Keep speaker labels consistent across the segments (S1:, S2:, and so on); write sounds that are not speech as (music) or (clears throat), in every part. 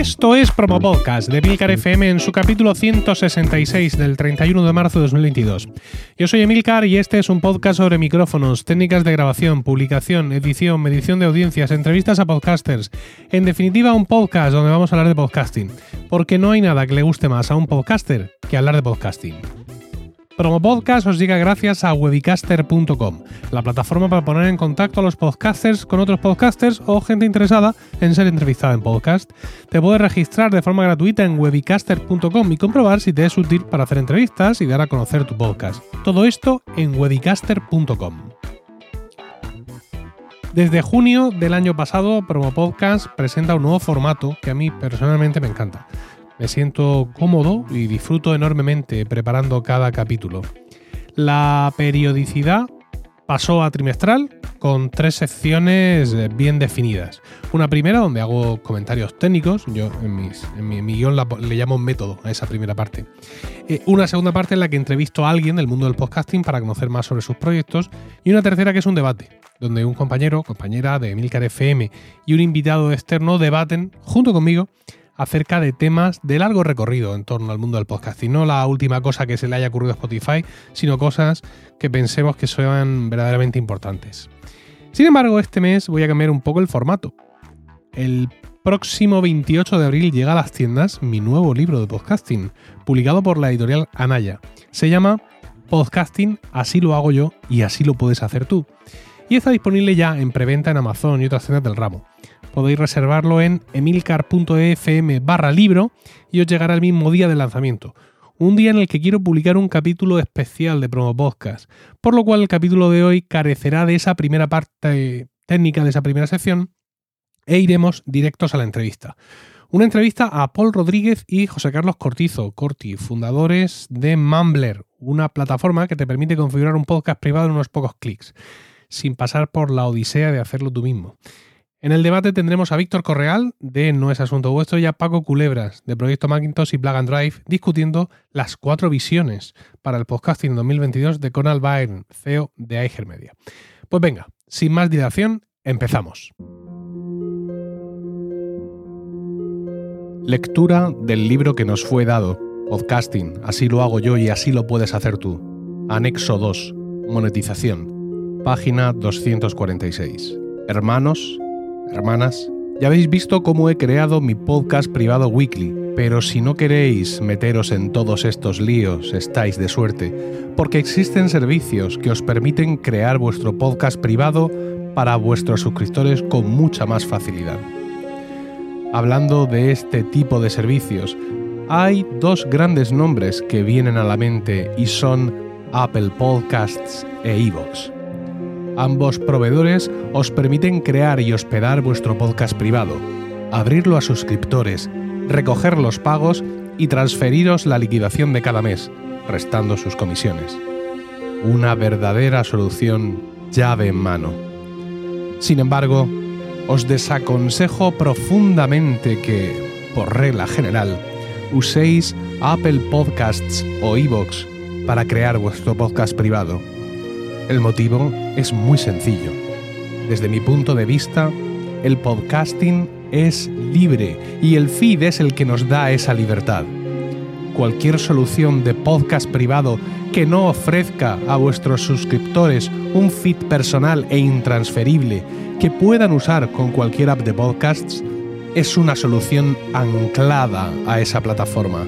S1: Esto es Promo Podcast de Emilcar FM en su capítulo 166 del 31 de marzo de 2022. Yo soy Emilcar y este es un podcast sobre micrófonos, técnicas de grabación, publicación, edición, medición de audiencias, entrevistas a podcasters. En definitiva, un podcast donde vamos a hablar de podcasting. Porque no hay nada que le guste más a un podcaster que hablar de podcasting. Promo Podcast os llega gracias a webicaster.com, la plataforma para poner en contacto a los podcasters con otros podcasters o gente interesada en ser entrevistada en podcast. Te puedes registrar de forma gratuita en webicaster.com y comprobar si te es útil para hacer entrevistas y dar a conocer tu podcast. Todo esto en webicaster.com. Desde junio del año pasado, Promo Podcast presenta un nuevo formato que a mí personalmente me encanta. Me siento cómodo y disfruto enormemente preparando cada capítulo. La periodicidad pasó a trimestral con tres secciones bien definidas. Una primera donde hago comentarios técnicos, yo en, mi, guion le llamo método a esa primera parte. Eh, una segunda parte en la que entrevisto a alguien del mundo del podcasting para conocer más sobre sus proyectos. Y una tercera que es un debate, donde un compañero, compañera de Emilcar FM y un invitado externo debaten junto conmigo acerca de temas de largo recorrido en torno al mundo del podcasting. No la última cosa que se le haya ocurrido a Spotify, sino cosas que pensemos que sean verdaderamente importantes. Sin embargo, este mes voy a cambiar un poco el formato. El próximo 28 de abril llega a las tiendas mi nuevo libro de podcasting, publicado por la editorial Anaya. Se llama Podcasting, así lo hago yo y así lo puedes hacer tú. Y está disponible ya en preventa en Amazon y otras tiendas del ramo podéis reservarlo en emilcar.fm barra libro y os llegará el mismo día del lanzamiento. Un día en el que quiero publicar un capítulo especial de Promo Podcast, por lo cual el capítulo de hoy carecerá de esa primera parte técnica de esa primera sección e iremos directos a la entrevista. Una entrevista a Paul Rodríguez y José Carlos Cortizo, Corti, fundadores de Mumbler, una plataforma que te permite configurar un podcast privado en unos pocos clics, sin pasar por la odisea de hacerlo tú mismo. En el debate tendremos a Víctor Correal, de No es Asunto Vuestro, y a Paco Culebras, de Proyecto Macintosh y Plug Drive, discutiendo las cuatro visiones para el podcasting 2022 de Conal Byrne, CEO de Aiger Media. Pues venga, sin más dilación, empezamos. Lectura del libro que nos fue dado, Podcasting, así lo hago yo y así lo puedes hacer tú. Anexo 2, Monetización, página 246. Hermanos, Hermanas, ya habéis visto cómo he creado mi podcast privado weekly, pero si no queréis meteros en todos estos líos, estáis de suerte, porque existen servicios que os permiten crear vuestro podcast privado para vuestros suscriptores con mucha más facilidad. Hablando de este tipo de servicios, hay dos grandes nombres que vienen a la mente y son Apple Podcasts e Evox. Ambos proveedores os permiten crear y hospedar vuestro podcast privado, abrirlo a suscriptores, recoger los pagos y transferiros la liquidación de cada mes, restando sus comisiones. Una verdadera solución llave en mano. Sin embargo, os desaconsejo profundamente que, por regla general, uséis Apple Podcasts o Evox para crear vuestro podcast privado el motivo es muy sencillo. Desde mi punto de vista, el podcasting es libre y el feed es el que nos da esa libertad. Cualquier solución de podcast privado que no ofrezca a vuestros suscriptores un feed personal e intransferible que puedan usar con cualquier app de podcasts es una solución anclada a esa plataforma.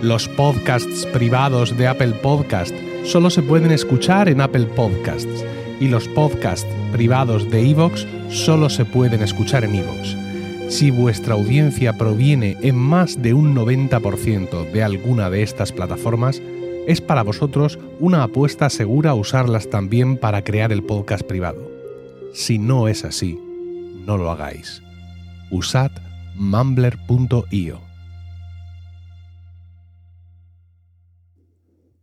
S1: Los podcasts privados de Apple Podcast solo se pueden escuchar en Apple Podcasts y los podcasts privados de Evox solo se pueden escuchar en Evox. Si vuestra audiencia proviene en más de un 90% de alguna de estas plataformas, es para vosotros una apuesta segura usarlas también para crear el podcast privado. Si no es así, no lo hagáis. Usad mumbler.io.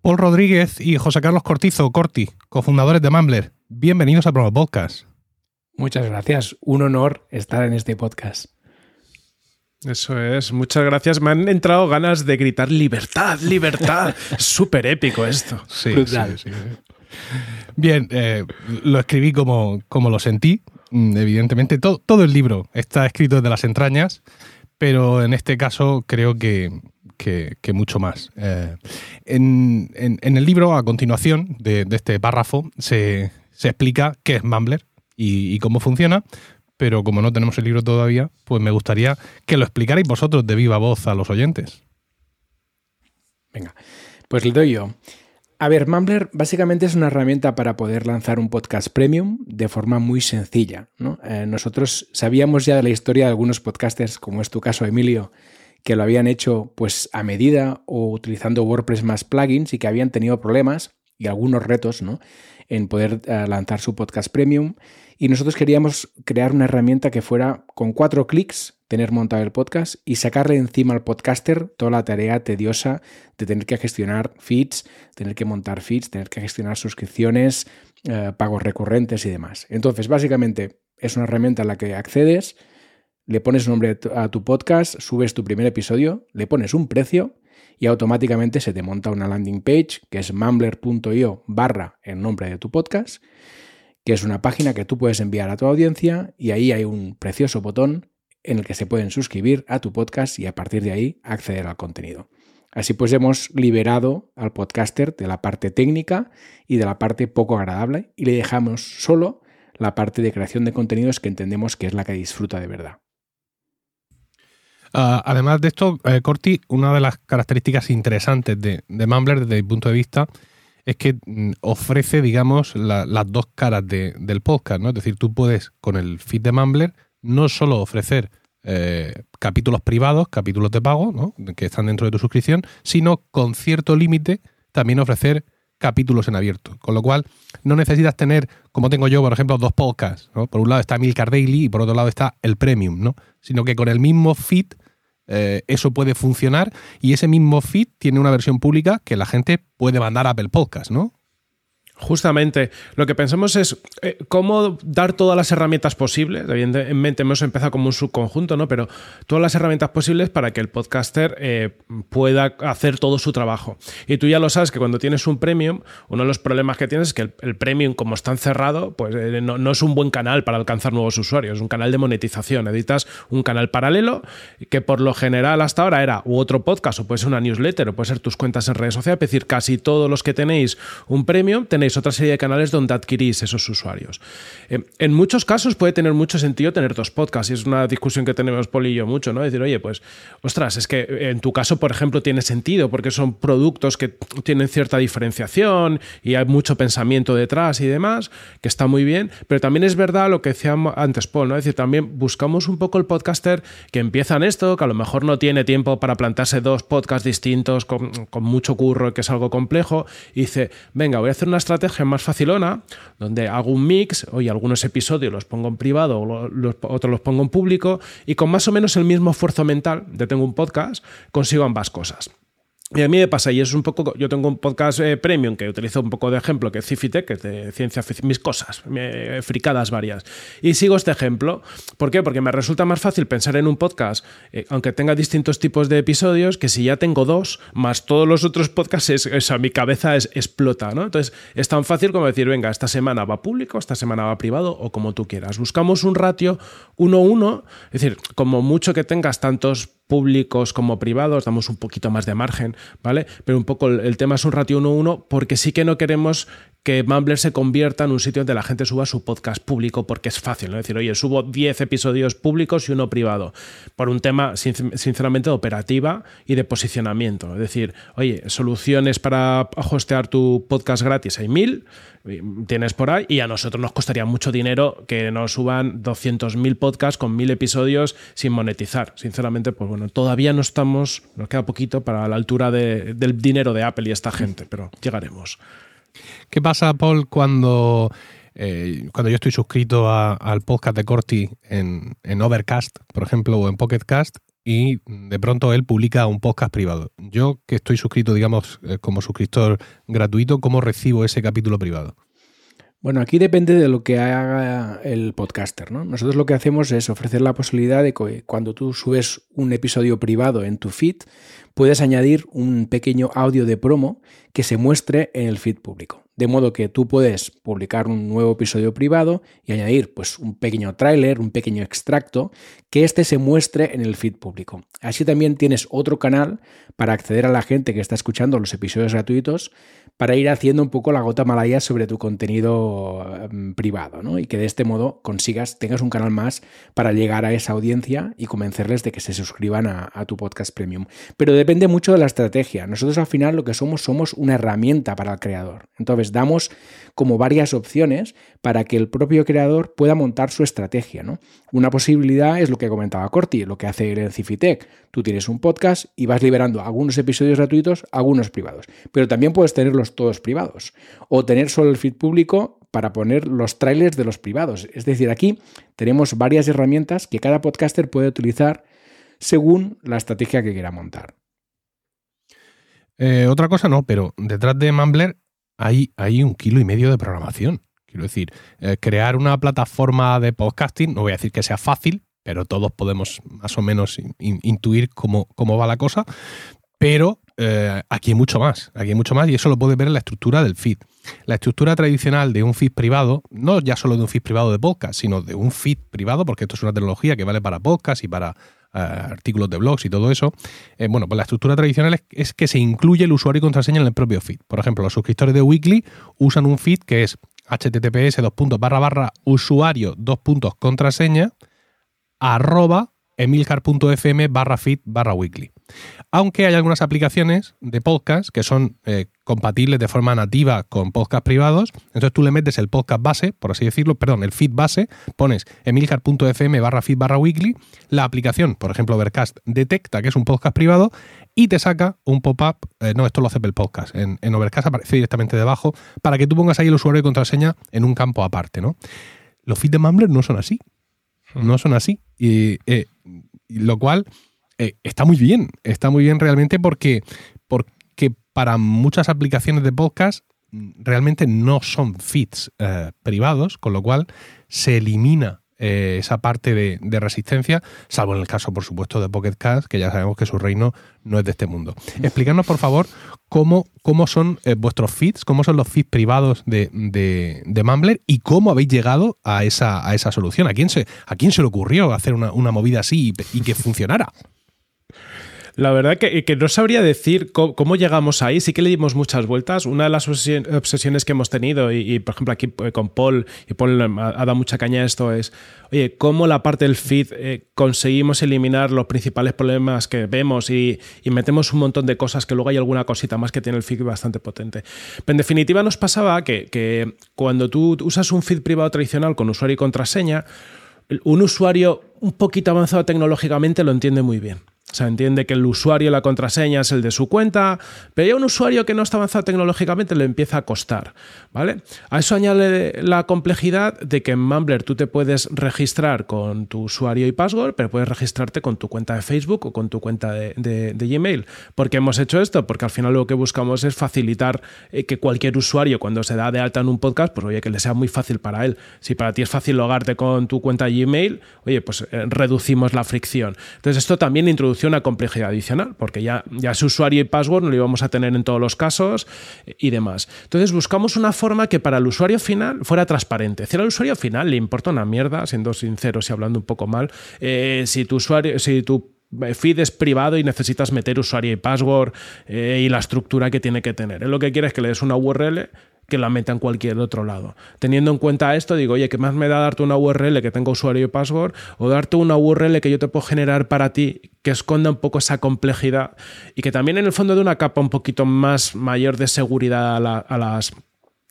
S1: Paul Rodríguez y José Carlos Cortizo, Corti, cofundadores de Mumbler. Bienvenidos a Promo Podcast.
S2: Muchas gracias. Un honor estar en este podcast.
S3: Eso es, muchas gracias. Me han entrado ganas de gritar libertad, libertad. (laughs) Súper épico esto.
S1: Sí, sí, Bien, eh, lo escribí como, como lo sentí. Mm, evidentemente, todo, todo el libro está escrito desde las entrañas, pero en este caso creo que, mucho más. Eh, en, el libro, a continuación de, este párrafo, se, explica qué es Mumbler y, cómo funciona, pero como no tenemos el libro todavía, pues me gustaría que lo explicarais vosotros de viva voz a los oyentes.
S2: Venga, pues le doy yo. A ver, Mumbler básicamente es una herramienta para poder lanzar un podcast premium de forma muy sencilla. Eh, nosotros sabíamos ya de la historia de algunos podcasters, como es tu caso, Emilio, que lo habían hecho pues a medida o utilizando WordPress más plugins y que habían tenido problemas y algunos retos ¿no? en poder eh, lanzar su podcast premium. Y nosotros queríamos crear una herramienta que fuera con cuatro clics tener montado el podcast y sacarle encima al podcaster toda la tarea tediosa de tener que gestionar feeds, tener que montar feeds, tener que gestionar suscripciones, eh, pagos recurrentes y demás. Entonces, básicamente es una herramienta a la que accedes, le pones nombre a tu podcast, subes tu primer episodio, le pones un precio y automáticamente se te monta una landing page que es mumbler.io barra el nombre de tu podcast, que es una página que tú puedes enviar a tu audiencia y ahí hay un precioso botón en el que se pueden suscribir a tu podcast y a partir de ahí acceder al contenido. Así pues hemos liberado al podcaster de la parte técnica y de la parte poco agradable y le dejamos solo la parte de creación de contenidos que entendemos que es la que disfruta de verdad.
S1: Ah, además de esto, eh, Corti, una de las características interesantes de, de Mumbler desde mi punto de vista es que mm, ofrece, digamos, las dos caras del podcast, ¿no? Es decir, tú puedes, con el feed de Mumbler, no solo ofrecer eh, capítulos privados, capítulos de pago, que están dentro de tu suscripción, sino con cierto límite también ofrecer capítulos en abierto. Con lo cual, no necesitas tener, como tengo yo, por ejemplo, dos podcasts. Por un lado está Milcar Daily y por otro lado está el Premium, ¿no? Sino que con el mismo feed eh, eso puede funcionar y ese mismo feed tiene una versión pública que la gente puede mandar a Apple Podcast, ¿no?
S3: Justamente, lo que pensamos es eh, cómo dar todas las herramientas posibles. Evidentemente hemos empezado como un subconjunto, ¿no? Pero todas las herramientas posibles para que el podcaster eh, pueda hacer todo su trabajo. Y tú ya lo sabes que cuando tienes un premium, uno de los problemas que tienes es que el, premium, como está encerrado, pues eh, no, no, es un buen canal para alcanzar nuevos usuarios, es un canal de monetización. Editas un canal paralelo que por lo general hasta ahora era u otro podcast, o puede ser una newsletter, o puede ser tus cuentas en redes sociales. Es decir, casi todos los que tenéis un premium tenéis otra serie de canales donde adquirís esos usuarios. Eh, en muchos casos puede tener mucho sentido tener dos podcasts y es una discusión que tenemos Poli y yo mucho, ¿no? Decir, oye, pues, ostras, es que en tu caso, por ejemplo, tiene sentido porque son productos que tienen cierta diferenciación y hay mucho pensamiento detrás y demás, que está muy bien, pero también es verdad lo que decía antes Paul, ¿no? Es decir, también buscamos un poco el podcaster que empieza en esto, que a lo mejor no tiene tiempo para plantarse dos podcasts distintos con, con mucho curro, que es algo complejo, y dice, venga, voy a hacer una estrategia estrategia más facilona, donde hago un mix, hoy algunos episodios los pongo en privado, otros los pongo en público, y con más o menos el mismo esfuerzo mental de tengo un podcast, consigo ambas cosas. Y a mí me pasa, y es un poco, yo tengo un podcast eh, premium que utilizo un poco de ejemplo, que es Cifitec, que es de ciencia ficción, mis cosas, fricadas varias. Y sigo este ejemplo. ¿Por qué? Porque me resulta más fácil pensar en un podcast, eh, aunque tenga distintos tipos de episodios, que si ya tengo dos, más todos los otros podcasts, es, mi cabeza es, explota, ¿no? Entonces, es tan fácil como decir, venga, esta semana va público, esta semana va privado, o como tú quieras. Buscamos un ratio 1-1, es decir, como mucho que tengas tantos públicos como privados, damos un poquito más de margen, ¿vale? Pero un poco el, tema es un ratio 1-1 porque sí que no queremos que Mumbler se convierta en un sitio donde la gente suba su podcast público porque es fácil, ¿no? Es decir, oye, subo 10 episodios públicos y uno privado, por un tema sinceramente de operativa y de posicionamiento. Es decir, oye, soluciones para hostear tu podcast gratis hay mil, tienes por ahí, y a nosotros nos costaría mucho dinero que nos suban 200.000 podcasts con mil episodios sin monetizar. Sinceramente, pues bueno, todavía no estamos, nos queda poquito para la altura del dinero de Apple y esta gente, pero llegaremos.
S1: ¿Qué pasa, Paul, cuando, eh, cuando yo estoy suscrito al podcast de Corti en, en, Overcast, por ejemplo, o en Pocketcast, y de pronto él publica un podcast privado? Yo, que estoy suscrito, digamos, eh, como suscriptor gratuito, ¿cómo recibo ese capítulo privado?
S2: Bueno, aquí depende de lo que haga el podcaster, ¿no? Nosotros lo que hacemos es ofrecer la posibilidad de que cuando tú subes un episodio privado en tu feed, puedes añadir un pequeño audio de promo que se muestre en el feed público. De modo que tú puedes publicar un nuevo episodio privado y añadir pues, un pequeño tráiler, un pequeño extracto, que este se muestre en el feed público. Así también tienes otro canal para acceder a la gente que está escuchando los episodios gratuitos para ir haciendo un poco la gota malaya sobre tu contenido em, privado, ¿no? Y que de este modo consigas, tengas un canal más para llegar a esa audiencia y convencerles de que se suscriban a, a tu podcast premium. Pero depende mucho de la estrategia. Nosotros al final lo que somos somos una herramienta para el creador. Entonces damos como varias opciones para que el propio creador pueda montar su estrategia, ¿no? Una posibilidad es lo que comentaba Corti, lo que hace en Cifitec. Tú tienes un podcast y vas liberando algunos episodios gratuitos, algunos privados. Pero también puedes tenerlos todos privados. O tener solo el feed público para poner los trailers de los privados. Es decir, aquí tenemos varias herramientas que cada podcaster puede utilizar según la estrategia que quiera montar.
S1: Eh, otra cosa no, pero detrás de Mumbler hay, hay un kilo y medio de programación. Quiero decir, eh, crear una plataforma de podcasting, no voy a decir que sea fácil, pero todos podemos más o menos intuir cómo, cómo, va la cosa. Pero eh, aquí hay mucho más, aquí hay mucho más y eso lo puedes ver en la estructura del feed. La estructura tradicional de un feed privado, no ya solo de un feed privado de podcast, sino de un feed privado, porque esto es una tecnología que vale para podcast y para artículos de blogs y todo eso. Eh, bueno, pues la estructura tradicional es, es, que se incluye el usuario y contraseña en el propio feed. Por ejemplo, los suscriptores de Weekly usan un feed que es https dos puntos barra barra usuario dos puntos contraseña arroba emilcar.fm barra feed barra weekly. Aunque hay algunas aplicaciones de podcast que son eh, compatibles de forma nativa con podcast privados, entonces tú le metes el podcast base, por así decirlo, perdón, el feed base, pones emilcar.fm barra feed barra weekly, la aplicación, por ejemplo, Vercast, detecta que es un podcast privado y te saca un pop-up, eh, no, esto lo hace el podcast, en, en Overcast aparece directamente debajo, para que tú pongas ahí el usuario y contraseña en un campo aparte, ¿no? Los feeds de Mumbler no son así. No son así. Y, eh, lo cual eh, está muy bien. Está muy bien realmente porque, porque para muchas aplicaciones de podcast mm, realmente no son feeds eh, privados, con lo cual se elimina eh, esa parte de, resistencia, salvo en el caso, por supuesto, de Pocket Cast, que ya sabemos que su reino no es de este mundo. Explícanos, por favor, cómo, cómo son eh, vuestros feeds, cómo son los feeds privados de, de, Mumbler y cómo habéis llegado a esa, a esa solución. ¿A quién, se, ¿A quién se le ocurrió hacer una, movida así y que funcionara?
S3: La verdad que, que no sabría decir cómo, llegamos ahí. Sí que le dimos muchas vueltas. Una de las obsesiones que hemos tenido, y, por ejemplo aquí eh, con Paul, y Paul ha, dado mucha caña a esto, es, oye, cómo la parte del feed eh, conseguimos eliminar los principales problemas que vemos y, metemos un montón de cosas que luego hay alguna cosita más que tiene el feed bastante potente. Pero en definitiva nos pasaba que, que cuando tú usas un feed privado tradicional con usuario y contraseña, un usuario un poquito avanzado tecnológicamente lo entiende muy bien. O sea, entiende que el usuario, la contraseña es el de su cuenta, pero ya un usuario que no está avanzado tecnológicamente le empieza a costar, ¿vale? A eso añade la complejidad de que en Mumbler tú te puedes registrar con tu usuario y password, pero puedes registrarte con tu cuenta de Facebook o con tu cuenta de, Gmail. ¿Por qué hemos hecho esto? Porque al final lo que buscamos es facilitar eh, que cualquier usuario cuando se da de alta en un podcast, pues oye, que le sea muy fácil para él. Si para ti es fácil logarte con tu cuenta de Gmail, oye, pues eh, reducimos la fricción. Entonces esto también introduce una complejidad adicional, porque ya, ya su usuario y password no lo íbamos a tener en todos los casos y demás. Entonces buscamos una forma que para el usuario final fuera transparente. Si al usuario final le importa una mierda, siendo sinceros y hablando un poco mal, eh, si tu usuario, si tu feed es privado y necesitas meter usuario y password eh, y la estructura que tiene que tener. Él lo que quiere es que le des una URL que la meta en cualquier otro lado. Teniendo en cuenta esto, digo, oye, ¿qué más me da darte una URL que tenga usuario y password o darte una URL que yo te puedo generar para ti que esconda un poco esa complejidad y que también en el fondo de una capa un poquito más mayor de seguridad a, las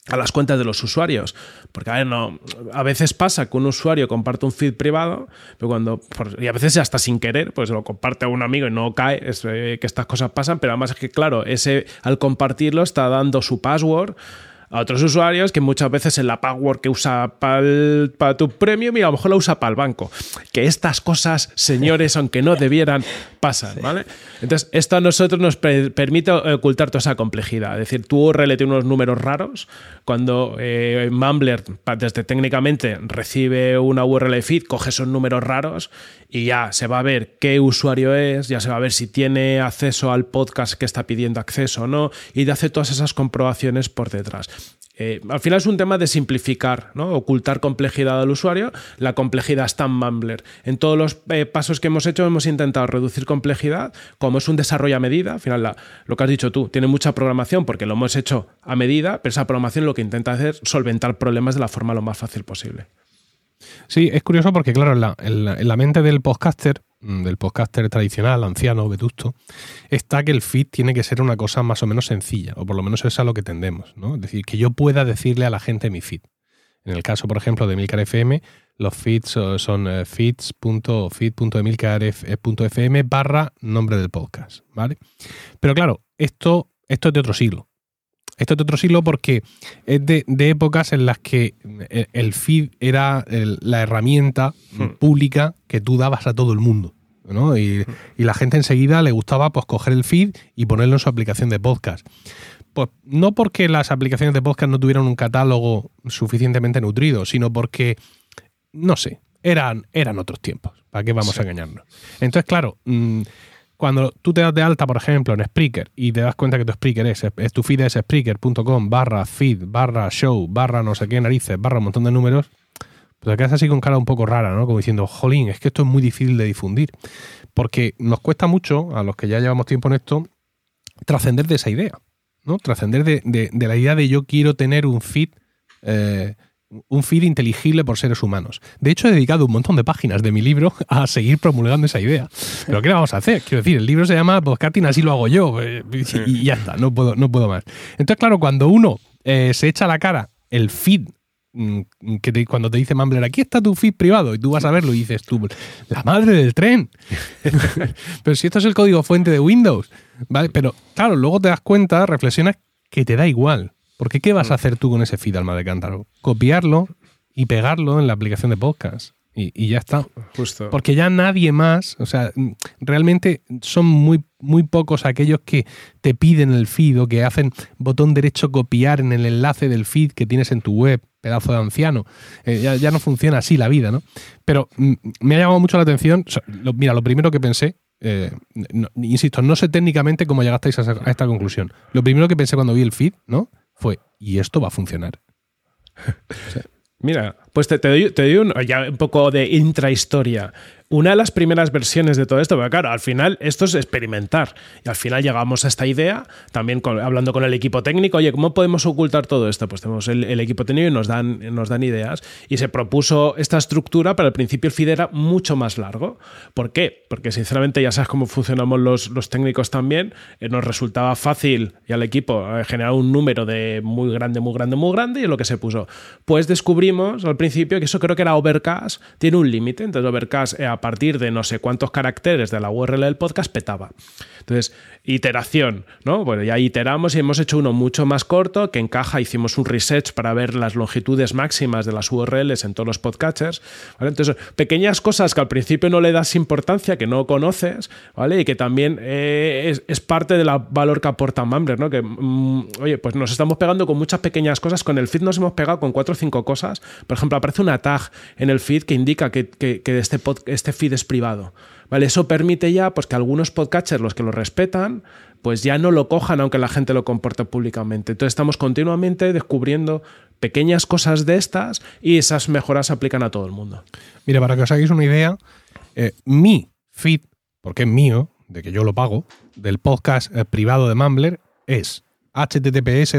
S3: a las cuentas de los usuarios. Porque a, ver, no, a veces pasa que un usuario comparte un feed privado, pero cuando, y a veces hasta sin querer, pues lo comparte a un amigo y no cae, eh, que estas cosas pasan, pero además es que, claro, ese al compartirlo está dando su password a otros usuarios que muchas veces en la password que usa para tu premium y a lo mejor la usa para el banco. Que estas cosas, señores, aunque no debieran, pasan, ¿vale? Entonces, esto a nosotros nos permite ocultar toda esa complejidad. Es decir, tu URL tiene unos números raros. Cuando eh, Mumbler, desde técnicamente, recibe una URL feed, coge esos números raros y ya se va a ver qué usuario es, ya se va a ver si tiene acceso al podcast que está pidiendo acceso o no, y de hacer todas esas comprobaciones por detrás. Eh, al final es un tema de simplificar, ¿no? ocultar complejidad al usuario. La complejidad está en Mumbler. En todos los eh, pasos que hemos hecho hemos intentado reducir complejidad. Como es un desarrollo a medida, al final lo que has dicho tú, tiene mucha programación porque lo hemos hecho a medida, pero esa programación lo que intenta hacer es solventar problemas de la forma lo más fácil posible.
S1: Sí, es curioso porque, claro, en la, mente del podcaster, mm, del podcaster tradicional, anciano, vetusto, está que el feed tiene que ser una cosa más o menos sencilla, o por lo menos es a lo que tendemos, ¿no? Es decir, que yo pueda decirle a la gente mi feed. En el caso, por ejemplo, de Milcar FM, los feeds son eh, feeds.feed.emilcar.fm barra nombre del podcast, ¿vale? Pero claro, esto, esto es de otro siglo. Esto es de otro siglo porque es de, épocas en las que el feed era la herramienta hmm. pública que tú dabas a todo el mundo. ¿no? Y, la gente enseguida le gustaba pues, coger el feed y ponerlo en su aplicación de podcast. Pues no porque las aplicaciones de podcast no tuvieran un catálogo suficientemente nutrido, sino porque, no sé, eran, eran otros tiempos. ¿Para qué vamos a engañarnos? Entonces, claro, mm, cuando tú te das de alta, por ejemplo, en Spreaker y te das cuenta que tu Spreaker es, tu feed es spreaker.com barra feed, barra show, barra no sé qué narices, barra un montón de números, pues te quedas así con cara un poco rara, ¿no? Como diciendo, jolín, es que esto es muy difícil de difundir. Porque nos cuesta mucho, a los que ya llevamos tiempo en esto, trascender de esa idea, ¿no? Trascender de, la idea de yo quiero tener un feed eh, un feed inteligible por seres humanos. De hecho, he dedicado un montón de páginas de mi libro (laughs) a seguir promulgando esa idea. Pero ¿qué le vamos a hacer? Quiero decir, el libro se llama Podcasting, así lo hago yo. Eh, y ya está, no puedo, no puedo más. Entonces, claro, cuando uno eh, se echa a la cara el feed mm, que cuando te dice Mumbler, aquí está tu feed privado, y tú vas a verlo y dices tú, la madre del tren. (laughs) pero si esto es el código fuente de Windows, ¿vale? Pero claro, luego te das cuenta, reflexionas que te da igual. Porque ¿qué vas a mm. hacer tú con ese feed, alma de cántaro? Copiarlo y pegarlo en la aplicación de podcast. Y, ya está.
S3: Justo.
S1: Porque ya nadie más, o sea, realmente son muy, muy pocos aquellos que te piden el feed o que hacen botón derecho copiar en el enlace del feed que tienes en tu web, pedazo de anciano. Eh, ya, no funciona así la vida, ¿no? Pero mm, me ha llamado mucho la atención. mira, lo primero que pensé, eh, insisto, no sé técnicamente cómo llegasteis a, a, esta conclusión. Lo primero que pensé cuando vi el feed, ¿no? Fue, ¿y esto va a funcionar? (laughs)
S3: Mira, pues te, doy, te doy ya un poco de intrahistoria. Una de las primeras versiones de todo esto, pero claro, al final esto es experimentar. Y al final llegamos a esta idea, también hablando con el equipo técnico, oye, ¿cómo podemos ocultar todo esto? Pues tenemos el, equipo técnico y nos dan, nos dan ideas. Y se propuso esta estructura, pero al principio el feed era mucho más largo. ¿Por qué? Porque sinceramente ya sabes cómo funcionamos los, los técnicos también. Eh, nos resultaba fácil y al equipo eh, generar un número de muy grande, muy grande, muy grande y lo que se puso. Pues descubrimos al principio que eso creo que era Overcast, tiene un límite. Entonces Overcast eh, partir de no sé cuántos caracteres de la URL del podcast petaba. Entonces, iteración, ¿no? Bueno, ya iteramos y hemos hecho uno mucho más corto que encaja, hicimos un research para ver las longitudes máximas de las URLs en todos los podcatchers, ¿vale? Entonces, pequeñas cosas que al principio no le das importancia, que no conoces, ¿vale? Y que también eh, es, parte del valor que aporta Mumbler, ¿no? Que, mm, oye, pues nos estamos pegando con muchas pequeñas cosas, con el feed nos hemos pegado con cuatro o cinco cosas, por ejemplo, aparece una tag en el feed que indica que, este, este feed es privado. ¿Vale? Eso permite ya pues, que algunos podcatchers, los que lo respetan, pues ya no lo cojan aunque la gente lo comporte públicamente. Entonces estamos continuamente descubriendo pequeñas cosas de estas y esas mejoras se aplican a todo el mundo.
S1: Mira, para que os hagáis una idea, eh, mi feed, porque es mío, de que yo lo pago, del podcast eh, privado de Mumbler es https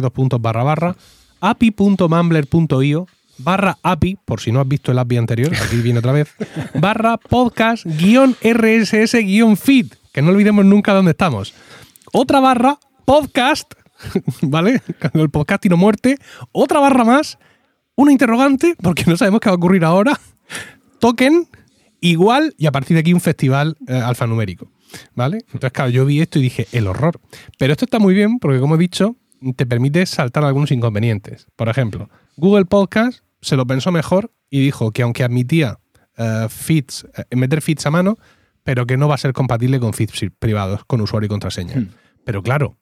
S1: api.mumbler.io barra API, por si no has visto el API anterior, aquí viene otra vez, (laughs) barra podcast guion RSS guion feed, que no olvidemos nunca dónde estamos. Otra barra podcast, (laughs) ¿vale? El podcast no muerte. Otra barra más, una interrogante, porque no sabemos qué va a ocurrir ahora. Token, igual, y a partir de aquí un festival eh, alfanumérico. ¿Vale? Entonces, claro, yo vi esto y dije, el horror. Pero esto está muy bien, porque como he dicho, te permite saltar algunos inconvenientes. Por ejemplo, Google Podcast se lo pensó mejor y dijo que aunque admitía eh, feeds, eh, meter feeds a mano, pero que no va a ser compatible con feeds privados, con usuario y contraseña.
S2: Hmm.
S1: Pero claro,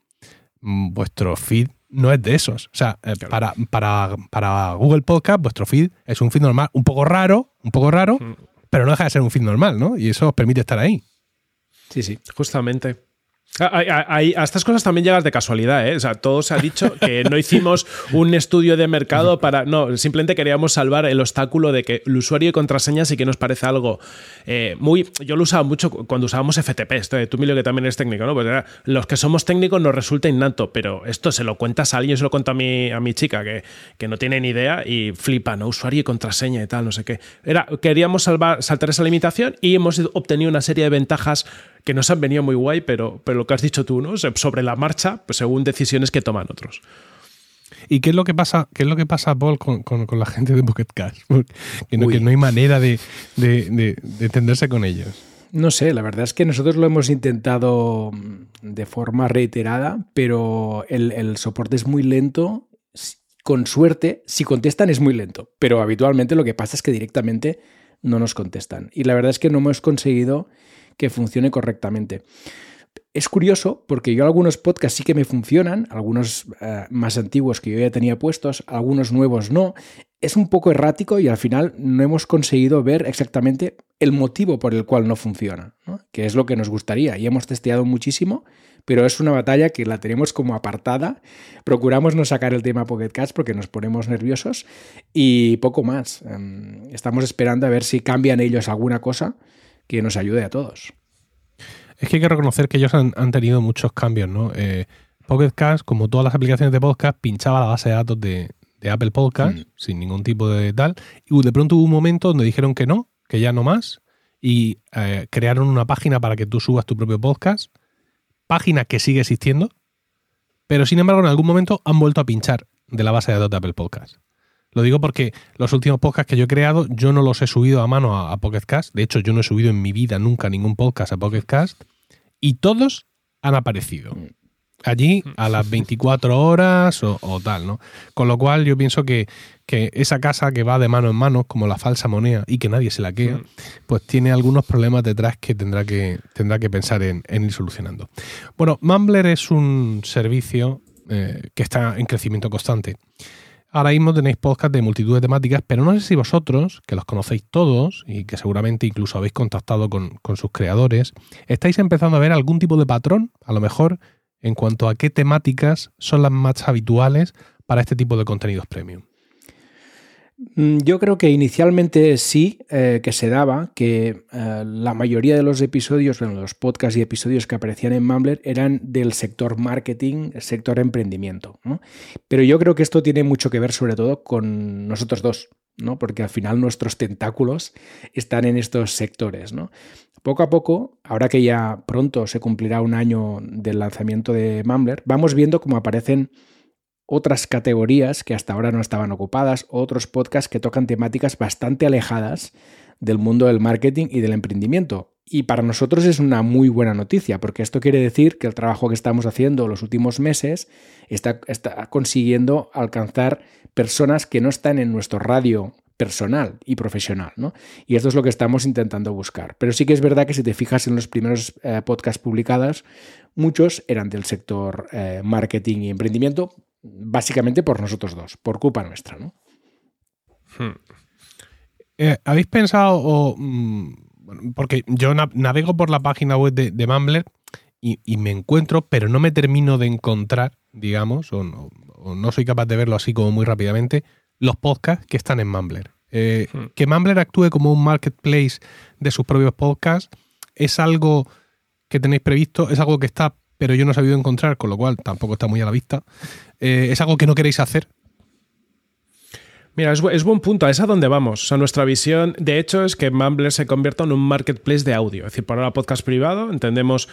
S1: mm, vuestro feed no es de esos. O sea, eh, para, para, para Google Podcast, vuestro feed es un feed normal, un poco raro, un poco raro,
S3: Hmm.
S1: pero no deja de ser un feed normal, ¿no? Y eso os permite estar ahí.
S2: Sí, sí.
S3: Justamente. A, a- a- estas cosas también llegas de casualidad, ¿eh? O sea, todo se ha dicho que no hicimos un estudio de mercado para. No, simplemente queríamos salvar el obstáculo de que el usuario y contraseña sí que nos parece algo eh, muy. Yo lo usaba mucho cuando usábamos FTP. Esto, de tú, Emilio, que también eres técnico, ¿no? Pues era, los que somos técnicos nos resulta innato, pero esto se lo cuentas a alguien, se lo cuento a mi, a mi chica que, que no tiene ni idea y flipa, ¿no? Usuario y contraseña y tal, no sé qué. Era, queríamos salvar, saltar esa limitación y hemos obtenido una serie de ventajas que nos han venido muy guay, pero, pero lo que has dicho tú, ¿no? Sobre la marcha, pues según decisiones que toman otros.
S1: ¿Y qué es lo que pasa, qué es lo que pasa Paul, con, con- con la gente de Pocket Cash? (laughs) Que no, que no hay manera de, de- de- de entenderse con ellos.
S2: No sé, la verdad es que nosotros lo hemos intentado de forma reiterada, pero el, el soporte es muy lento. Con suerte, si contestan es muy lento, pero habitualmente lo que pasa es que directamente no nos contestan. Y la verdad es que no hemos conseguido que funcione correctamente. Es curioso porque yo algunos podcasts sí que me funcionan, algunos eh, más antiguos que yo ya tenía puestos, algunos nuevos no. Es un poco errático y al final no hemos conseguido ver exactamente el motivo por el cual no funciona, que es lo que nos gustaría. Y hemos testeado muchísimo, pero es una batalla que la tenemos como apartada. Procuramos no sacar el tema Pocket Cast porque nos ponemos nerviosos y poco más. Em, Estamos esperando a ver si cambian ellos alguna cosa que nos ayude a todos.
S1: Es que hay que reconocer que ellos han, han tenido muchos cambios, ¿no? Eh, Pocket Cast, como todas las aplicaciones de podcast, pinchaba la base de datos de, de Apple Podcast
S2: Mm.
S1: sin ningún tipo de tal. Y de pronto hubo un momento donde dijeron que no, que ya no más. Y eh, crearon una página para que tú subas tu propio podcast. Página que sigue existiendo. Pero sin embargo, en algún momento han vuelto a pinchar de la base de datos de Apple Podcast. Lo digo porque los últimos podcasts que yo he creado, yo no los he subido a mano a, a Pocket Cast. De hecho, yo no he subido en mi vida nunca ningún podcast a Pocket Cast. Y todos han aparecido. Allí a las (laughs) 24 horas o, o tal, ¿no? Con lo cual yo pienso que, que esa casa que va de mano en mano, como la falsa moneda, y que nadie se la queda, pues tiene algunos problemas detrás que tendrá que, tendrá que pensar en, en ir solucionando. Bueno, Mumbler es un servicio eh, que está en crecimiento constante. Ahora mismo tenéis podcast de multitud de temáticas, pero no sé si vosotros, que los conocéis todos y que seguramente incluso habéis contactado con, con sus creadores, estáis empezando a ver algún tipo de patrón, a lo mejor, en cuanto a qué temáticas son las más habituales para este tipo de contenidos premium.
S2: Mm, Yo creo que inicialmente sí eh, que se daba que eh, la mayoría de los episodios, bueno, los podcasts y episodios que aparecían en Mumbler eran del sector marketing, sector emprendimiento. Pero yo creo que esto tiene mucho que ver sobre todo con nosotros dos, ¿no? porque al final nuestros tentáculos están en estos sectores. Poco a poco, ahora que ya pronto se cumplirá un año del lanzamiento de Mumbler, vamos viendo cómo aparecen otras categorías que hasta ahora no estaban ocupadas, otros podcasts que tocan temáticas bastante alejadas del mundo del marketing y del emprendimiento. Y para nosotros es una muy buena noticia, porque esto quiere decir que el trabajo que estamos haciendo los últimos meses está, está consiguiendo alcanzar personas que no están en nuestro radio personal y profesional, ¿no? Y esto es lo que estamos intentando buscar. Pero sí que es verdad que si te fijas en los primeros eh, podcasts publicados, muchos eran del sector eh, marketing y emprendimiento, básicamente por nosotros dos, por culpa nuestra, ¿no?
S1: Eh, ¿Habéis pensado, o, mm, porque yo na- navego por la página web de, de Mumbler y, y me encuentro, pero no me termino de encontrar, digamos, o no, o no soy capaz de verlo así como muy rápidamente, los podcasts que están en Mumbler. Eh,
S3: Hmm.
S1: Que Mumbler actúe como un marketplace de sus propios podcasts es algo que tenéis previsto, es algo que está, pero yo no he sabido encontrar, con lo cual tampoco está muy a la vista. Eh, es algo que no queréis hacer.
S3: Mira, es, bu- es buen punto, es a donde vamos. O sea, nuestra visión, de hecho, es que Mumbler se convierta en un marketplace de audio. Es decir, por ahora podcast privado, entendemos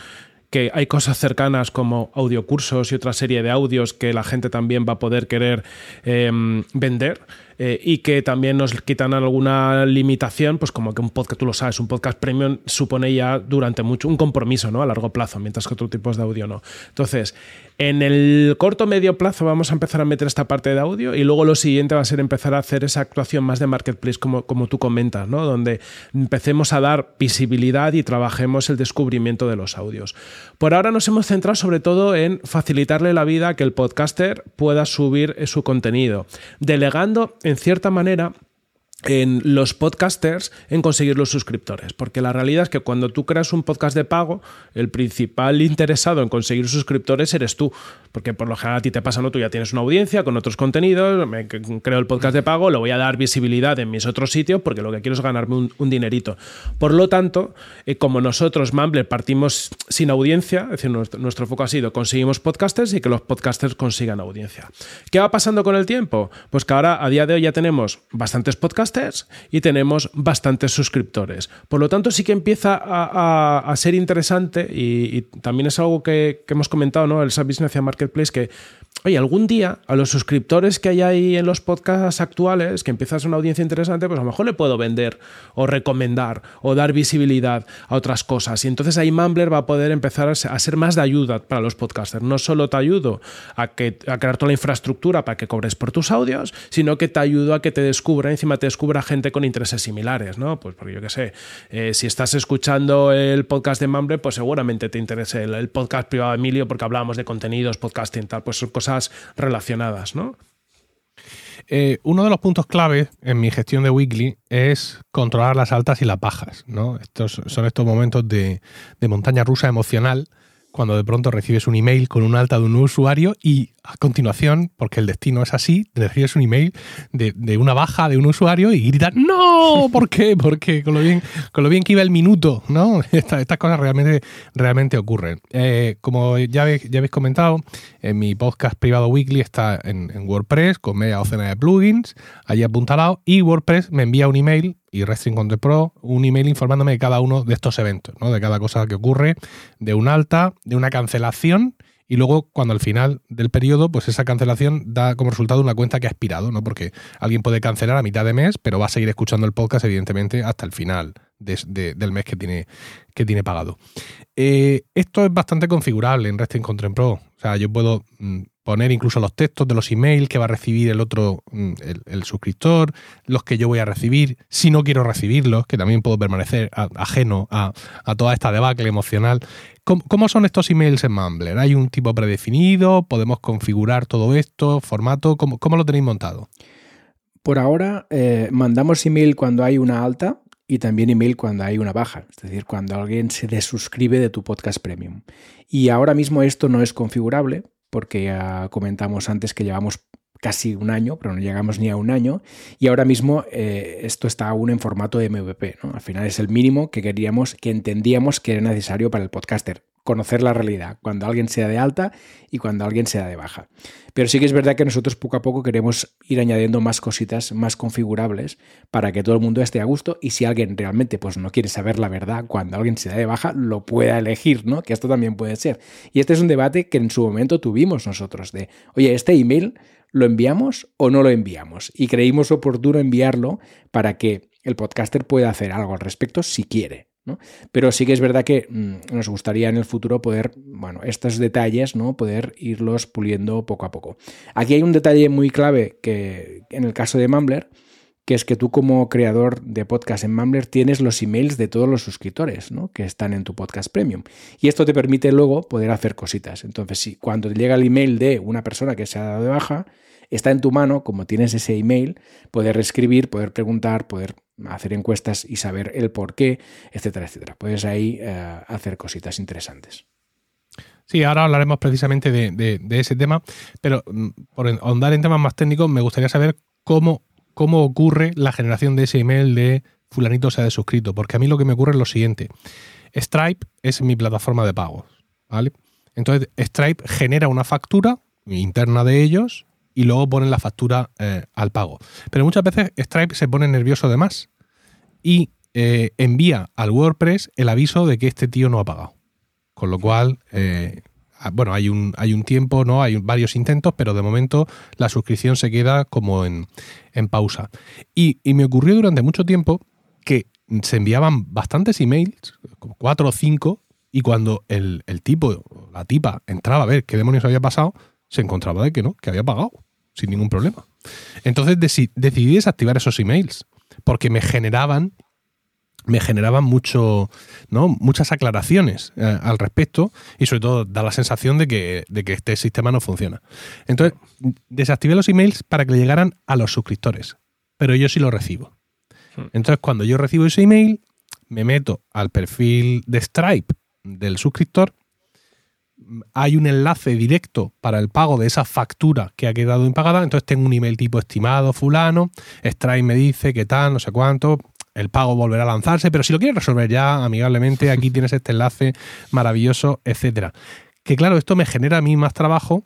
S3: que hay cosas cercanas como audiocursos y otra serie de audios que la gente también va a poder querer eh, vender. Eh, y que también nos quitan alguna limitación, pues como que un podcast, tú lo sabes, un podcast premium supone ya durante mucho un compromiso ¿no? a largo plazo, mientras que otros tipos de audio no. Entonces, en el corto medio plazo vamos a empezar a meter esta parte de audio y luego lo siguiente va a ser empezar a hacer esa actuación más de marketplace como, como tú comentas, ¿no? donde empecemos a dar visibilidad y trabajemos el descubrimiento de los audios. Por ahora nos hemos centrado sobre todo en facilitarle la vida a que el podcaster pueda subir su contenido, delegando en cierta manera en los podcasters en conseguir los suscriptores. Porque la realidad es que cuando tú creas un podcast de pago, el principal interesado en conseguir suscriptores eres tú. Porque por lo general a ti te pasa, ¿no? Tú ya tienes una audiencia con otros contenidos, creo el podcast de pago, lo voy a dar visibilidad en mis otros sitios porque lo que quiero es ganarme un, dinerito. Por lo tanto, eh, como nosotros, Mumbler, partimos sin audiencia, es decir, nuestro, nuestro foco ha sido conseguimos podcasters y que los podcasters consigan audiencia. ¿Qué va pasando con el tiempo? Pues que ahora, a día de hoy, ya tenemos bastantes podcasters y tenemos bastantes suscriptores. Por lo tanto, sí que empieza a, ser interesante y, también es algo que, hemos comentado, ¿no? El SAP Business Marketplace, que oye, algún día a los suscriptores que hay ahí en los podcasts actuales, que empiezas una audiencia interesante, pues a lo mejor le puedo vender o recomendar o dar visibilidad a otras cosas. Y entonces ahí Mumbler va a poder empezar a ser más de ayuda para los podcasters. No solo te ayudo a, que, a crear toda la infraestructura para que cobres por tus audios, sino que te ayudo a que te descubra, encima te descubra gente con intereses similares, ¿no? Pues porque yo qué sé, eh, si estás escuchando el podcast de Mumbler, pues seguramente te interese el, el podcast privado de Emilio porque hablábamos de contenidos, podcasting, tal, pues cosas relacionadas, ¿no?
S1: Eh, uno de los puntos clave en mi gestión de Weekly es controlar las altas y las bajas. ¿no? Estos son estos momentos de, de montaña rusa emocional cuando de pronto recibes un email con un alta de un usuario y a continuación, porque el destino es así, recibes un email de, una baja de un usuario y gritas, ¡No! ¿Por qué? Porque con lo bien, con lo bien que iba el minuto, ¿no? (laughs) Estas, cosas realmente, realmente ocurren. Eh, como ya habéis, ya habéis comentado, en mi podcast privado weekly está en, WordPress con media docena de plugins, allí apuntalado, y WordPress me envía un email y Restring Content Pro un email informándome de cada uno de estos eventos, ¿no? de cada cosa que ocurre, de un alta, de una cancelación y luego cuando al final del periodo, pues esa cancelación da como resultado una cuenta que ha expirado, ¿no? Porque alguien puede cancelar a mitad de mes, pero va a seguir escuchando el podcast, evidentemente, hasta el final del mes que tiene, que tiene pagado. Eh, esto es bastante configurable en Resting Content Pro. O sea, yo puedo mm, poner incluso los textos de los emails que va a recibir el otro, mm, el, suscriptor, los que yo voy a recibir, si no quiero recibirlos, que también puedo permanecer ajeno a, toda esta debacle emocional. ¿Cómo, son estos emails en Mumbler? ¿Hay un tipo predefinido? ¿Podemos configurar todo esto? ¿Formato? ¿Cómo, lo tenéis montado?
S2: Por ahora, eh, mandamos email cuando hay una alta y también email cuando hay una baja, es decir, cuando alguien se desuscribe de tu podcast premium. Y ahora mismo esto no es configurable, porque ya comentamos antes que llevamos casi un año, pero no llegamos ni a un año, y ahora mismo eh, esto está aún en formato de MVP. Al final es el mínimo que queríamos, que entendíamos que era necesario para el podcaster conocer la realidad, cuando alguien sea de alta y cuando alguien sea de baja. Pero sí que es verdad que nosotros poco a poco queremos ir añadiendo más cositas más configurables para que todo el mundo esté a gusto y si alguien realmente pues no quiere saber la verdad cuando alguien sea de baja, lo pueda elegir, ¿no? Que esto también puede ser. Y este es un debate que en su momento tuvimos nosotros de, oye, este email lo enviamos o no lo enviamos y creímos oportuno enviarlo para que el podcaster pueda hacer algo al respecto si quiere. Pero sí que es verdad que mm, nos gustaría en el futuro poder, bueno, estos detalles, ¿no? Poder irlos puliendo poco a poco. Aquí hay un detalle muy clave que en el caso de Mumbler, que es que tú como creador de podcast en Mumbler tienes los emails de todos los suscriptores ¿no? que están en tu podcast premium. Y esto te permite luego poder hacer cositas. Entonces, si cuando llega el email de una persona que se ha dado de baja, está en tu mano, como tienes ese email, poder escribir, poder preguntar, poder hacer encuestas y saber el por qué, etcétera, etcétera. Puedes ahí eh, hacer cositas interesantes.
S1: Sí, ahora hablaremos precisamente de, ese tema, pero mm, por ahondar en temas más técnicos, me gustaría saber cómo, cómo ocurre la generación de ese email de fulanito se ha desuscrito, porque a mí lo que me ocurre es lo siguiente. Stripe es mi plataforma de pagos, ¿vale? Entonces, Stripe genera una factura interna de ellos y luego ponen la factura eh, al pago. Pero muchas veces Stripe se pone nervioso de más y eh, envía al WordPress el aviso de que este tío no ha pagado. Con lo cual, eh, ah, bueno, hay un, hay un tiempo, ¿no? Hay varios intentos, pero de momento la suscripción se queda como en, pausa. Y, y, me ocurrió durante mucho tiempo que se enviaban bastantes emails, como cuatro o cinco, y cuando el, el tipo, la tipa, entraba a ver qué demonios había pasado, se encontraba de que no, que había pagado, sin ningún problema. Entonces decidí desactivar esos emails, porque me generaban me generaban mucho, ¿no? muchas aclaraciones eh, al respecto y sobre todo da la sensación de que, de que este sistema no funciona. Entonces, desactivé los emails para que le llegaran a los suscriptores, pero yo sí los recibo. Hmm. Entonces, cuando yo recibo ese email, me meto al perfil de Stripe del suscriptor hay un enlace directo para el pago de esa factura que ha quedado impagada, entonces tengo un email tipo estimado fulano, Stripe me dice qué tal, no sé cuánto, el pago volverá a lanzarse, pero si lo quieres resolver ya amigablemente, aquí (laughs) tienes este enlace maravilloso, etcétera. Que claro, esto me genera a mí más trabajo,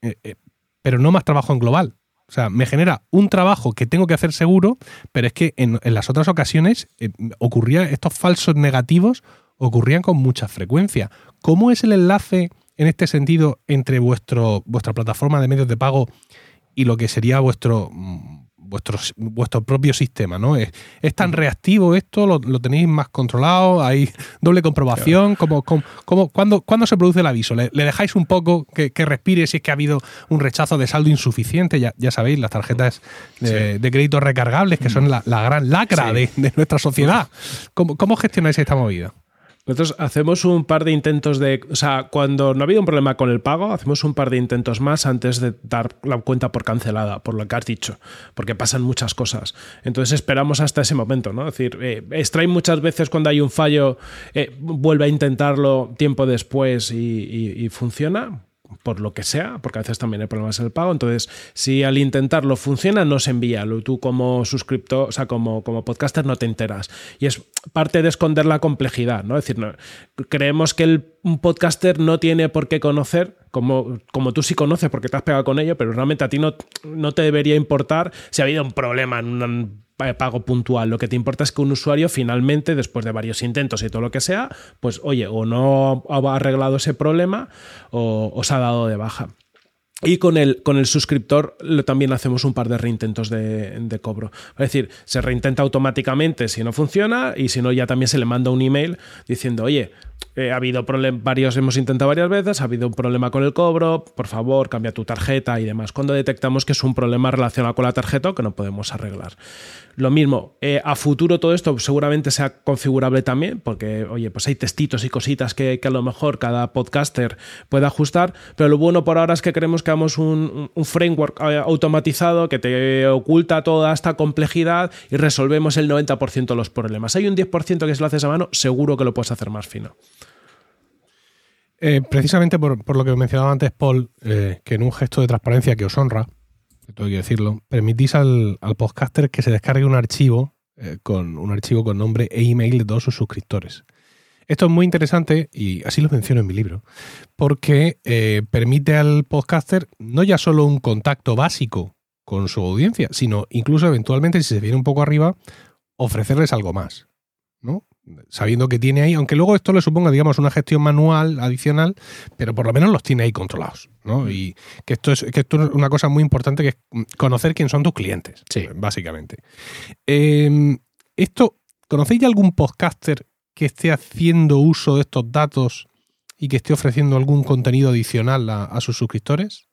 S1: eh, eh, pero no más trabajo en global. O sea, me genera un trabajo que tengo que hacer seguro, pero es que en, las otras ocasiones eh, ocurría estos falsos negativos ocurrían con mucha frecuencia. ¿Cómo es el enlace en este sentido entre vuestro, vuestra plataforma de medios de pago y lo que sería vuestro, vuestro, vuestro propio sistema? ¿no? ¿Es, tan reactivo esto? ¿Lo, tenéis más controlado? ¿Hay (laughs) doble comprobación? ¿Cómo, cómo, cuándo, se produce el aviso? ¿Le, dejáis un poco que, respire si es que ha habido un rechazo de saldo insuficiente? Ya, ya sabéis, las tarjetas de, crédito recargables, que son la, gran lacra de, nuestra sociedad. (laughs) ¿Cómo, ¿Cómo gestionáis esta movida?
S3: Nosotros hacemos un par de intentos de. O sea, cuando no ha habido un problema con el pago, hacemos un par de intentos más antes de dar la cuenta por cancelada, por lo que has dicho, porque pasan muchas cosas. Entonces esperamos hasta ese momento, ¿no? Es decir, eh, muchas veces cuando hay un fallo, eh, vuelve a intentarlo tiempo después y funciona por lo que sea, porque a veces también hay problemas en el pago. Entonces, si al intentarlo funciona, no se envía. Tú como suscriptor, o sea, como, como podcaster no te enteras. Y es parte de esconder la complejidad, ¿no? Es decir, creemos que el, un podcaster no tiene por qué conocer, como, como tú sí conoces porque te has pegado con ello, pero realmente a ti no, no te debería importar si ha habido un problema en un pago puntual. Lo que te importa es que un usuario finalmente, después de varios intentos y todo lo que sea, pues oye, o no ha arreglado ese problema o, se ha dado de baja. Y con el, con el suscriptor también hacemos un par de reintentos de, cobro. Es decir, se reintenta automáticamente si no funciona y si no ya también se le manda un email diciendo, oye, eh, ha habido varios hemos intentado varias veces, ha habido un problema con el cobro, por favor, cambia tu tarjeta y demás. Cuando detectamos que es un problema relacionado con la tarjeta o que no podemos arreglar. Lo mismo, eh, a futuro todo esto seguramente sea configurable también, porque, oye, pues hay testitos y cositas que, a lo mejor cada podcaster puede ajustar, pero lo bueno por ahora es que queremos que hagamos un, framework eh, automatizado que te oculta toda esta complejidad y resolvemos el 90% de los problemas. Hay un 10% que si lo haces a mano, seguro que lo puedes hacer más fino.
S1: Eh, precisamente por, lo que mencionaba antes Paul, que en un gesto de transparencia que os honra, tengo que decirlo, permitís al, podcaster que se descargue un archivo eh, con un archivo con nombre e email de todos sus suscriptores. Esto es muy interesante y así lo menciono en mi libro, porque eh, permite al podcaster no ya solo un contacto básico con su audiencia, sino incluso eventualmente, si se viene un poco arriba, ofrecerles algo más. ¿no? Sabiendo que tiene ahí, aunque luego esto le suponga, digamos, una gestión manual adicional, pero por lo menos los tiene ahí controlados, ¿no? Y que esto es, que esto es una cosa muy importante que es conocer quién son tus clientes, básicamente. Em, esto, ¿conocéis algún podcaster que esté haciendo uso de estos datos y que esté ofreciendo algún contenido adicional a sus suscriptores?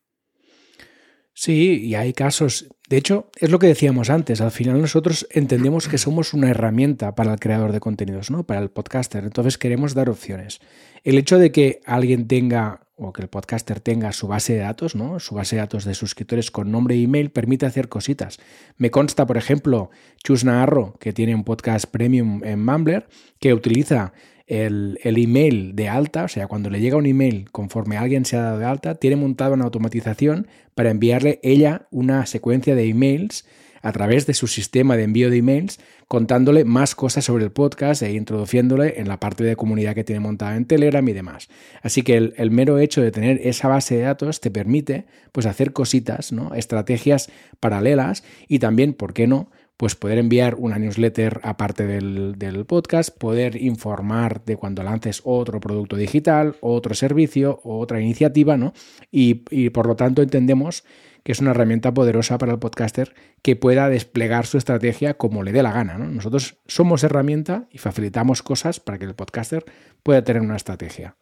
S2: Sí, y hay casos. De hecho, es lo que decíamos antes. Al final nosotros entendemos que somos una herramienta para el creador de contenidos, ¿no? Para el podcaster. Entonces queremos dar opciones. El hecho de que alguien tenga o que el podcaster tenga su base de datos, ¿no? Su base de datos de suscriptores con nombre e email permite hacer cositas. Me consta, por ejemplo, Chus Naharro, que tiene un podcast premium en Mumbler, que utiliza el, email de alta, o sea, cuando le llega un email conforme alguien se ha dado de alta, tiene montado una automatización para enviarle ella una secuencia de emails a través de su sistema de envío de emails, contándole más cosas sobre el podcast e introduciéndole en la parte de comunidad que tiene montada en Telegram y demás. Así que el, mero hecho de tener esa base de datos te permite pues, hacer cositas, ¿no? estrategias paralelas y también, ¿por qué no?, pues poder enviar una newsletter aparte del, podcast, poder informar de cuando lances otro producto digital, otro servicio, otra iniciativa, ¿no? Y, y por lo tanto entendemos que es una herramienta poderosa para el podcaster que pueda desplegar su estrategia como le dé la gana. ¿no? Nosotros somos herramienta y facilitamos cosas para que el podcaster pueda tener una estrategia.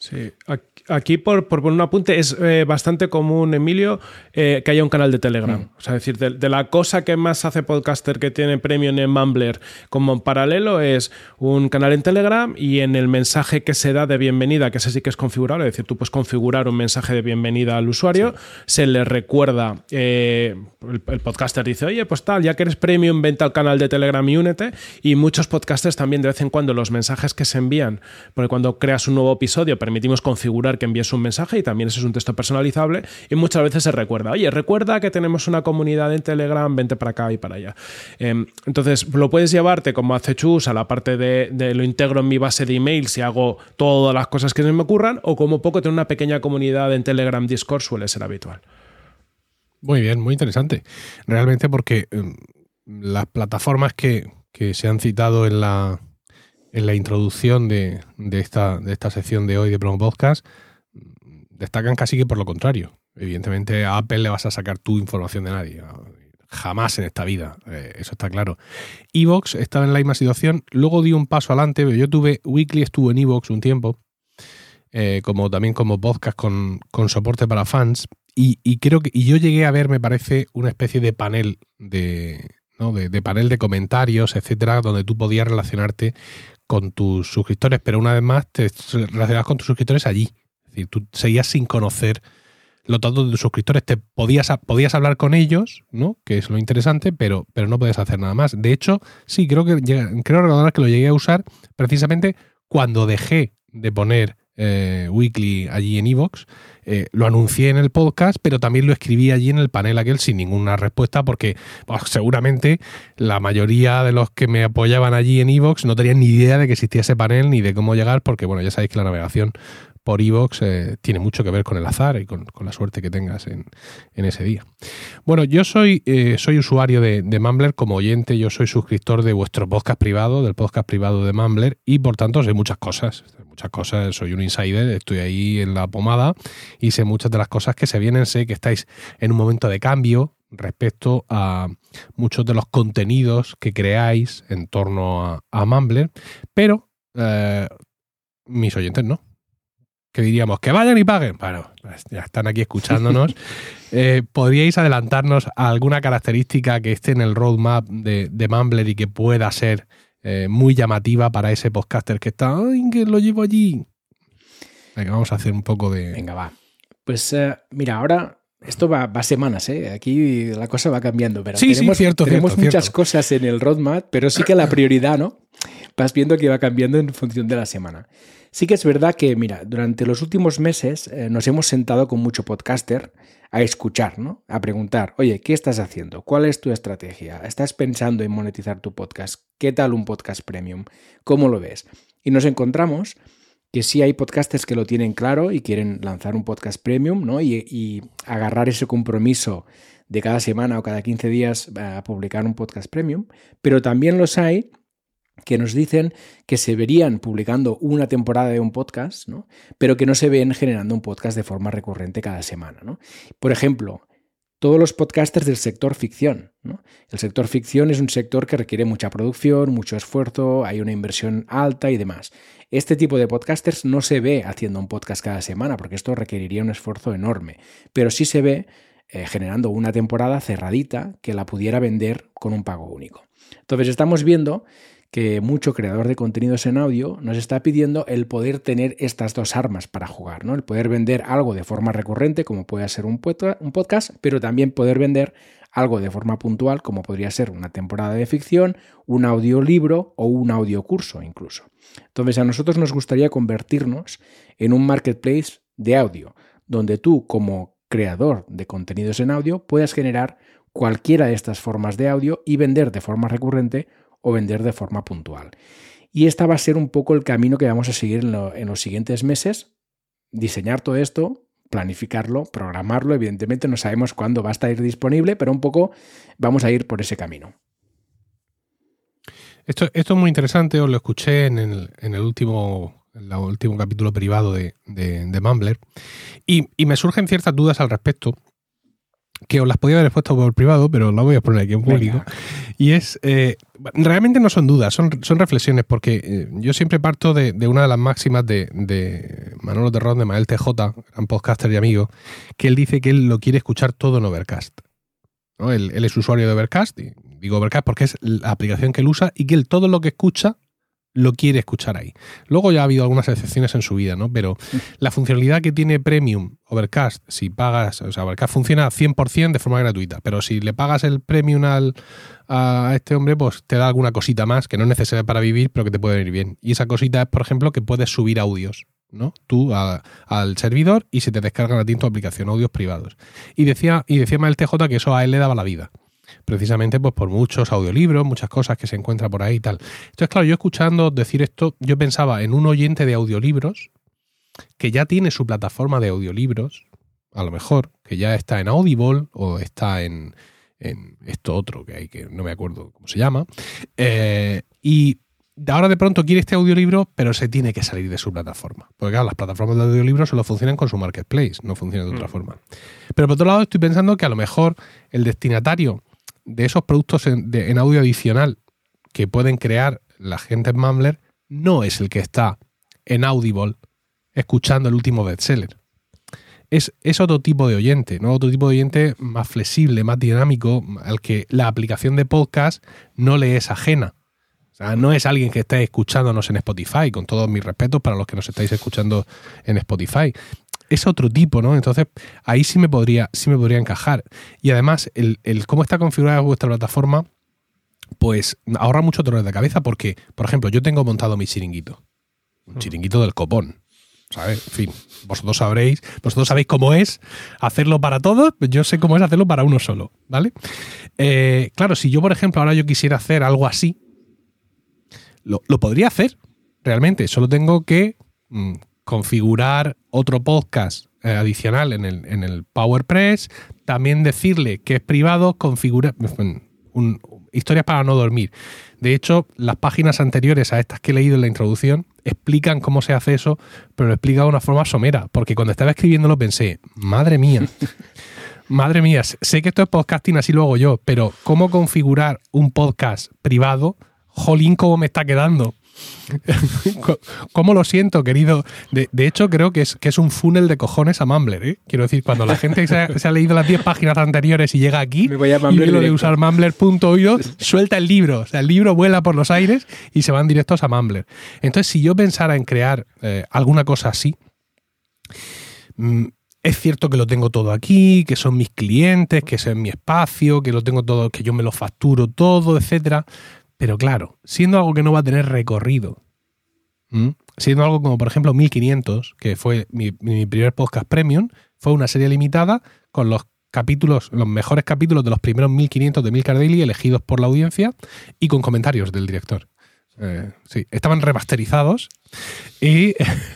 S3: Sí, aquí por, por poner un apunte es eh, bastante común, Emilio, eh, que haya un canal de Telegram. Mm. O sea, es decir, de, la cosa que más hace podcaster que tiene premium en Mumbler como paralelo es un canal en Telegram y en el mensaje que se da de bienvenida, que ese sí que es configurable, es decir, tú puedes configurar un mensaje de bienvenida al usuario, se le recuerda, eh, el, el, podcaster dice, oye, pues tal, ya que eres premium, vente al canal de Telegram y únete. Y muchos podcasters también de vez en cuando los mensajes que se envían, porque cuando creas un nuevo episodio, permitimos configurar que envíes un mensaje y también ese es un texto personalizable y muchas veces se recuerda, oye, recuerda que tenemos una comunidad en Telegram, vente para acá y para allá. Em, entonces, lo puedes llevarte como hace Chus a la parte de, lo integro en mi base de email si hago todas las cosas que se me ocurran o como poco tener una pequeña comunidad en Telegram, Discord suele ser habitual.
S1: Muy bien, muy interesante. Realmente porque em, las plataformas que, que se han citado en la, en la introducción de, esta, de esta sección de hoy de Promo Podcast destacan casi que por lo contrario. Evidentemente a Apple le vas a sacar tu información de nadie. Jamás en esta vida, eh, eso está claro. Evox estaba en la misma situación, luego di un paso adelante, yo tuve, Weekly estuvo en Evox un tiempo, eh, como también como podcast con, soporte para fans, y, creo que y yo llegué a ver, me parece, una especie de panel de, de, panel de comentarios, etcétera, donde tú podías relacionarte con tus suscriptores, pero una vez más te relacionabas con tus suscriptores allí. Es decir, tú seguías sin conocer los datos de tus suscriptores, te podías, podías hablar con ellos, ¿no? Que es lo interesante, pero, pero no puedes hacer nada más. De hecho, sí, creo que creo recordar que lo llegué a usar precisamente cuando dejé de poner eh, Weekly allí en Evox. Eh, lo anuncié en el podcast, pero también lo escribí allí en el panel aquel sin ninguna respuesta, porque pues, seguramente la mayoría de los que me apoyaban allí en Evox no tenían ni idea de que existía ese panel ni de cómo llegar, porque bueno, ya sabéis que la navegación por Evox eh, tiene mucho que ver con el azar y con, la suerte que tengas en, ese día. Bueno, yo soy, soy usuario de, de, Mumbler como oyente, yo soy suscriptor de vuestro podcast privado, del podcast privado de Mumbler, y por tanto sé muchas cosas muchas cosas, soy un insider, estoy ahí en la pomada y sé muchas de las cosas que se vienen, sé que estáis en un momento de cambio respecto a muchos de los contenidos que creáis en torno a, a Mumbler, pero eh, mis oyentes no. Que diríamos que vayan y paguen. Bueno, pues ya están aquí escuchándonos. (laughs) Eh, ¿Podríais adelantarnos alguna característica que esté en el roadmap de, de Mumbler y que pueda ser eh, muy llamativa para ese podcaster que está, ¡ay, que lo llevo allí! Venga, vamos a hacer un poco de...
S2: Venga, va. Pues eh, mira, ahora esto va, va, semanas, ¿eh? Aquí la cosa va cambiando, pero
S1: sí, tenemos, cierto,
S2: tenemos muchas cosas en el roadmap, pero sí que la (coughs) prioridad, ¿no? Vas viendo que va cambiando en función de la semana. Sí que es verdad que, mira, durante los últimos meses eh, nos hemos sentado con mucho podcaster a escuchar, ¿no? A preguntar, oye, ¿qué estás haciendo? ¿Cuál es tu estrategia? ¿Estás pensando en monetizar tu podcast? ¿Qué tal un podcast premium? ¿Cómo lo ves? Y nos encontramos que sí hay podcasters que lo tienen claro y quieren lanzar un podcast premium, ¿no? Y, y agarrar ese compromiso de cada semana o cada 15 días a publicar un podcast premium, pero también los hay que nos dicen que se verían publicando una temporada de un podcast, pero que no se ven generando un podcast de forma recurrente cada semana. Por ejemplo, todos los podcasters del sector ficción. El sector ficción es un sector que requiere mucha producción, mucho esfuerzo, hay una inversión alta y demás. Este tipo de podcasters no se ve haciendo un podcast cada semana porque esto requeriría un esfuerzo enorme, pero sí se ve eh, generando una temporada cerradita que la pudiera vender con un pago único. Entonces estamos viendo que mucho creador de contenidos en audio nos está pidiendo el poder tener estas dos armas para jugar, ¿no? El poder vender algo de forma recurrente, como puede ser un podcast, pero también poder vender algo de forma puntual, como podría ser una temporada de ficción, un audiolibro o un audiocurso incluso. Entonces a nosotros nos gustaría convertirnos en un marketplace de audio, donde tú como creador de contenidos en audio puedas generar cualquiera de estas formas de audio y vender de forma recurrente o vender de forma puntual. Y esta va a ser un poco el camino que vamos a seguir en, los siguientes meses, diseñar todo esto, planificarlo, programarlo. Evidentemente no sabemos cuándo va a estar disponible, pero un poco vamos a ir por ese camino.
S1: Esto, es muy interesante, os lo escuché en el, último, el último capítulo privado de, Mumbler, y, me surgen ciertas dudas al respecto, que os las podía haber puesto por privado, pero las voy a poner aquí en público. Y es, eh, realmente no son dudas, son, son reflexiones, porque eh, yo siempre parto de, de, una de las máximas de, de Manolo Terrón, de Mael TJ, gran podcaster y amigo, que él dice que él lo quiere escuchar todo en Overcast. ¿no? Él, él, es usuario de Overcast, y digo Overcast porque es la aplicación que él usa y que él todo lo que escucha lo quiere escuchar ahí. Luego ya ha habido algunas excepciones en su vida, ¿no? Pero (laughs) la funcionalidad que tiene Premium Overcast, si pagas, o sea, Overcast funciona 100% de forma gratuita, pero si le pagas el Premium al, a este hombre, pues te da alguna cosita más que no es necesaria para vivir, pero que te puede venir bien. Y esa cosita es, por ejemplo, que puedes subir audios. ¿no? Tú al servidor y se te descargan a ti en tu aplicación audios privados. Y decía, y decía el TJ que eso a él le daba la vida precisamente pues por muchos audiolibros, muchas cosas que se encuentran por ahí y tal. Entonces, claro, yo escuchando decir esto, yo pensaba en un oyente de audiolibros que ya tiene su plataforma de audiolibros, a lo mejor, que ya está en Audible o está en, esto otro que hay, que no me acuerdo cómo se llama, eh, y ahora de pronto quiere este audiolibro, pero se tiene que salir de su plataforma. Porque claro, las plataformas de audiolibros solo funcionan con su marketplace, no funcionan de otra mm. forma. Pero por otro lado, estoy pensando que a lo mejor el destinatario de esos productos en, audio adicional que pueden crear la gente en Mumbler no es el que está en Audible escuchando el último bestseller. Es, es, otro tipo de oyente, ¿no? Otro tipo de oyente más flexible, más dinámico, al que la aplicación de podcast no le es ajena. O sea, no es alguien que esté escuchándonos en Spotify, con todos mis respetos para los que nos estáis escuchando en Spotify es otro tipo, ¿no? Entonces, ahí sí me podría, sí me podría encajar. Y además, el, cómo está configurada vuestra plataforma, pues ahorra mucho dolor de cabeza porque, por ejemplo, yo tengo montado mi chiringuito. Un chiringuito del copón. ¿Sabes? En fin, vosotros sabréis, vosotros sabéis cómo es hacerlo para todos, yo sé cómo es hacerlo para uno solo, ¿vale? Eh, claro, si yo, por ejemplo, ahora yo quisiera hacer algo así, lo, podría hacer, realmente. Solo tengo que mm, configurar otro podcast eh, adicional en el, en el PowerPress, también decirle que es privado, configurar historias para no dormir. De hecho, las páginas anteriores a estas que he leído en la introducción explican cómo se hace eso, pero lo explica de una forma somera, porque cuando estaba escribiendo lo pensé, madre mía, (laughs) madre mía, sé que esto es podcasting, así lo hago yo, pero cómo configurar un podcast privado, jolín, cómo me está quedando. (laughs) ¿Cómo lo siento, querido? De, hecho, creo que es, que es un funnel de cojones a Mumbler. ¿eh? Quiero decir, cuando la gente se ha, leído las 10 páginas anteriores y llega aquí y ve lo de usar Mumbler.oído, suelta el libro. O sea, el libro vuela por los aires y se van directos a Mumbler. Entonces, si yo pensara en crear eh, alguna cosa así, mm, es cierto que lo tengo todo aquí, que son mis clientes, que es mi espacio, que lo tengo todo, que yo me lo facturo todo, etcétera. Pero claro, siendo algo que no va a tener recorrido, siendo algo como por ejemplo 1500, que fue mi, primer podcast premium, fue una serie limitada con los capítulos, los mejores capítulos de los primeros 1500 de Milcar Daily elegidos por la audiencia y con comentarios del director. Eh, sí, estaban remasterizados y,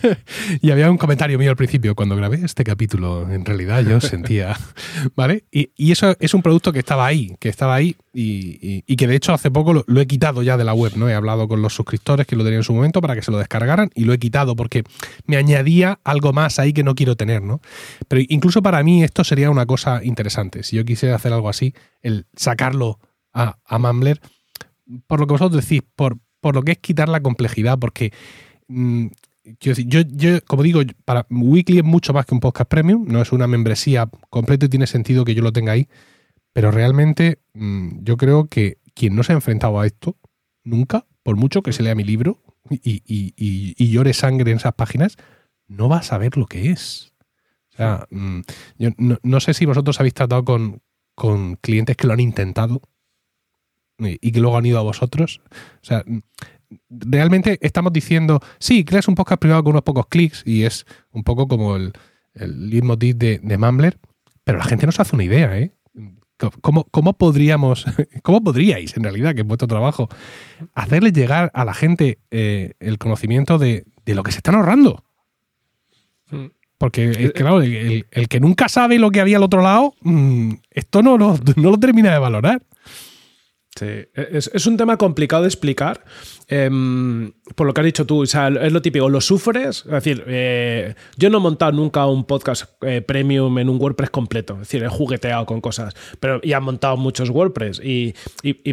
S1: (laughs) y, había un comentario mío al principio cuando grabé este capítulo. En realidad yo sentía, (laughs) ¿vale? Y, eso es un producto que estaba ahí, que estaba ahí y, que de hecho hace poco lo, he quitado ya de la web, ¿no? He hablado con los suscriptores que lo tenían en su momento para que se lo descargaran y lo he quitado porque me añadía algo más ahí que no quiero tener, ¿no? Pero incluso para mí esto sería una cosa interesante. Si yo quisiera hacer algo así, el sacarlo a, a Mambler, por lo que vosotros decís, por, por lo que es quitar la complejidad, porque mm, yo, como digo, para Weekly es mucho más que un podcast premium, no es una membresía completa y tiene sentido que yo lo tenga ahí, pero realmente mm, yo creo que quien no se ha enfrentado a esto nunca, por mucho que se lea mi libro y, llore sangre en esas páginas, no va a saber lo que es. O sea, mm, yo no, sé si vosotros habéis tratado con, con clientes que lo han intentado y que luego han ido a vosotros. O sea, realmente estamos diciendo, sí, creas un podcast privado con unos pocos clics y es un poco como el, el leitmotiv de, de Mumbler, pero la gente no se hace una idea, ¿eh? ¿Cómo, ¿Cómo, podríamos, (laughs) cómo podríais, en realidad, que es vuestro trabajo, hacerle llegar a la gente eh, el conocimiento de, de, lo que se están ahorrando? Hmm. Porque, claro, el, que nunca sabe lo que había al otro lado, mm, esto no, no, no lo termina de valorar.
S3: Sí, es, un tema complicado de explicar, em, por lo que has dicho tú, es lo típico, lo sufres, es decir, eh, yo no he montado nunca un podcast eh, premium en un WordPress completo, es decir, he jugueteado con cosas, pero ya he montado muchos WordPress y,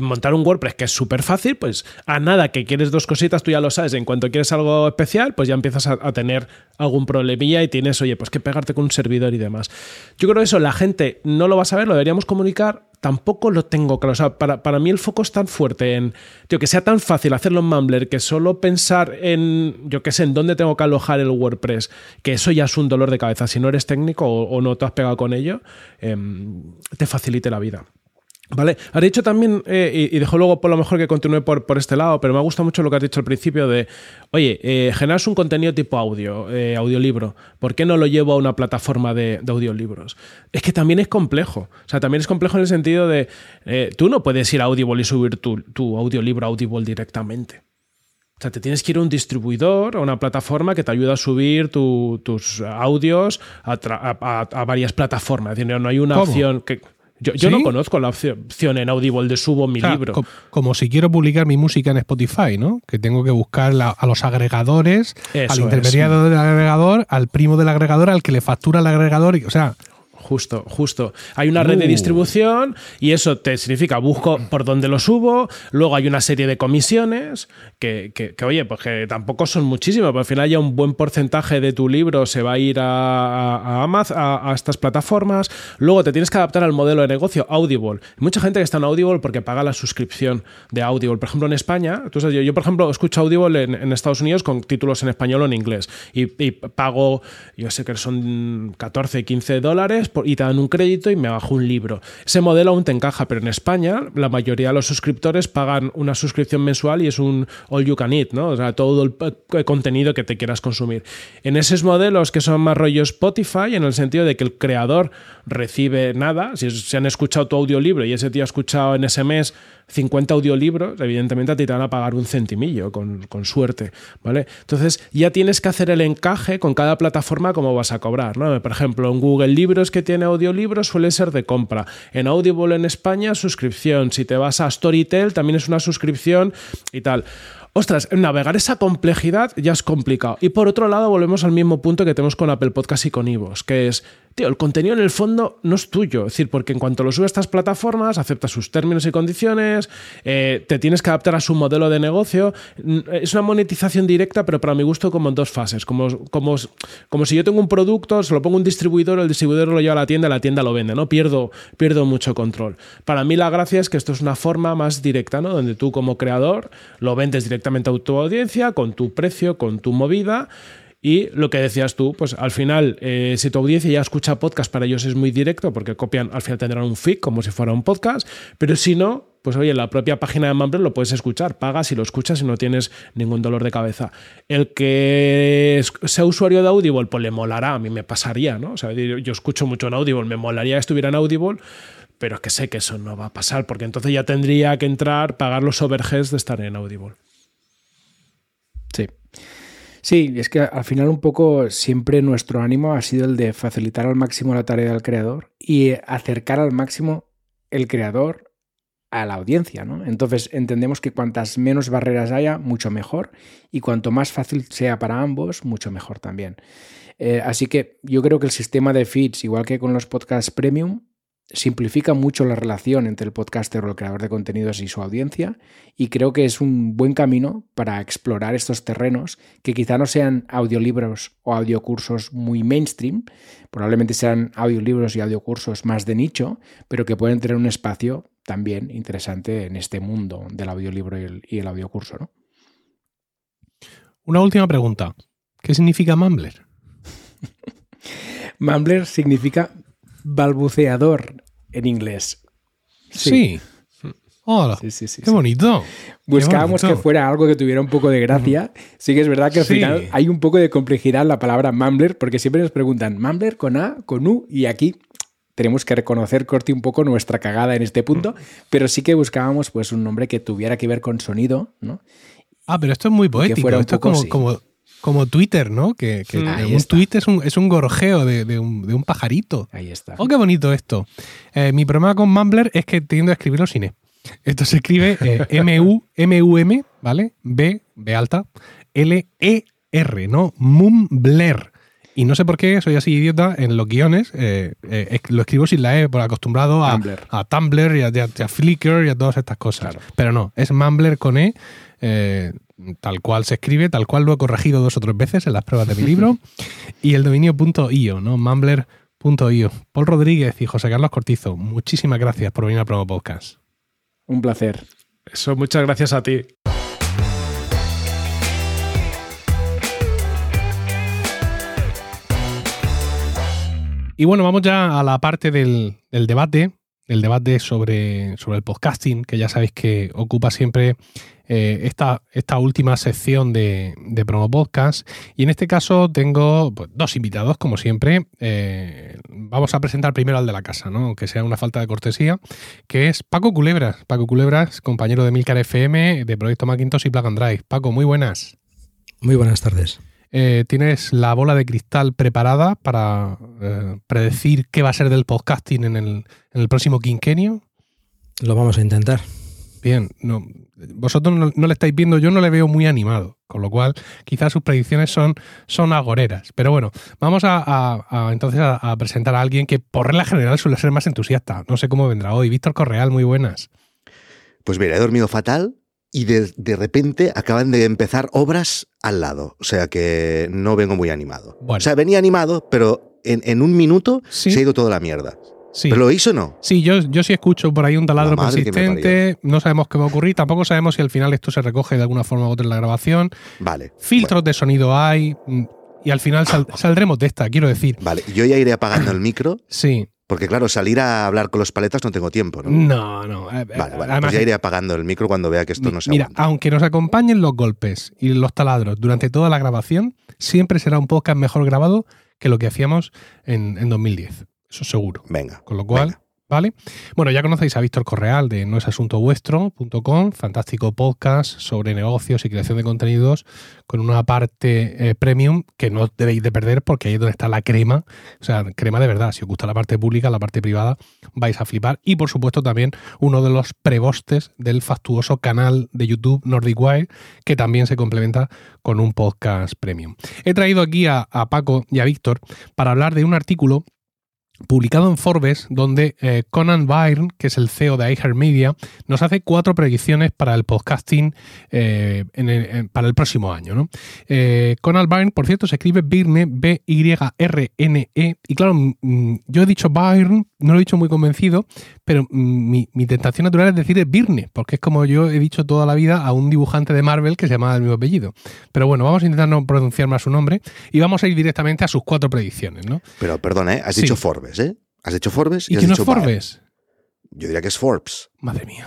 S3: montar un WordPress que es súper fácil, pues a nada que quieres dos cositas, tú ya lo sabes, en cuanto quieres algo especial, pues ya empiezas a, a tener algún problemilla y tienes, oye, pues que pegarte con un servidor y demás. Yo creo que eso la gente no lo va a saber, lo deberíamos comunicar tampoco lo tengo claro. O sea, para, para, mí el foco es tan fuerte en tío, que sea tan fácil hacerlo en Mumbler que solo pensar en, yo qué sé, en dónde tengo que alojar el WordPress, que eso ya es un dolor de cabeza. Si no eres técnico o, no te has pegado con ello, em, te facilite la vida. Vale, has dicho también, eh, y, dejo luego por lo mejor que continúe por, por, este lado, pero me ha gustado mucho lo que has dicho al principio de, oye, eh, generas un contenido tipo audio, eh, audiolibro, ¿por qué no lo llevo a una plataforma de, audiolibros? Es que también es complejo, o sea, también es complejo en el sentido de, tú no puedes ir a Audible y subir tu, tu audiolibro a Audible directamente. O sea, te tienes que ir a un distribuidor, a una plataforma que te ayuda a subir tus audios a, varias plataformas. Es decir, no hay una opción que... Yo, no conozco la opción en Audible de subo mi libro.
S1: como si quiero publicar mi música en Spotify, ¿no? Que tengo que buscar a los agregadores, al intermediario del agregador, al primo del agregador, al que le factura el agregador. Y, o sea,
S3: Justo, justo. Hay una red de uh. distribución y eso te significa busco por dónde lo subo. Luego hay una serie de comisiones que, oye, pues que tampoco son muchísimas, pero al final ya un buen porcentaje de tu libro se va a ir a, Amazon, a, estas plataformas. Luego te tienes que adaptar al modelo de negocio Audible. Hay mucha gente que está en Audible porque paga la suscripción de Audible. Por ejemplo, en España, yo, yo, por ejemplo, escucho Audible en, Estados Unidos con títulos en español o en inglés y, y pago, yo sé que son 14, 15 dólares y te dan un crédito y me bajo un libro. Ese modelo aún te encaja, pero en España la mayoría de los suscriptores pagan una suscripción mensual y es un all you can eat, ¿no? O sea, todo el contenido que te quieras consumir. En esos modelos que son más rollo Spotify, en el sentido de que el creador recibe nada, si se han escuchado tu audiolibro y ese tío ha escuchado en ese mes 50 audiolibros, evidentemente a ti te van a pagar un centimillo, con, suerte, ¿vale? Entonces ya tienes que hacer el encaje con cada plataforma cómo vas a cobrar, ¿no? Por ejemplo, en Google Libros que tiene audiolibros suele ser de compra. En Audible en España, suscripción. Si te vas a Storytel, también es una suscripción y tal. Ostras, navegar esa complejidad ya es complicado. Y por otro lado, volvemos al mismo punto que tenemos con Apple Podcast y con Ivos, que es el contenido en el fondo no es tuyo. Es decir, porque en cuanto lo sube a estas plataformas, aceptas sus términos y condiciones, eh, te tienes que adaptar a su modelo de negocio. Es una monetización directa, pero para mi gusto como en dos fases. Como, como, como si yo tengo un producto, se lo pongo un distribuidor, el distribuidor lo lleva a la tienda, la tienda lo vende, ¿no? Pierdo, pierdo mucho control. Para mí la gracia es que esto es una forma más directa, ¿no? Donde tú como creador lo vendes directamente a tu audiencia, con tu precio, con tu movida y lo que decías tú, pues al final, eh, si tu audiencia ya escucha podcast, para ellos es muy directo porque copian, al final tendrán un feed como si fuera un podcast, pero si no, pues oye, la propia página de Mumble lo puedes escuchar, pagas y lo escuchas y no tienes ningún dolor de cabeza. El que sea usuario de Audible, pues le molará, a mí me pasaría, ¿no? O sea, yo escucho mucho en Audible, me molaría que estuviera en Audible, pero es que sé que eso no va a pasar, porque entonces ya tendría que entrar, pagar los overheads de estar en Audible.
S2: Sí. Sí, es que al final un poco siempre nuestro ánimo ha sido el de facilitar al máximo la tarea del creador y acercar al máximo el creador a la audiencia, ¿no? Entonces entendemos que cuantas menos barreras haya, mucho mejor, y cuanto más fácil sea para ambos, mucho mejor también. Eh, así que yo creo que el sistema de feeds, igual que con los podcasts premium, simplifica mucho la relación entre el podcaster o el creador de contenidos y su audiencia y creo que es un buen camino para explorar estos terrenos que quizá no sean audiolibros o audiocursos muy mainstream, probablemente sean audiolibros y audiocursos más de nicho, pero que pueden tener un espacio también interesante en este mundo del audiolibro y el, y el audiocurso. ¿no?
S1: Una última pregunta. ¿Qué significa Mumbler? (laughs)
S2: Mumbler significa balbuceador en inglés.
S1: Sí. sí. sí, sí, qué bonito.
S2: Buscábamos que fuera algo que tuviera un poco de gracia. Sí que es verdad que al final hay un poco de complejidad en la palabra Mumbler, porque siempre nos preguntan Mumbler con A, con U, y aquí tenemos que reconocer, Corti, un poco nuestra cagada en este punto, pero sí que buscábamos pues un nombre que tuviera que ver con sonido, ¿no?
S1: Ah, pero esto es muy poético. Esto es como, como Twitter, ¿no? Que, un tweet es un, es un gorjeo de, de un, de un pajarito.
S2: Ahí está.
S1: Oh, qué bonito esto. Eh, mi problema con Mumbler es que tiendo a escribirlo sin E. Esto se escribe eh, (laughs) M-U, M-U-M, ¿vale? B, B alta, L-E-R, ¿no? Mumbler. Y no sé por qué soy así idiota en los guiones. eh, eh, es- lo escribo sin la E, por acostumbrado a
S2: Tumblr.
S1: a Tumblr y a, y a- y a Flickr y a todas estas cosas.
S2: Claro.
S1: Pero no, es Mumbler con E, eh, tal cual se escribe, tal cual lo he corregido dos o tres veces en las pruebas de mi libro. (laughs) y el dominio .io, ¿no? Mumbler.io. Paul Rodríguez y José Carlos Cortizo, muchísimas gracias por venir a Promo Podcast.
S2: Un placer.
S3: Eso, muchas gracias a ti.
S1: Y bueno, vamos ya a la parte del, del debate, el debate sobre, sobre el podcasting, que ya sabéis que ocupa siempre eh, esta, esta última sección de, de Promo Podcast. Y en este caso tengo pues, dos invitados, como siempre. Eh, vamos a presentar primero al de la casa, ¿no? aunque sea una falta de cortesía, que es Paco Culebras. Paco Culebras, compañero de Milcar FM, de Proyecto Macintosh y Plug and Drive. Paco, muy buenas.
S4: Muy buenas tardes.
S1: Eh, ¿Tienes la bola de cristal preparada para eh, predecir qué va a ser del podcasting en el, en el próximo quinquenio?
S4: Lo vamos a intentar.
S1: Bien, no, vosotros no, no le estáis viendo, yo no le veo muy animado, con lo cual quizás sus predicciones son, son agoreras. Pero bueno, vamos a, a- a, entonces a, a presentar a alguien que por regla general suele ser más entusiasta. No sé cómo vendrá hoy. Víctor Correal, muy buenas.
S5: Pues mira, he dormido fatal y de, de repente acaban de empezar obras al lado. O sea que no vengo muy animado.
S1: Bueno.
S5: O sea, venía animado, pero en, en un minuto
S1: Sí.
S5: se ha ido toda la mierda.
S1: Sí.
S5: ¿Pero lo hizo o no?
S1: Sí, yo, yo sí escucho por ahí un taladro persistente, no sabemos qué va a ocurrir, tampoco sabemos si al final esto se recoge de alguna forma u otra en la grabación.
S5: Vale.
S1: Filtros de sonido hay mm, y al final sal- saldremos de esta, quiero decir.
S5: Vale, yo ya iré apagando el micro,
S1: Sí,
S5: porque claro, salir a hablar con los paletas no tengo tiempo, ¿no?
S1: no, no. eh,
S5: Vale, vale,
S1: además,
S5: pues ya iré apagando el micro cuando vea que esto no se
S1: mira,
S5: aguanta.
S1: aunque nos acompañen los golpes y los taladros durante toda la grabación, siempre será un podcast mejor grabado que lo que hacíamos en, en 2010. Eso seguro.
S5: Venga.
S1: Con lo cual,
S5: venga.
S1: ¿Vale? Bueno, ya conocéis a Víctor Correal de noesasuntovuestro.com, fantástico podcast sobre negocios y creación de contenidos con una parte eh, premium que no debéis de perder porque ahí es donde está la crema, o sea, crema de verdad. Si os gusta la parte pública, la parte privada, vais a flipar. Y por supuesto también uno de los prebostes del fastuoso canal de YouTube Nordic Wire, que también se complementa con un podcast premium. He traído aquí a Paco y a Víctor para hablar de un artículo publicado en Forbes, donde eh, Conan Byrne, que es el CEO de iHeartMedia, nos hace cuatro predicciones para el podcasting eh, para el próximo año. ¿no? Eh, Conan Byrne, por cierto, se escribe Byrne, B-Y-R-N-E, y claro, mm, yo he dicho Byrne, no lo he dicho muy convencido, pero mm, mi, mi tentación natural es decir Byrne, porque es como yo he dicho toda la vida a un dibujante de Marvel que se llamaba el mismo apellido. Pero bueno, vamos a intentar no pronunciar más su nombre y vamos a ir directamente a sus cuatro predicciones, ¿no?
S5: Pero perdona, ¿eh? Has
S1: Sí.
S5: dicho Forbes, ¿eh? Has dicho Forbes y,
S1: ¿Y
S5: has
S1: quién es
S5: dicho Byrne.
S1: Forbes?
S5: Yo diría que es Forbes.
S1: Madre mía.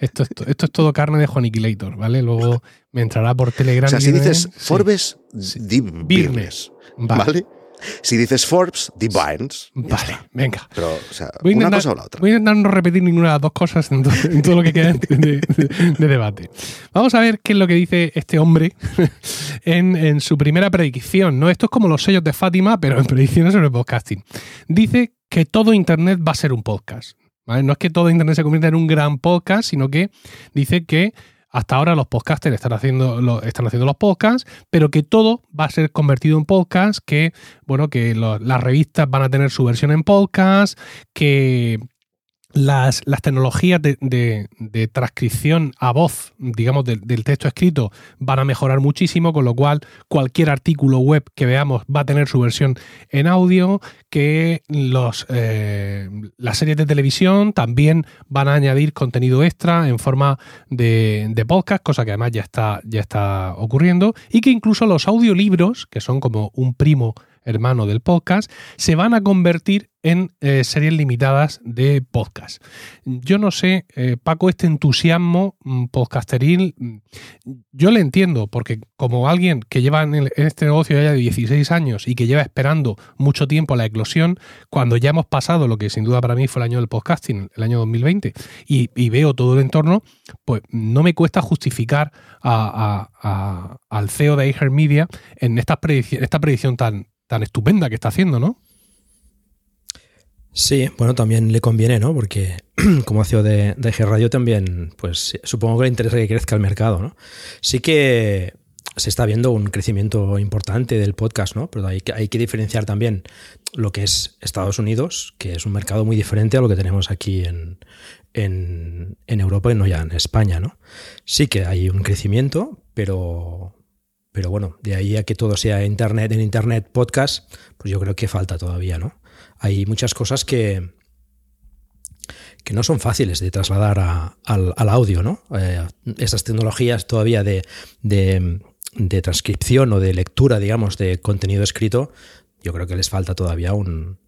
S1: Esto, es to- esto es todo carne de Juaniquilator, ¿vale? Luego me entrará por Telegram.
S5: O sea, si dices. Forbes,
S1: Sí.
S5: Byrnes.
S1: Vale.
S5: ¿Vale? Si dices Forbes, di Byrnes. Ya
S1: Vale, venga.
S5: Pero, o sea,
S1: Voy
S5: una
S1: intentar,
S5: cosa o la otra.
S1: voy a intentar no repetir ninguna de las dos cosas en, to- en todo lo que queda de, de- de debate. Vamos a ver qué es lo que dice este hombre en, en su primera predicción. ¿no? Esto es como los sellos de Fátima, pero en predicciones sobre podcasting. Dice que todo Internet va a ser un podcast. ¿vale? No es que todo Internet se convierta en un gran podcast, sino que dice que hasta ahora los podcasters están haciendo, están haciendo los podcasts, pero que todo va a ser convertido en podcast, que bueno, que las revistas van a tener su versión en podcast, que las, las tecnologías de, de- transcripción a voz, digamos, del, del texto escrito, van a mejorar muchísimo, con lo cual cualquier artículo web que veamos va a tener su versión en audio, que los, eh, las series de televisión también van a añadir contenido extra en forma de, de podcast, cosa que además ya está, ya está ocurriendo, y que incluso los audiolibros, que son como un primo hermano del podcast, se van a convertir en eh, series limitadas de podcast. Yo no sé, eh, Paco, este entusiasmo mm, podcasteril, mm, yo le entiendo, porque como alguien que lleva en, este negocio ya de 16 años y que lleva esperando mucho tiempo la eclosión, cuando ya hemos pasado lo que sin duda para mí fue el año del podcasting, el año 2020, y, veo todo el entorno, pues no me cuesta justificar al CEO de Media en esta predicción tan, tan estupenda que está haciendo, ¿no?
S4: Sí, bueno, también le conviene, ¿no? Porque (clears throat) como CEO de, de G Radio también, pues supongo que le interesa que crezca el mercado, ¿no? Sí que se está viendo un crecimiento importante del podcast, ¿no? Pero hay que, hay que diferenciar también lo que es Estados Unidos, que es un mercado muy diferente a lo que tenemos aquí en, en, en Europa y no ya en España, ¿no? Sí que hay un crecimiento, pero, pero bueno, de ahí a que todo sea internet, en internet, podcast, pues yo creo que falta todavía, ¿no? hay muchas cosas que, que no son fáciles de trasladar al, audio, ¿no? Eh, esas tecnologías todavía de, transcripción o de lectura, digamos, de contenido escrito, yo creo que les falta todavía un,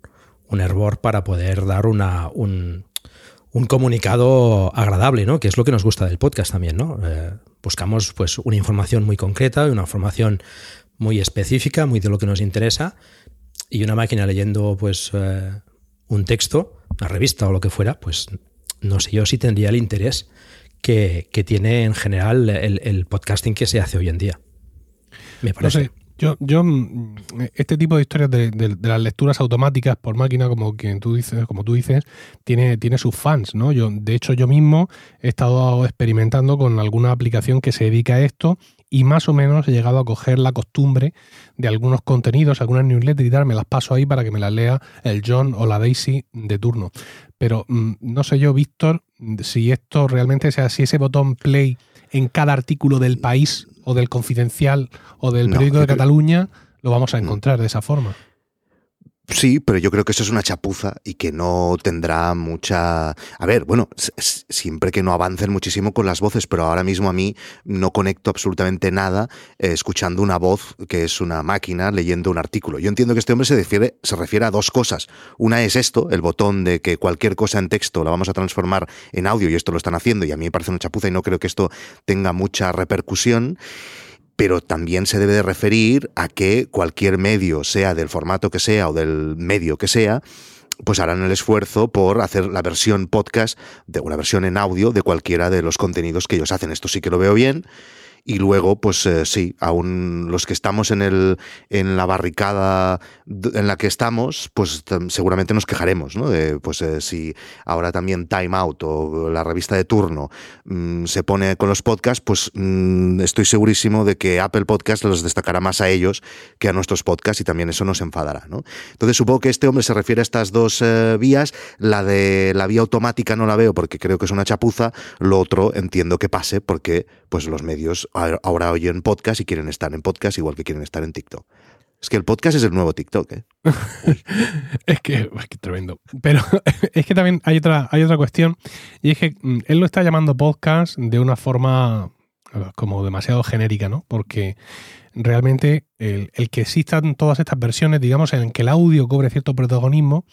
S4: un hervor para poder dar una, un, comunicado agradable, ¿no? Que es lo que nos gusta del podcast también, ¿no? Eh, buscamos pues una información muy concreta, una información muy específica, muy de lo que nos interesa, y una máquina leyendo pues eh, un texto, una revista o lo que fuera, pues no sé yo si tendría el interés que, tiene en general el, podcasting que se hace hoy en día. Me parece.
S1: Yo, yo, mm, este tipo de historias de, las lecturas automáticas por máquina, como quien tú dices, como tú dices, tiene, tiene sus fans, ¿no? Yo, de hecho, yo mismo he estado experimentando con alguna aplicación que se dedica a esto y más o menos he llegado a coger la costumbre de algunos contenidos, algunas newsletters y tal, me las paso ahí para que me las lea el John o la Daisy de turno. Pero mm, no sé yo, Víctor, si esto realmente sea, si ese botón play en cada artículo del país o del confidencial o del periódico de Cataluña, lo vamos a encontrar de esa forma.
S5: Sí, pero yo creo que eso es una chapuza y que no tendrá mucha... A ver, bueno, siempre que no avancen muchísimo con las voces, pero ahora mismo a mí no conecto absolutamente nada eh, escuchando una voz que es una máquina leyendo un artículo. Yo entiendo que este hombre se refiere, se refiere a dos cosas. Una es esto, el botón de que cualquier cosa en texto la vamos a transformar en audio y esto lo están haciendo y a mí me parece una chapuza y no creo que esto tenga mucha repercusión pero también se debe de referir a que cualquier medio, sea del formato que sea o del medio que sea, pues harán el esfuerzo por hacer la versión podcast, de una versión en audio de cualquiera de los contenidos que ellos hacen. Esto sí que lo veo bien y luego, pues eh, sí, aún los que estamos en, el, en la barricada en la que estamos, pues seguramente nos quejaremos, ¿no? De, pues eh, si ahora también Time Out o la revista de turno mm, se pone con los podcasts, pues mm, estoy segurísimo de que Apple Podcast los destacará más a ellos que a nuestros podcasts y también eso nos enfadará, ¿no? Entonces supongo que este hombre se refiere a estas dos eh, vías, la de la vía automática no la veo porque creo que es una chapuza, lo otro entiendo que pase porque pues los medios ahora oyen podcast y quieren estar en podcast igual que quieren estar en TikTok. Es que el podcast es el nuevo TikTok, ¿eh? (laughs)
S1: es, que, es que tremendo. Pero (laughs) es que también hay otra, hay otra cuestión, y es que mm, él lo está llamando podcast de una forma eh, como demasiado genérica, ¿no? Porque realmente el, el que existan todas estas versiones, digamos, en que el audio cobre cierto protagonismo,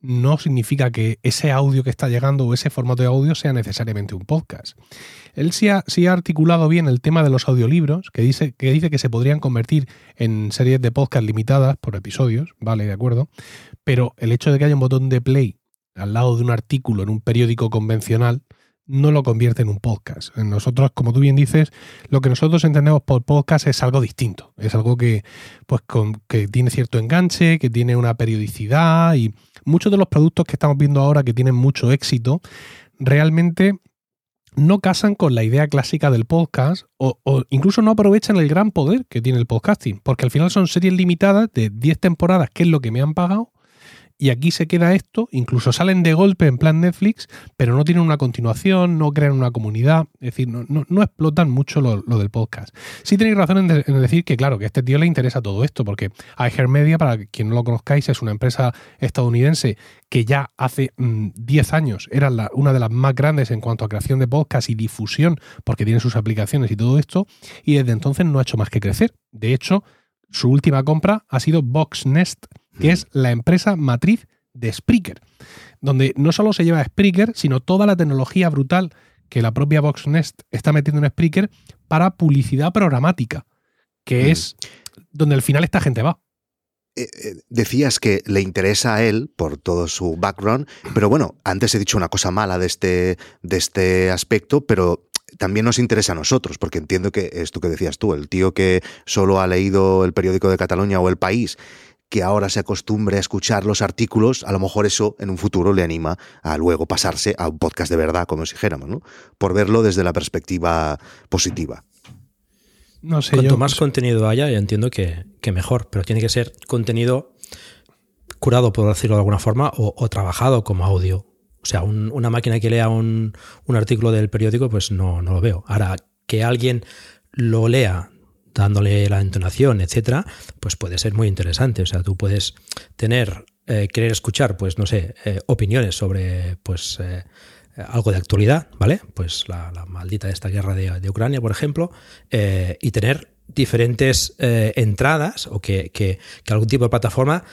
S1: no significa que ese audio que está llegando o ese formato de audio sea necesariamente un podcast. Él sí ha, articulado bien el tema de los audiolibros, que dice, que dice que se podrían convertir en series de podcast limitadas por episodios, vale, de acuerdo, pero el hecho de que haya un botón de play al lado de un artículo en un periódico convencional, no lo convierte en un podcast. Nosotros, como tú bien dices, lo que nosotros entendemos por podcast es algo distinto. Es algo que, pues, que tiene cierto enganche, que tiene una periodicidad y muchos de los productos que estamos viendo ahora que tienen mucho éxito, realmente no casan con la idea clásica del podcast o, o, incluso no aprovechan el gran poder que tiene el podcasting, porque al final son series limitadas de 10 temporadas, que es lo que me han pagado, y aquí se queda esto, incluso salen de golpe en plan Netflix, pero no tienen una continuación, no crean una comunidad, es decir, no, explotan mucho lo, del podcast. Sí tenéis razón en, decir que, claro, que a este tío le interesa todo esto, porque iHeartMedia, para quien no lo conozcáis, es una empresa estadounidense que ya hace 10 mm, años era una de las más grandes en cuanto a creación de podcast y difusión, porque tiene sus aplicaciones y todo esto, y desde entonces no ha hecho más que crecer. De hecho, su última compra ha sido Voxnest, que es la empresa matriz de Spreaker, donde no solo se lleva Spreaker, sino toda la tecnología brutal que la propia Voxnest está metiendo en Spreaker para publicidad programática, que
S5: Mm.
S1: es donde al final esta gente va.
S5: Eh, eh, decías que le interesa a él por todo su background, pero bueno, antes he dicho una cosa mala de este, de este aspecto, pero también nos interesa a nosotros, porque entiendo que esto que decías tú, el tío que solo ha leído el periódico de Cataluña o El País, que ahora se acostumbre a escuchar los artículos, a lo mejor eso en un futuro le anima a luego pasarse a un podcast de verdad, como si dijéramos, ¿no? Por verlo desde la perspectiva positiva.
S1: No sé,
S4: Cuanto
S1: yo-
S4: más contenido haya, yo entiendo que, que mejor, pero tiene que ser contenido curado, por decirlo de alguna forma, o, o trabajado como audio. O sea, un- una máquina que lea un, un artículo del periódico, pues no, no lo veo. Ahora, que alguien lo lea dándole la entonación, etcétera, pues puede ser muy interesante. O sea, tú puedes tener, eh, querer escuchar, pues no sé, eh, opiniones sobre, pues, eh, algo de actualidad, ¿vale? Pues la, la maldita esta guerra de, de Ucrania, por ejemplo, y tener diferentes entradas o que, que- algún tipo de plataforma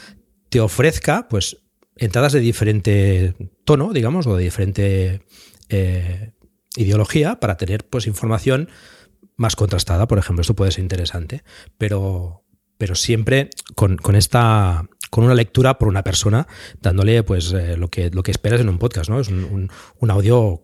S4: te ofrezca, pues, entradas de diferente tono, digamos, o de diferente ideología para tener, pues, información más contrastada, por ejemplo. Esto puede ser interesante, pero, pero siempre con, con esta con una lectura por una persona dándole pues eh, lo que lo que esperas en un podcast, ¿no? Es un, un- un audio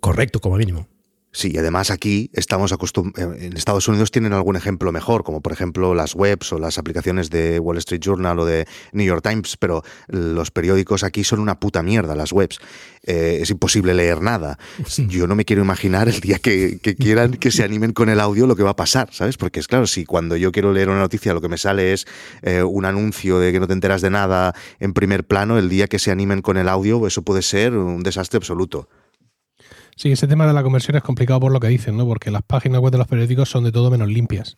S4: correcto como mínimo.
S5: Sí, y además aquí estamos acostumbrados. En Estados Unidos tienen algún ejemplo mejor, como por ejemplo las webs o las aplicaciones de Wall Street Journal o de New York Times, pero los periódicos aquí son una puta mierda, las webs. Eh, es imposible leer nada. Yo no me quiero imaginar el día que, que quieran que se animen con el audio lo que va a pasar, ¿sabes? Porque es claro, si cuando yo quiero leer una noticia lo que me sale es eh, un anuncio de que no te enteras de nada en primer plano, el día que se animen con el audio, eso puede ser un desastre absoluto.
S1: Sí, ese tema de la conversión es complicado por lo que dicen, ¿no? Porque las páginas web de los periódicos son de todo menos limpias.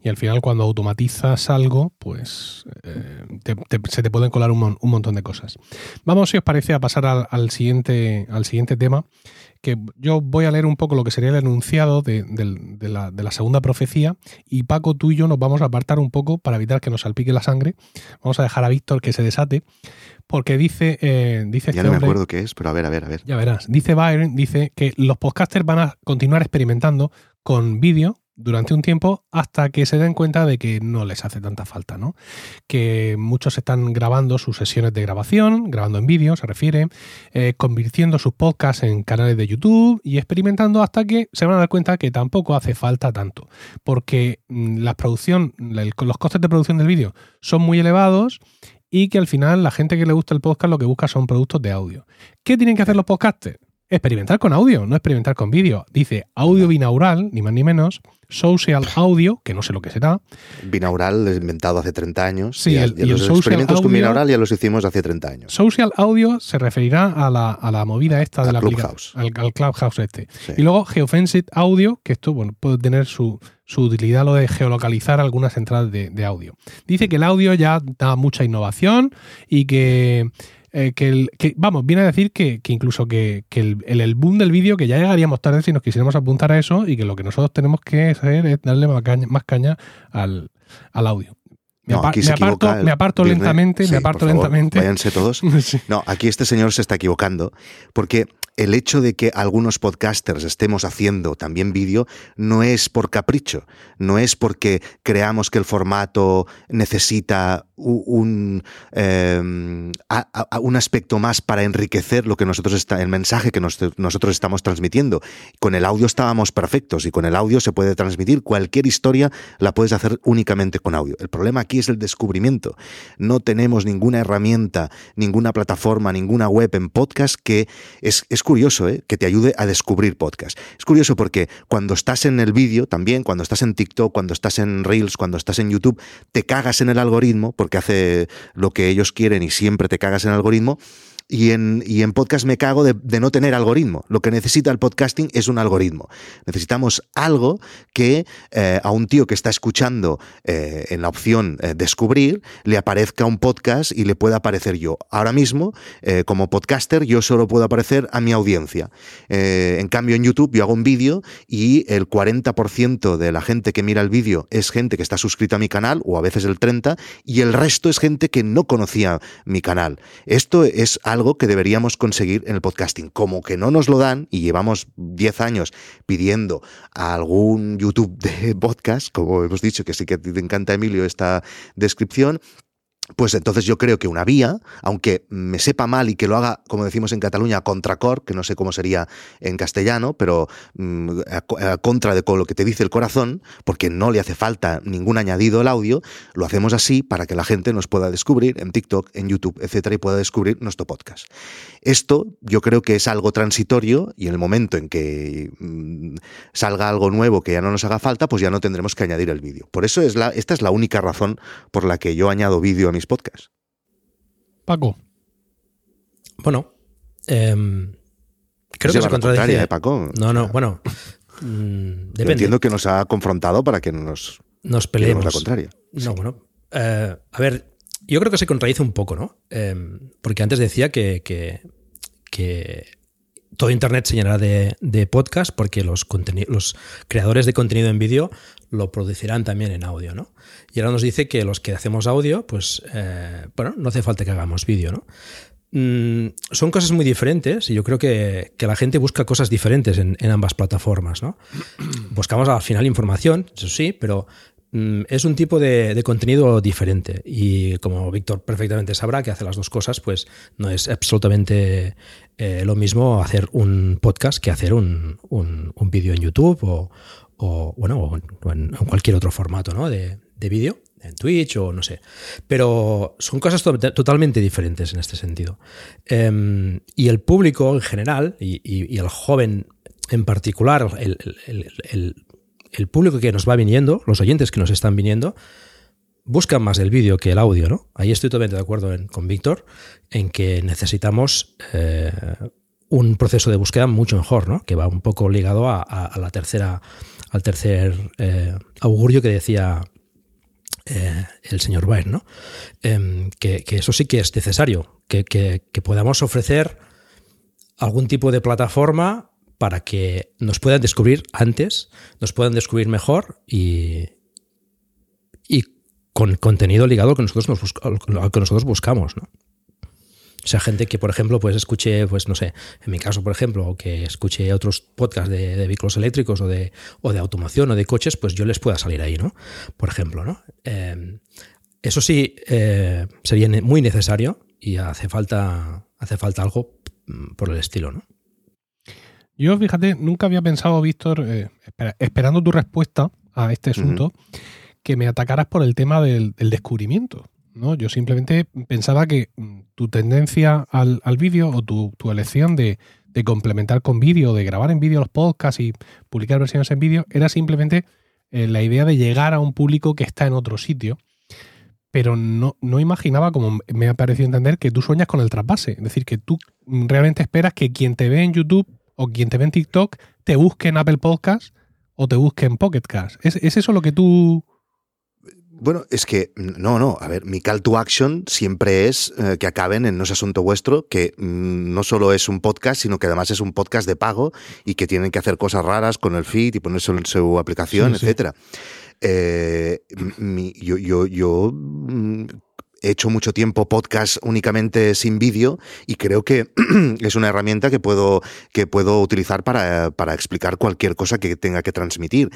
S1: Y al final, cuando automatizas algo, pues eh, se te pueden colar un, mon- un montón de cosas. Vamos, si os parece, a pasar al, siguiente, al siguiente tema, que yo voy a leer un poco lo que sería el enunciado de la, de la segunda profecía, y Paco, tú y yo nos vamos a apartar un poco para evitar que nos salpique la sangre. Vamos a dejar a Víctor que se desate, porque dice, eh, dice
S5: Ya
S1: este
S5: no me
S1: hombre-
S5: acuerdo qué es, pero a ver, a ver, a ver.
S1: ya verás. Dice Byron, dice que los podcasters van a continuar experimentando con vídeo durante un tiempo hasta que se den cuenta de que no les hace tanta falta, ¿no? Que muchos están grabando sus sesiones de grabación, grabando en vídeo, se refiere, eh, convirtiendo sus podcasts en canales de YouTube y experimentando hasta que se van a dar cuenta que tampoco hace falta tanto, porque mm, la producción, los costes de producción del vídeo son muy elevados y que al final la gente que le gusta el podcast lo que busca son productos de audio. ¿Qué tienen que hacer los podcasters? Experimentar con audio, no experimentar con vídeo. Dice audio binaural, ni más ni menos, social audio, que no sé lo que será,
S5: Binaural inventado hace 30 años.
S1: Sí,
S5: y,
S1: el-
S5: los
S1: social
S5: experimentos con binaural ya los hicimos hace 30 años.
S1: Social audio se referirá a la, a la movida esta de la
S5: Clubhouse.
S1: Al, al Clubhouse este.
S5: Sí.
S1: Y luego Geofenced Audio, que esto bueno, puede tener su, su utilidad lo de geolocalizar algunas entradas de, de audio. Dice que el audio ya da mucha innovación y que, eh, que, el- que, vamos, viene a decir que, que incluso que, que el, el- el boom del vídeo, que ya llegaríamos tarde si nos quisiéramos apuntar a eso y que lo que nosotros tenemos que hacer es darle más caña, más caña al, al audio. Me,
S5: No,
S1: apa-
S5: aquí
S1: me
S5: se
S1: aparto, me aparto
S5: viernes.
S1: lentamente,
S5: Sí,
S1: me
S5: por
S1: aparto
S5: favor,
S1: lentamente.
S5: Váyanse todos. (laughs)
S1: Sí.
S5: No, aquí este señor se está equivocando porque el hecho de que algunos podcasters estemos haciendo también vídeo no es por capricho, no es porque creamos que el formato necesita un, eh, a- un aspecto más para enriquecer lo que nosotros está, el mensaje que nos- nosotros estamos transmitiendo. Con el audio estábamos perfectos y con el audio se puede transmitir cualquier historia, la puedes hacer únicamente con audio. El problema aquí es el descubrimiento. No tenemos ninguna herramienta, ninguna plataforma, ninguna web en podcast que es, es curioso, ¿eh? que te ayude a descubrir podcast. Es curioso porque cuando estás en el vídeo, también cuando estás en TikTok, cuando estás en Reels, cuando estás en YouTube, te cagas en el algoritmo porque hace lo que ellos quieren y siempre te cagas en el algoritmo. Y en, y en podcast me cago de, no tener algoritmo. Lo que necesita el podcasting es un algoritmo. Necesitamos algo que eh, a un tío que está escuchando eh, en la opción eh, descubrir le aparezca un podcast y le pueda aparecer yo. Ahora mismo, como podcaster, yo solo puedo aparecer a mi audiencia. En cambio, en YouTube yo hago un vídeo y el 40% de la gente que mira el vídeo es gente que está suscrita a mi canal, o a veces el 30%, y el resto es gente que no conocía mi canal. Esto es algo que deberíamos conseguir en el podcasting. Como que no nos lo dan y llevamos 10 años pidiendo a algún YouTube de (laughs) podcast, como hemos dicho que sí que te encanta Emilio esta descripción, pues entonces yo creo que una vía, aunque me sepa mal y que lo haga, como decimos en Cataluña, contracor, que no sé cómo sería en castellano, pero mmm, a, a, contra de lo que te dice el corazón, porque no le hace falta ningún añadido al audio, lo hacemos así para que la gente nos pueda descubrir en TikTok, en YouTube, etcétera, y pueda descubrir nuestro podcast. Esto yo creo que es algo transitorio y en el momento en que mmm, salga algo nuevo que ya no nos haga falta, pues ya no tendremos que añadir el vídeo. Por eso es la, esta es la única razón por la que yo añado vídeo a mi mis podcasts.
S1: Paco.
S4: Bueno, eh, creo que se contradice.
S5: ¿eh, Paco?
S4: No, no, bueno.
S5: Depende. entiendo que nos ha confrontado para que nos,
S4: nos peleemos.
S5: la contraria.
S4: No, sí. bueno. Eh, a ver, yo creo que se contradice un poco, ¿no? Eh, porque antes decía que, que, que todo Internet se llenará de, de podcast porque los, los, creadores de contenido en vídeo lo producirán también en audio, ¿no? Y ahora nos dice que los que hacemos audio, pues, eh, bueno, no hace falta que hagamos vídeo, ¿no? Mm, son cosas muy diferentes y yo creo que, que la gente busca cosas diferentes en, en, ambas plataformas, ¿no? (clears throat) Buscamos al final información, eso sí, pero mm, es un tipo de, de, contenido diferente y como Víctor perfectamente sabrá que hace las dos cosas, pues no es absolutamente eh, lo mismo hacer un podcast que hacer un, un, vídeo en YouTube o, o bueno, o en, cualquier otro formato ¿no? de, de vídeo, en Twitch o no sé. Pero son cosas to totalmente diferentes en este sentido. Eh, y el público en general, y, y, el joven en particular, el, el, el, público que nos va viniendo, los oyentes que nos están viniendo, buscan más el vídeo que el audio, ¿no? Ahí estoy totalmente de acuerdo con Víctor en que necesitamos eh, un proceso de búsqueda mucho mejor, ¿no? Que va un poco ligado a, la tercera al tercer eh, augurio que decía eh, el señor Baer, ¿no? Eh, que, eso sí que es necesario, que, que, que, podamos ofrecer algún tipo de plataforma para que nos puedan descubrir antes, nos puedan descubrir mejor y, y con contenido ligado al que nosotros, nos busca, al que nosotros buscamos, ¿no? O sea, gente que, por ejemplo, pues escuche, pues no sé, en mi caso, por ejemplo, o que escuche otros podcasts de, de vehículos eléctricos o de, o de automoción o de coches, pues yo les pueda salir ahí, ¿no? Por ejemplo, ¿no? Eh, eso sí eh, sería muy necesario y hace falta, hace falta algo por el estilo, ¿no?
S1: Yo, fíjate, nunca había pensado, Víctor, eh, espera, esperando tu respuesta a este asunto, uh -huh. Que me atacaras por el tema del, descubrimiento. ¿no? Yo simplemente pensaba que mm, tu tendencia al, al vídeo o tu, tu elección de, de, complementar con vídeo, de grabar en vídeo los podcasts y publicar versiones en vídeo, era simplemente eh, la idea de llegar a un público que está en otro sitio. Pero no, no imaginaba, como me ha parecido entender, que tú sueñas con el trasvase. Es decir, que tú mm, realmente esperas que quien te ve en YouTube o quien te ve en TikTok te busque en Apple Podcast o te busque en Pocket Cast. ¿Es, ¿Es eso lo que tú
S5: bueno, es que no, no, a ver, mi call to action siempre es eh, que acaben en No es asunto vuestro, que mm, no solo es un podcast, sino que además es un podcast de pago y que tienen que hacer cosas raras con el feed y ponerse en su aplicación, sí, etcétera. Sí. Eh, mi, yo, yo, yo mm, he hecho mucho tiempo podcast únicamente sin vídeo y creo que (clears throat) es una herramienta que puedo, que puedo utilizar para, para explicar cualquier cosa que tenga que transmitir.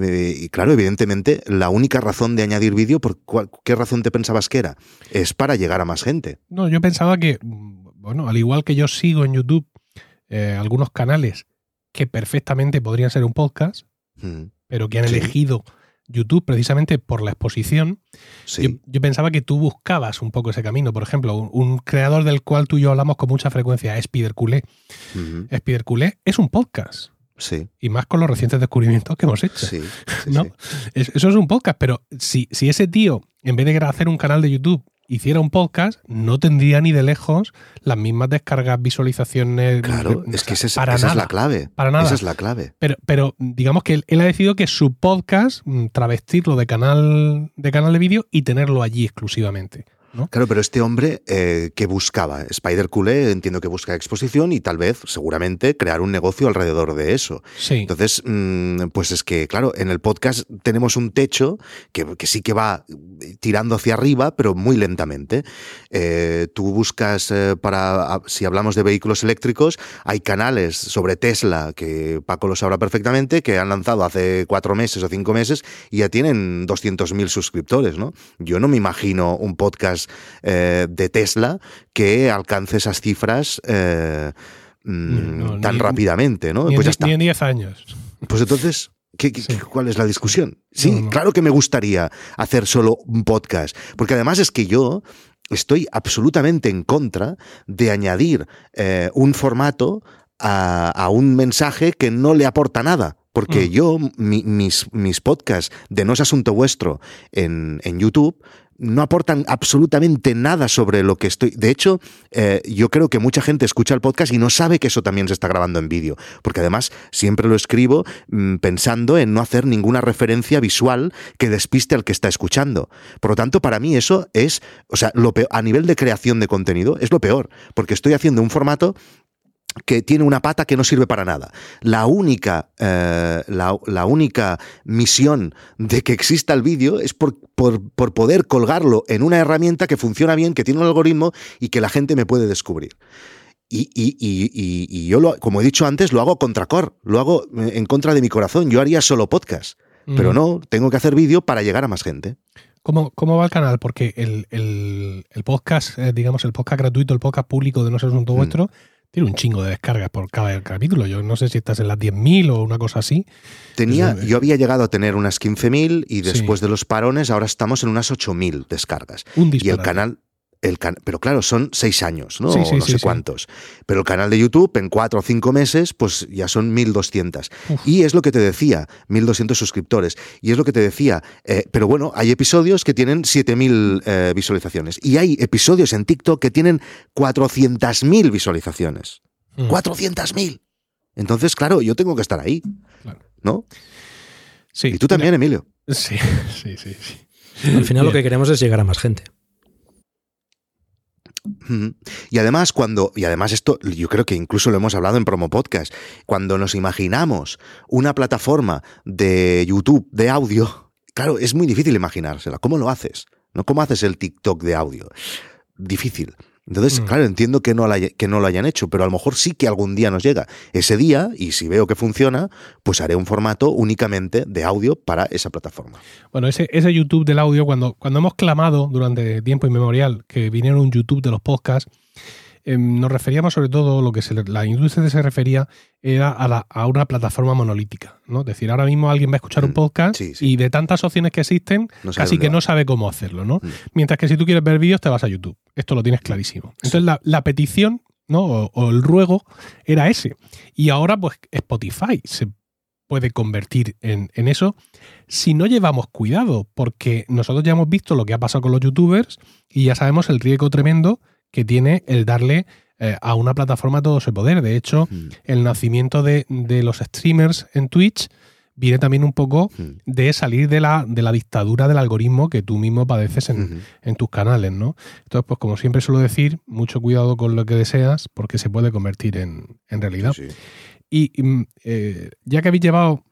S5: Eh, y claro, evidentemente, la única razón de añadir vídeo, ¿por cuál, qué razón te pensabas que era? Es para llegar a más gente.
S1: No, yo pensaba que, bueno, al igual que yo sigo en YouTube eh, algunos canales que perfectamente podrían ser un podcast, mm. pero que han sí. elegido YouTube precisamente por la exposición.
S5: Sí.
S1: Yo, yo, pensaba que tú buscabas un poco ese camino. Por ejemplo, un, un creador del cual tú y yo hablamos con mucha frecuencia es Spider Culé. Uh -huh. Spider Culé es un podcast.
S5: Sí.
S1: Y más con los recientes descubrimientos que hemos hecho.
S5: Sí, sí,
S1: ¿no? Eso es un podcast, pero si, si ese tío, en vez de hacer un canal de YouTube, hiciera un podcast, no tendría ni de lejos las mismas descargas, visualizaciones.
S5: Claro, es que ese es-
S1: para
S5: esa es
S1: nada.
S5: la clave.
S1: Para nada.
S5: Esa es la clave.
S1: Pero, pero digamos que él, él ha decidido que su podcast, mm, travestirlo de canal de canal de vídeo y tenerlo allí exclusivamente. ¿No?
S5: Claro, pero este hombre eh, que buscaba, Spider Culé, entiendo que busca exposición y tal vez, seguramente, crear un negocio alrededor de eso.
S1: Sí.
S5: Entonces, mm, pues es que, claro, en el podcast tenemos un techo que, que sí que va tirando hacia arriba, pero muy lentamente. Eh, tú buscas eh, para, si hablamos de vehículos eléctricos, hay canales sobre Tesla, que Paco lo sabrá perfectamente, que han lanzado hace cuatro meses o cinco meses y ya tienen 200.000 suscriptores, ¿no? Yo no me imagino un podcast eh, de Tesla que alcance esas cifras eh, mm,
S1: No,
S5: tan
S1: ni-
S5: rápidamente, ¿no?
S1: ni,
S5: pues ya está.
S1: ni en 10 años.
S5: Pues entonces, ¿qué, qué-
S1: Sí.
S5: cuál es la discusión? Sí,
S1: No, no.
S5: claro que me gustaría hacer solo un podcast, porque además es que yo estoy absolutamente en contra de añadir eh, un formato a, a un mensaje que no le aporta nada. Porque
S1: Mm.
S5: yo, mi- mis, mis podcasts de No es Asunto Vuestro en, en YouTube no aportan absolutamente nada sobre lo que estoy. De hecho, eh, yo creo que mucha gente escucha el podcast y no sabe que eso también se está grabando en vídeo. Porque además siempre lo escribo mm, pensando en no hacer ninguna referencia visual que despiste al que está escuchando. Por lo tanto, para mí eso es, o sea, lo peor, a nivel de creación de contenido, es lo peor. Porque estoy haciendo un formato que tiene una pata que no sirve para nada. La única, eh, la, la única misión de que exista el vídeo es por, por, por poder colgarlo en una herramienta que funciona bien, que tiene un algoritmo y que la gente me puede descubrir. Y, y- y- y- yo, lo, como he dicho antes, lo hago contra cor, lo hago en contra de mi corazón. Yo haría solo podcast, pero
S1: Mm.
S5: no, tengo que hacer vídeo para llegar a más gente.
S1: ¿Cómo, cómo va el canal? Porque el, el- el podcast, eh, digamos, el podcast gratuito, el podcast público de No es Asunto
S5: Mm.
S1: Vuestro, tiene un chingo de descargas por cada capítulo. Yo no sé si estás en las 10.000 o una cosa así.
S5: Tenía,
S1: Sí.
S5: yo había llegado a tener unas 15.000 y
S1: Sí.
S5: después de los parones ahora estamos en unas 8.000 descargas.
S1: Un
S5: Y el canal, el can- pero claro, son seis años, ¿no?
S1: Sí,
S5: O
S1: sí,
S5: no
S1: sí,
S5: sé
S1: sí.
S5: cuántos. Pero el canal de YouTube en cuatro o cinco meses, pues ya son 1.200.
S1: Uf.
S5: Y es lo que te decía, 1.200 suscriptores. Y es lo que te decía, eh, pero bueno, hay episodios que tienen 7.000 eh, visualizaciones. Y hay episodios en TikTok que tienen 400.000 visualizaciones.
S1: Mm.
S5: 400.000. Entonces, claro, yo tengo que estar ahí,
S1: Claro.
S5: ¿no?
S1: Sí.
S5: Y tú también, Emilio.
S1: Sí, (laughs) sí, sí. sí.
S4: Al final lo que queremos es llegar a más gente.
S5: Y además, cuando, y además esto yo creo que incluso lo hemos hablado en Promo Podcast, cuando nos imaginamos una plataforma de YouTube de audio, claro, es muy difícil imaginársela. ¿Cómo lo haces? ¿No? ¿Cómo haces el TikTok de audio? Difícil. Entonces,
S1: Mm.
S5: claro, entiendo que no, la que no lo hayan hecho, pero a lo mejor sí que algún día nos llega. Ese día, y si veo que funciona, pues haré un formato únicamente de audio para esa plataforma.
S1: Bueno, ese, ese YouTube del audio, cuando, cuando hemos clamado durante tiempo inmemorial que viniera un YouTube de los podcasts, eh, nos referíamos sobre todo, lo que se, la industria se refería era a, la- a una plataforma monolítica. ¿no? Es decir, ahora mismo alguien va a escuchar un
S5: Mm,
S1: podcast
S5: sí, sí.
S1: y de tantas opciones que existen,
S5: No
S1: casi que
S5: va.
S1: no sabe cómo hacerlo. ¿no?
S5: Mm.
S1: Mientras que si tú quieres ver vídeos, te vas a YouTube. Esto lo tienes clarísimo. Entonces, la, la petición ¿no? o, o el ruego era ese. Y ahora, pues, Spotify se puede convertir en, en eso si no llevamos cuidado, porque nosotros ya hemos visto lo que ha pasado con los youtubers y ya sabemos el riesgo tremendo que tiene el darle eh, a una plataforma todo ese poder. De hecho,
S5: Mm,
S1: el nacimiento de, de los streamers en Twitch viene también un poco
S5: mm,
S1: de salir de la, de la dictadura del algoritmo que tú mismo padeces en,
S5: ujú.
S1: en tus canales, ¿no? Entonces, pues como siempre suelo decir, mucho cuidado con lo que deseas porque se puede convertir en, en realidad.
S5: Sí, sí.
S1: Y mm, eh, ya que habéis llevado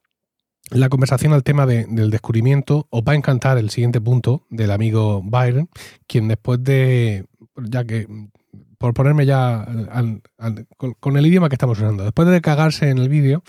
S1: la conversación al tema de- del descubrimiento, os va a encantar el siguiente punto del amigo Byron, quien después de, ya que, mm, por ponerme ya al- al- con, con el idioma que estamos usando, después de cagarse en el vídeo,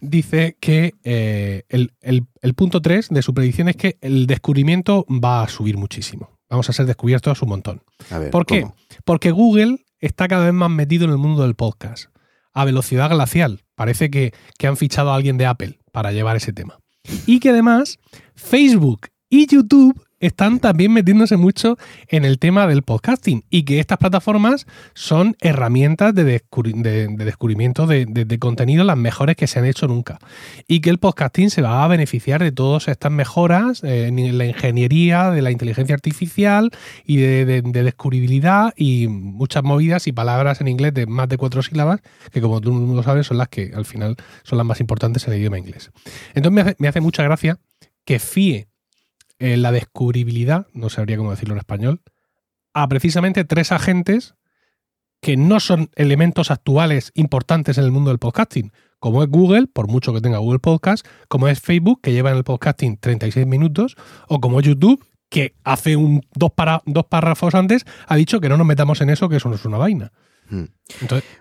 S1: dice que eh, el, el- el punto 3 de su predicción es que el descubrimiento va a subir muchísimo. Vamos a ser descubiertos un montón.
S5: A ver,
S1: ¿Por qué?
S5: ¿cómo?
S1: Porque Google está cada vez más metido en el mundo del podcast. A velocidad glacial. Parece que, que han fichado a alguien de Apple para llevar ese tema. Y que además Facebook y YouTube están también metiéndose mucho en el tema del podcasting y que estas plataformas son herramientas de, descubrimiento de, contenido las mejores que se han hecho nunca. Y que el podcasting se va a beneficiar de todas estas mejoras eh, en la ingeniería, de la inteligencia artificial y de, descubribilidad y muchas movidas y palabras en inglés de más de cuatro sílabas que como tú lo sabes son las que al final son las más importantes en el idioma inglés. Entonces me hace, mucha gracia que fíe eh, la descubribilidad, no sabría cómo decirlo en español, a precisamente tres agentes que no son elementos actuales importantes en el mundo del podcasting, como es Google, por mucho que tenga Google Podcast, como es Facebook, que lleva en el podcasting 36 minutos, o como es YouTube, que hace un, dos, para, dos párrafos antes ha dicho que no nos metamos en eso, que eso no es una vaina.
S5: Hmm.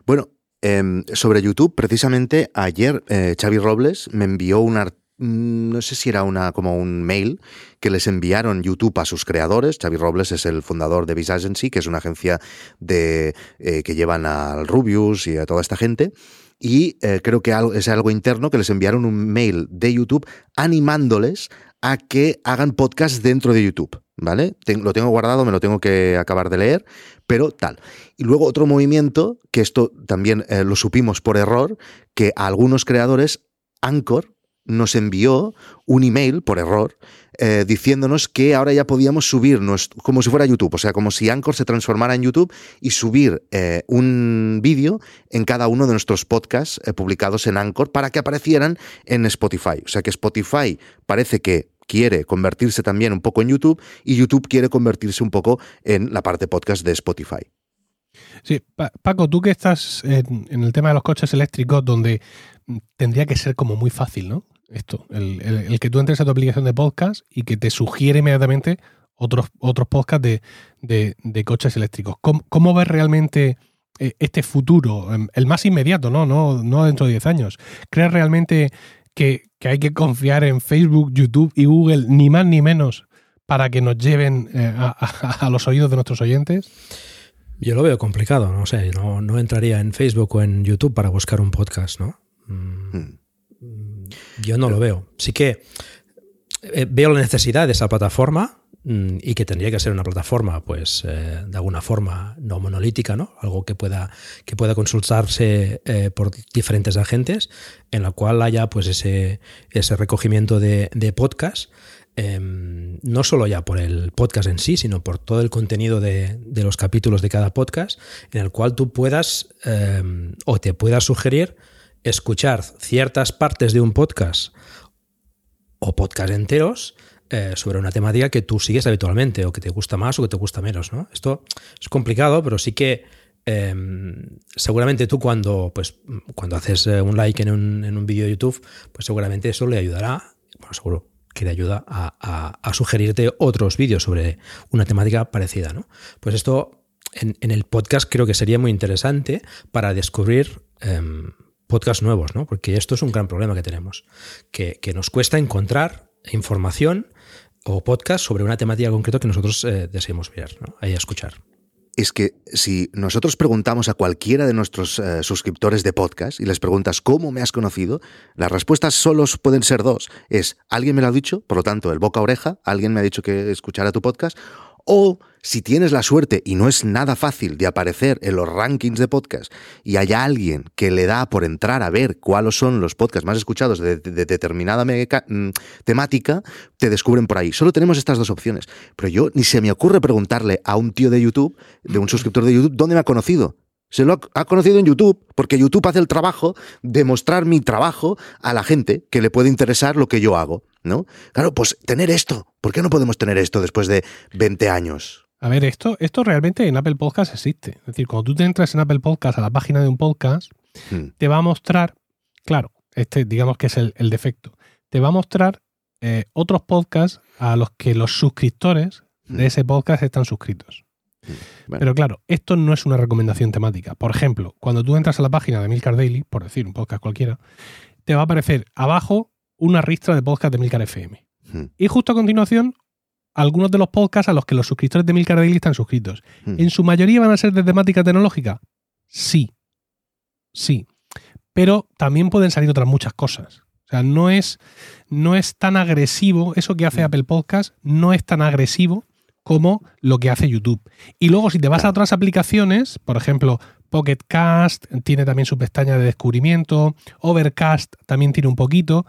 S5: bueno, Em, sobre YouTube, precisamente ayer eh, Xavi Robles me envió un mm, no sé si era una como un mail que les enviaron YouTube a sus creadores. Xavi Robles es el fundador de Vis Agency, que es una agencia de eh, que llevan al Rubius y a toda esta gente. Y eh, creo que es algo interno que les enviaron un mail de YouTube animándoles a que hagan podcast dentro de YouTube. ¿Vale? lo tengo guardado, me lo tengo que acabar de leer, pero tal. Y luego otro movimiento, que esto también eh, lo supimos por error, que a algunos creadores, Anchor nos envió un email por error eh, diciéndonos que ahora ya podíamos subirnos como si fuera YouTube, o sea, como si Anchor se transformara en YouTube y subir eh, un vídeo en cada uno de nuestros podcasts publicados en Anchor para que aparecieran en Spotify. O sea que Spotify parece que quiere convertirse también un poco en YouTube y YouTube quiere convertirse un poco en la parte podcast de Spotify.
S1: Sí, Paco, tú que estás en, el tema de los coches eléctricos, donde tendría que ser como muy fácil, ¿no? Esto, el, que tú entres a tu aplicación de podcast y que te sugiere inmediatamente otros, otros podcasts de, coches eléctricos. ¿Cómo, ves realmente eh, este futuro, em, el más inmediato, ¿no? No, no dentro de 10 años? ¿Crees realmente que, hay que confiar en Facebook, YouTube y Google, ni más ni menos, para que nos lleven eh, a, los oídos de nuestros oyentes?
S4: Yo lo veo complicado, no sé, no, no entraría en Facebook o en YouTube para buscar un podcast, ¿no? Mm, hmm. Yo no lo veo. Sí que eh, veo la necesidad de esa plataforma, Mm, y que tendría que ser una plataforma, pues, eh, de alguna forma no monolítica, ¿no? Algo que pueda, que pueda consultarse eh, por diferentes agentes, en la cual haya, pues, ese, ese recogimiento de, de podcast. Em, no solo ya por el podcast en sí, sino por todo el contenido de, de los capítulos de cada podcast, en el cual tú puedas em, o te puedas sugerir escuchar ciertas partes de un podcast o podcast enteros eh, sobre una temática que tú sigues habitualmente o que te gusta más o que te gusta menos. ¿no? Esto es complicado, pero sí que em, seguramente tú cuando, pues, cuando haces eh, un like en un, en un vídeo de YouTube, pues seguramente eso le ayudará, bueno, seguro que le ayuda a, sugerirte otros vídeos sobre una temática parecida. ¿no? Pues esto en, el podcast creo que sería muy interesante para descubrir em, podcasts nuevos, ¿no? porque esto es un gran problema que tenemos, que, nos cuesta encontrar información o podcast sobre una temática concreta que nosotros eh, deseemos ver, ¿no? ahí escuchar.
S5: Es que si nosotros preguntamos a cualquiera de nuestros eh, suscriptores de podcast y les preguntas cómo me has conocido, las respuestas solo pueden ser dos. Es alguien me lo ha dicho, por lo tanto, el boca a oreja, alguien me ha dicho que escuchara tu podcast, o si tienes la suerte y no es nada fácil de aparecer en los rankings de podcast y hay alguien que le da por entrar a ver cuáles son los podcasts más escuchados de, determinada mm, temática, te descubren por ahí. Solo tenemos estas dos opciones. Pero yo ni se me ocurre preguntarle a un tío de YouTube, de un suscriptor de YouTube, dónde me ha conocido. Se lo ha conocido en YouTube, porque YouTube hace el trabajo de mostrar mi trabajo a la gente que le puede interesar lo que yo hago, ¿no? Claro, pues tener esto. ¿Por qué no podemos tener esto después de 20 años?
S1: A ver, esto, esto realmente en Apple Podcast existe. Es decir, cuando tú te entras en Apple Podcast a la página de un podcast, hmm. te va a mostrar, claro, este digamos que es el, defecto, te va a mostrar eh, otros podcasts a los que los suscriptores de hmm. ese podcast están suscritos. Pero claro, esto no es una recomendación temática. Por ejemplo, cuando tú entras a la página de Milcar Daily, por decir un podcast cualquiera, te va a aparecer abajo una ristra de podcast de Milcar FM. Hmm. Y justo a continuación, algunos de los podcasts a los que los suscriptores de Milcar Daily están suscritos. Hmm. ¿En su mayoría van a ser de temática tecnológica? Sí. Sí. Pero también pueden salir otras muchas cosas. sea, no es, no es tan agresivo, eso que hace Apple Podcast no es tan agresivo como lo que hace YouTube. Y luego si te vas a otras aplicaciones, por ejemplo, Pocket Cast tiene también su pestaña de descubrimiento, Overcast también tiene un poquito,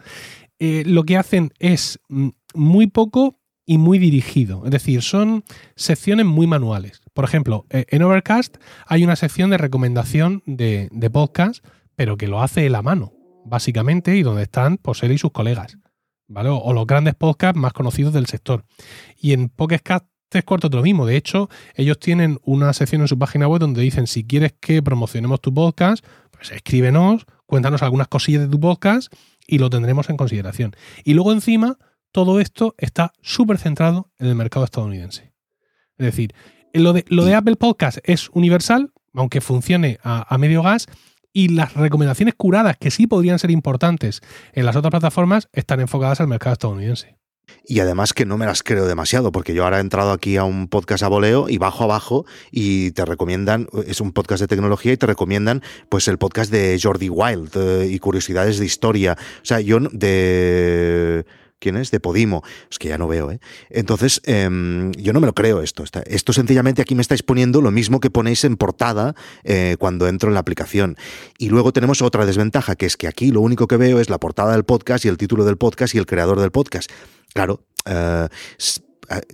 S1: eh, lo que hacen es mm, muy poco y muy dirigido. Es decir, son secciones muy manuales. Por ejemplo, eh, en Overcast hay una sección de recomendación de, podcast, pero que lo hace él a mano, básicamente, y donde están pues, él y sus colegas. ¿vale? O, los grandes podcasts más conocidos del sector. Y en Pocket Cast es cuarto lo mismo. De hecho, ellos tienen una sección en su página web donde dicen si quieres que promocionemos tu podcast, pues escríbenos, cuéntanos algunas cosillas de tu podcast y lo tendremos en consideración. Y luego encima, todo esto está súper centrado en el mercado estadounidense. Es decir, lo de, lo de Apple Podcast es universal, aunque funcione a, medio gas, y las recomendaciones curadas, que sí podrían ser importantes en las otras plataformas, están enfocadas al mercado estadounidense.
S5: Y además que no me las creo demasiado, porque yo ahora he entrado aquí a un podcast a voleo y bajo abajo y te recomiendan, es un podcast de tecnología y te recomiendan pues el podcast de Jordi Wild eh, y curiosidades de historia. O sea, yo de ¿Quién es? De Podimo. Es que ya no veo, ¿eh? Entonces, em, yo no me lo creo esto. Esto sencillamente aquí me estáis poniendo lo mismo que ponéis en portada eh, cuando entro en la aplicación. Y luego tenemos otra desventaja, que es que aquí lo único que veo es la portada del podcast y el título del podcast y el creador del podcast. Claro, eh,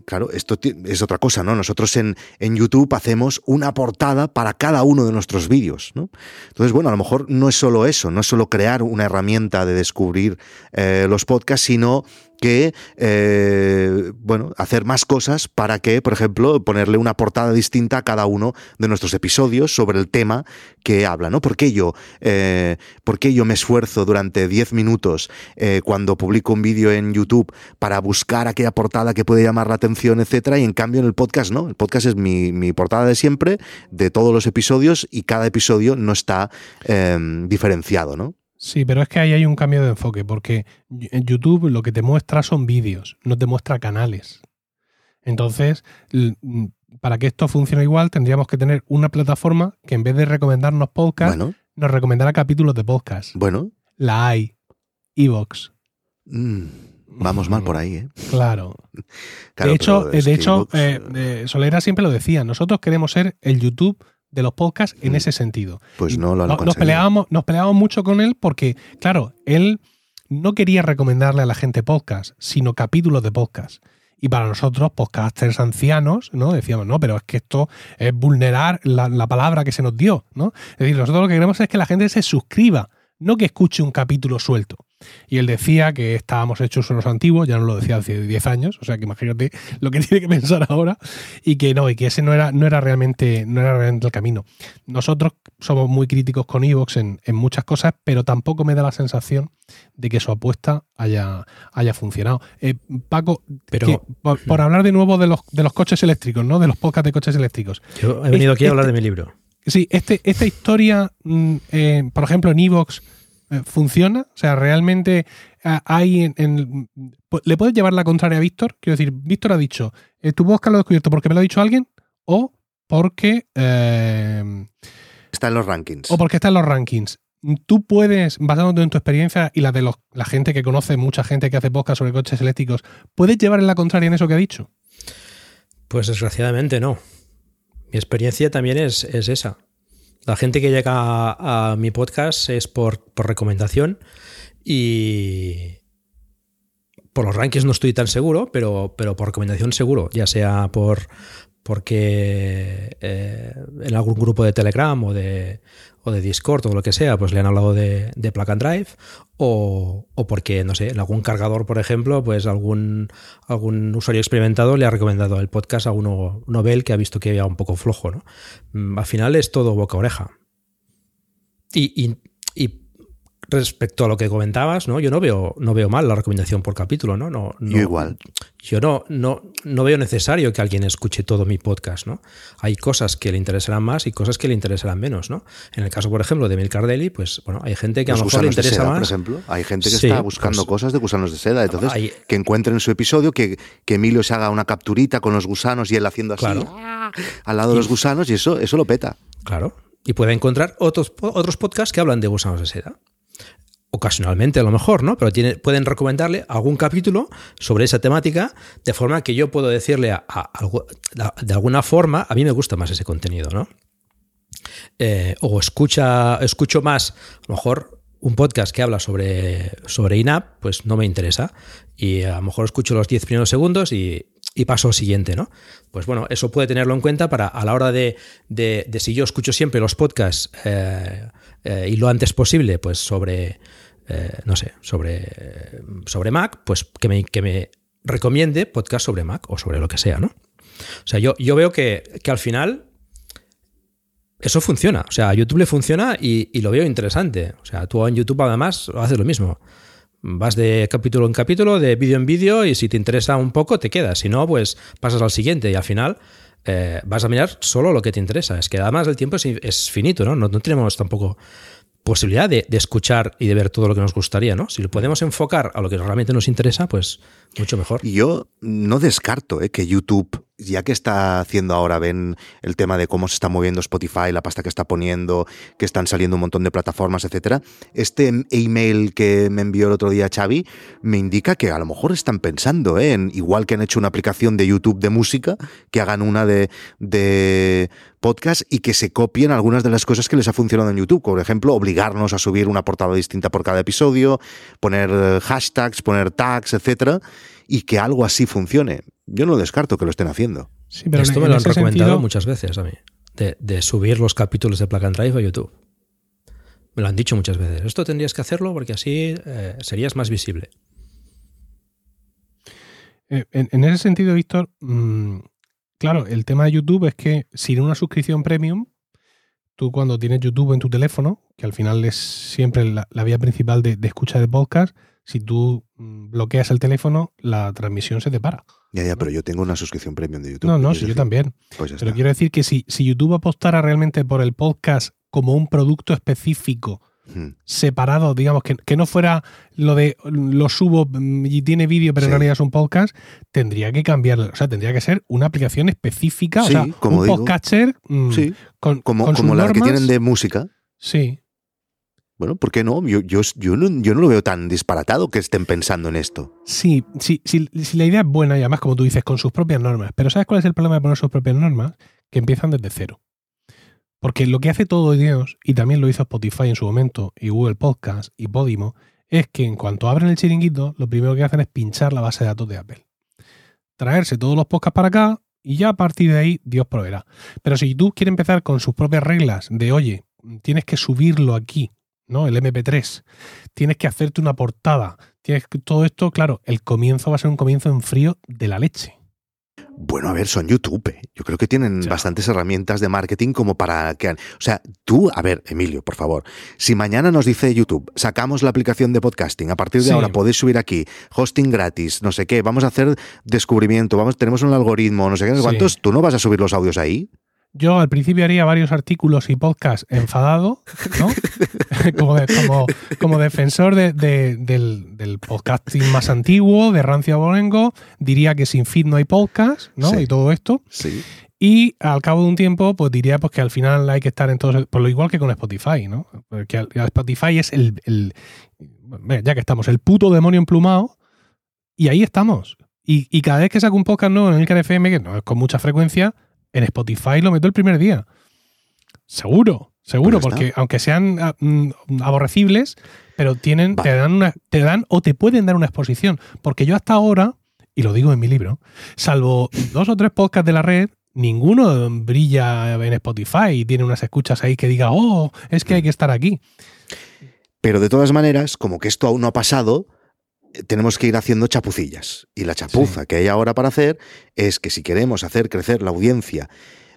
S5: claro, esto es otra cosa, ¿no? Nosotros en, en, YouTube hacemos una portada para cada uno de nuestros vídeos, ¿no? Entonces, bueno, a lo mejor no es solo eso, no es solo crear una herramienta de descubrir eh, los podcasts, sino que, eh, bueno, hacer más cosas para que, por ejemplo, ponerle una portada distinta a cada uno de nuestros episodios sobre el tema que habla, ¿no? ¿Por qué yo, eh, ¿por qué yo me esfuerzo durante 10 minutos eh, cuando publico un vídeo en YouTube para buscar aquella portada que puede llamar la atención, etcétera, y en cambio en el podcast no? El podcast es mi, mi portada de siempre, de todos los episodios, y cada episodio no está diferenciado, ¿no?
S1: Sí, pero es que ahí hay un cambio de enfoque, porque en YouTube lo que te muestra son vídeos, no te muestra canales. Entonces, para que esto funcione igual, tendríamos que tener una plataforma que en vez de recomendarnos podcast, nos recomendara capítulos de podcast.
S5: Bueno.
S1: La hay. Evox.
S5: Mm, vamos mal por ahí, ¿eh?
S1: Claro. de hecho, de hecho eh, eh, Solera siempre lo decía, nosotros queremos ser el YouTube de los podcasts en mm. ese sentido.
S5: Pues no lo han
S1: nos peleábamos, nos peleábamos mucho con él porque, claro, él no quería recomendarle a la gente podcast, sino capítulos de podcast. Y para nosotros, podcasters ancianos, ¿no? Decíamos, no, pero es que esto es vulnerar la, la, palabra que se nos dio, ¿no? Es decir, nosotros lo que queremos es que la gente se suscriba, no que escuche un capítulo suelto. Y él decía que estábamos hechos unos antiguos, ya no lo decía hace 10 años, o sea que imagínate (laughs) lo que (laughs) tiene que pensar ahora, y que no, y que ese no era, no era, realmente, no era realmente el camino. Nosotros somos muy críticos con Evox en, muchas cosas, pero tampoco me da la sensación de que su apuesta haya, haya funcionado. Eh, Paco, pero (clears throat) por, hablar de nuevo de los, de los coches eléctricos, ¿no? De los podcasts de coches eléctricos.
S4: Yo he venido aquí a hablar de mi libro.
S1: Sí, este, esta historia, mm, eh, por ejemplo, en Evox ¿Funciona? O sea, realmente eh, hay en, ¿Le puedes llevar la contraria a Víctor? Quiero decir, Víctor ha dicho, eh, tu podcast lo he descubierto porque me lo ha dicho alguien o porque...
S5: está en los rankings.
S1: O porque está en los rankings. Tú puedes, basándote en tu experiencia y la de los, la gente que conoce, mucha gente que hace podcast sobre coches eléctricos, ¿puedes llevar en la contraria en eso que ha dicho?
S4: Pues desgraciadamente no. Mi experiencia también es, es esa. La gente que llega a, mi podcast es por, recomendación y por los rankings no estoy tan seguro, pero, pero por recomendación seguro, ya sea por porque eh, en algún grupo de Telegram o de, o de Discord o lo que sea, pues le han hablado de, de Plug and Drive, o, porque, no sé, en algún cargador, por ejemplo, pues algún, algún usuario experimentado le ha recomendado el podcast a uno Nobel que ha visto que era un poco flojo, ¿no? Mm, al final es todo boca oreja. y, respecto a lo que comentabas, ¿no? Yo no veo, no veo mal la recomendación por capítulo, ¿no? no,
S5: yo igual.
S4: Yo no, no, no veo necesario que alguien escuche todo mi podcast, ¿no? Hay cosas que le interesarán más y cosas que le interesarán menos, ¿no? En el caso, por ejemplo, de Emil Cardelli, pues bueno, hay gente que a lo mejor le interesa más.
S5: Por ejemplo, hay gente que está buscando pues cosas de gusanos de seda. Entonces, que encuentren su episodio, que, que, Emilio se haga una capturita con los gusanos y él haciendo así al lado de los gusanos y eso, eso lo peta.
S4: Claro. Y puede encontrar otros, otros podcasts que hablan de gusanos de seda ocasionalmente a lo mejor, ¿no? Pero pueden recomendarle algún capítulo sobre esa temática, de forma que yo puedo decirle a, de alguna forma, a mí me gusta más ese contenido, ¿no? Eh, o escucha, escucho más, a lo mejor un podcast que habla sobre, sobre INAP, pues no me interesa. Y a lo mejor escucho los 10 primeros segundos y, paso al siguiente, ¿no? Pues bueno, eso puede tenerlo en cuenta para a la hora de, de, si yo escucho siempre los podcasts eh, eh, y lo antes posible, pues sobre, no sé, sobre, sobre Mac, pues que me, que me recomiende podcast sobre Mac o sobre lo que sea, ¿no? O sea, yo, yo veo que, que al final eso funciona. O sea, YouTube le funciona y, lo veo interesante. O sea, tú en YouTube además haces lo mismo. Vas de capítulo en capítulo, de vídeo en vídeo, y si te interesa un poco, te quedas. Si no, pues pasas al siguiente y al final eh, vas a mirar solo lo que te interesa. Es que además el tiempo es, finito, ¿no? ¿no? tenemos tampoco posibilidad de, de, escuchar y de ver todo lo que nos gustaría, ¿no? Si lo podemos enfocar a lo que realmente nos interesa, pues mucho mejor.
S5: Yo no descarto eh, que YouTube ya que está haciendo ahora, ven el tema de cómo se está moviendo Spotify, la pasta que está poniendo, que están saliendo un montón de plataformas, etcétera. Este email que me envió el otro día Xavi me indica que a lo mejor están pensando en, igual que han hecho una aplicación de YouTube de música, que hagan una de, de podcast y que se copien algunas de las cosas que les ha funcionado en YouTube. Por ejemplo, obligarnos a subir una portada distinta por cada episodio, poner hashtags, poner tags, etcétera y que algo así funcione. Yo no descarto que lo estén haciendo.
S4: Esto me lo han recomendado muchas veces a mí, de, subir los capítulos de Plug and Drive a YouTube. Me lo han dicho muchas veces. Esto tendrías que hacerlo porque así eh, serías más visible.
S1: Eh, en, ese sentido, Víctor, mm, claro, el tema de YouTube es que sin una suscripción premium, tú cuando tienes YouTube en tu teléfono, que al final es siempre la, vía principal de, de escucha de podcast, si tú mm, bloqueas el teléfono, la transmisión se te para.
S5: Ya, ya, pero yo tengo una suscripción premium de YouTube.
S1: No, no, sí, yo también. Pues pero quiero decir que si, si YouTube apostara realmente por el podcast como un producto específico, separado, digamos, que, que, no fuera lo de lo subo y tiene vídeo, pero en realidad es un podcast, tendría que cambiar, o sea, tendría que ser una aplicación específica, o sea, como un podcatcher
S5: mm, con, como, como la que tienen de música.
S1: Sí.
S5: Bueno, ¿por qué no? Yo, no? lo veo tan disparatado que estén pensando en esto.
S1: Sí, sí, sí, la idea es buena y además, como tú dices, con sus propias normas. Pero ¿sabes cuál es el problema de poner sus propias normas? Que empiezan desde cero. Porque lo que hace todo Dios, y también lo hizo Spotify en su momento, y Google Podcast, y Podimo, es que en cuanto abren el chiringuito, lo primero que hacen es pinchar la base de datos de Apple. Traerse todos los podcasts para acá, y ya a partir de ahí Dios proveerá. Pero si tú quieres empezar con sus propias reglas de, oye, tienes que subirlo aquí, ¿no? El MP3. Tienes que hacerte una portada. Tienes que, todo esto, claro, el comienzo va a ser un comienzo en frío de la leche.
S5: Bueno, a ver, son YouTube. ¿eh? Yo creo que tienen bastantes herramientas de marketing como para que... O sea, tú, a ver, Emilio, por favor, si mañana nos dice YouTube, sacamos la aplicación de podcasting, a partir de ahora podéis subir aquí, hosting gratis, no sé qué, vamos a hacer descubrimiento, vamos, tenemos un algoritmo, no sé qué, ¿cuántos? ¿Tú no vas a subir los audios ahí?
S1: Yo al principio haría varios artículos y podcasts enfadado, ¿no? (laughs) como, defensor del, podcasting más antiguo, de Rancio Borengo, diría que sin feed no hay podcast, ¿no? Y todo esto.
S5: Sí.
S1: Y al cabo de un tiempo, pues diría pues que al final hay que estar en todos, por lo igual que con Spotify, ¿no? Porque Spotify es el, ya que estamos, el puto demonio emplumado, y ahí estamos. Y, cada vez que saco un podcast nuevo en el KFM, que no es con mucha frecuencia, en Spotify lo meto el primer día. Seguro, seguro, pues porque aunque sean ah, mm, aborrecibles, pero tienen, te dan una, te dan o te pueden dar una exposición. Porque yo hasta ahora, y lo digo en mi libro, salvo dos o tres podcasts de la red, ninguno brilla en Spotify y tiene unas escuchas ahí que diga, oh, es que hay que estar aquí.
S5: Pero de todas maneras, como que esto aún no ha pasado, tenemos que ir haciendo chapucillas. Y la chapuza que hay ahora para hacer es que si queremos hacer crecer la audiencia,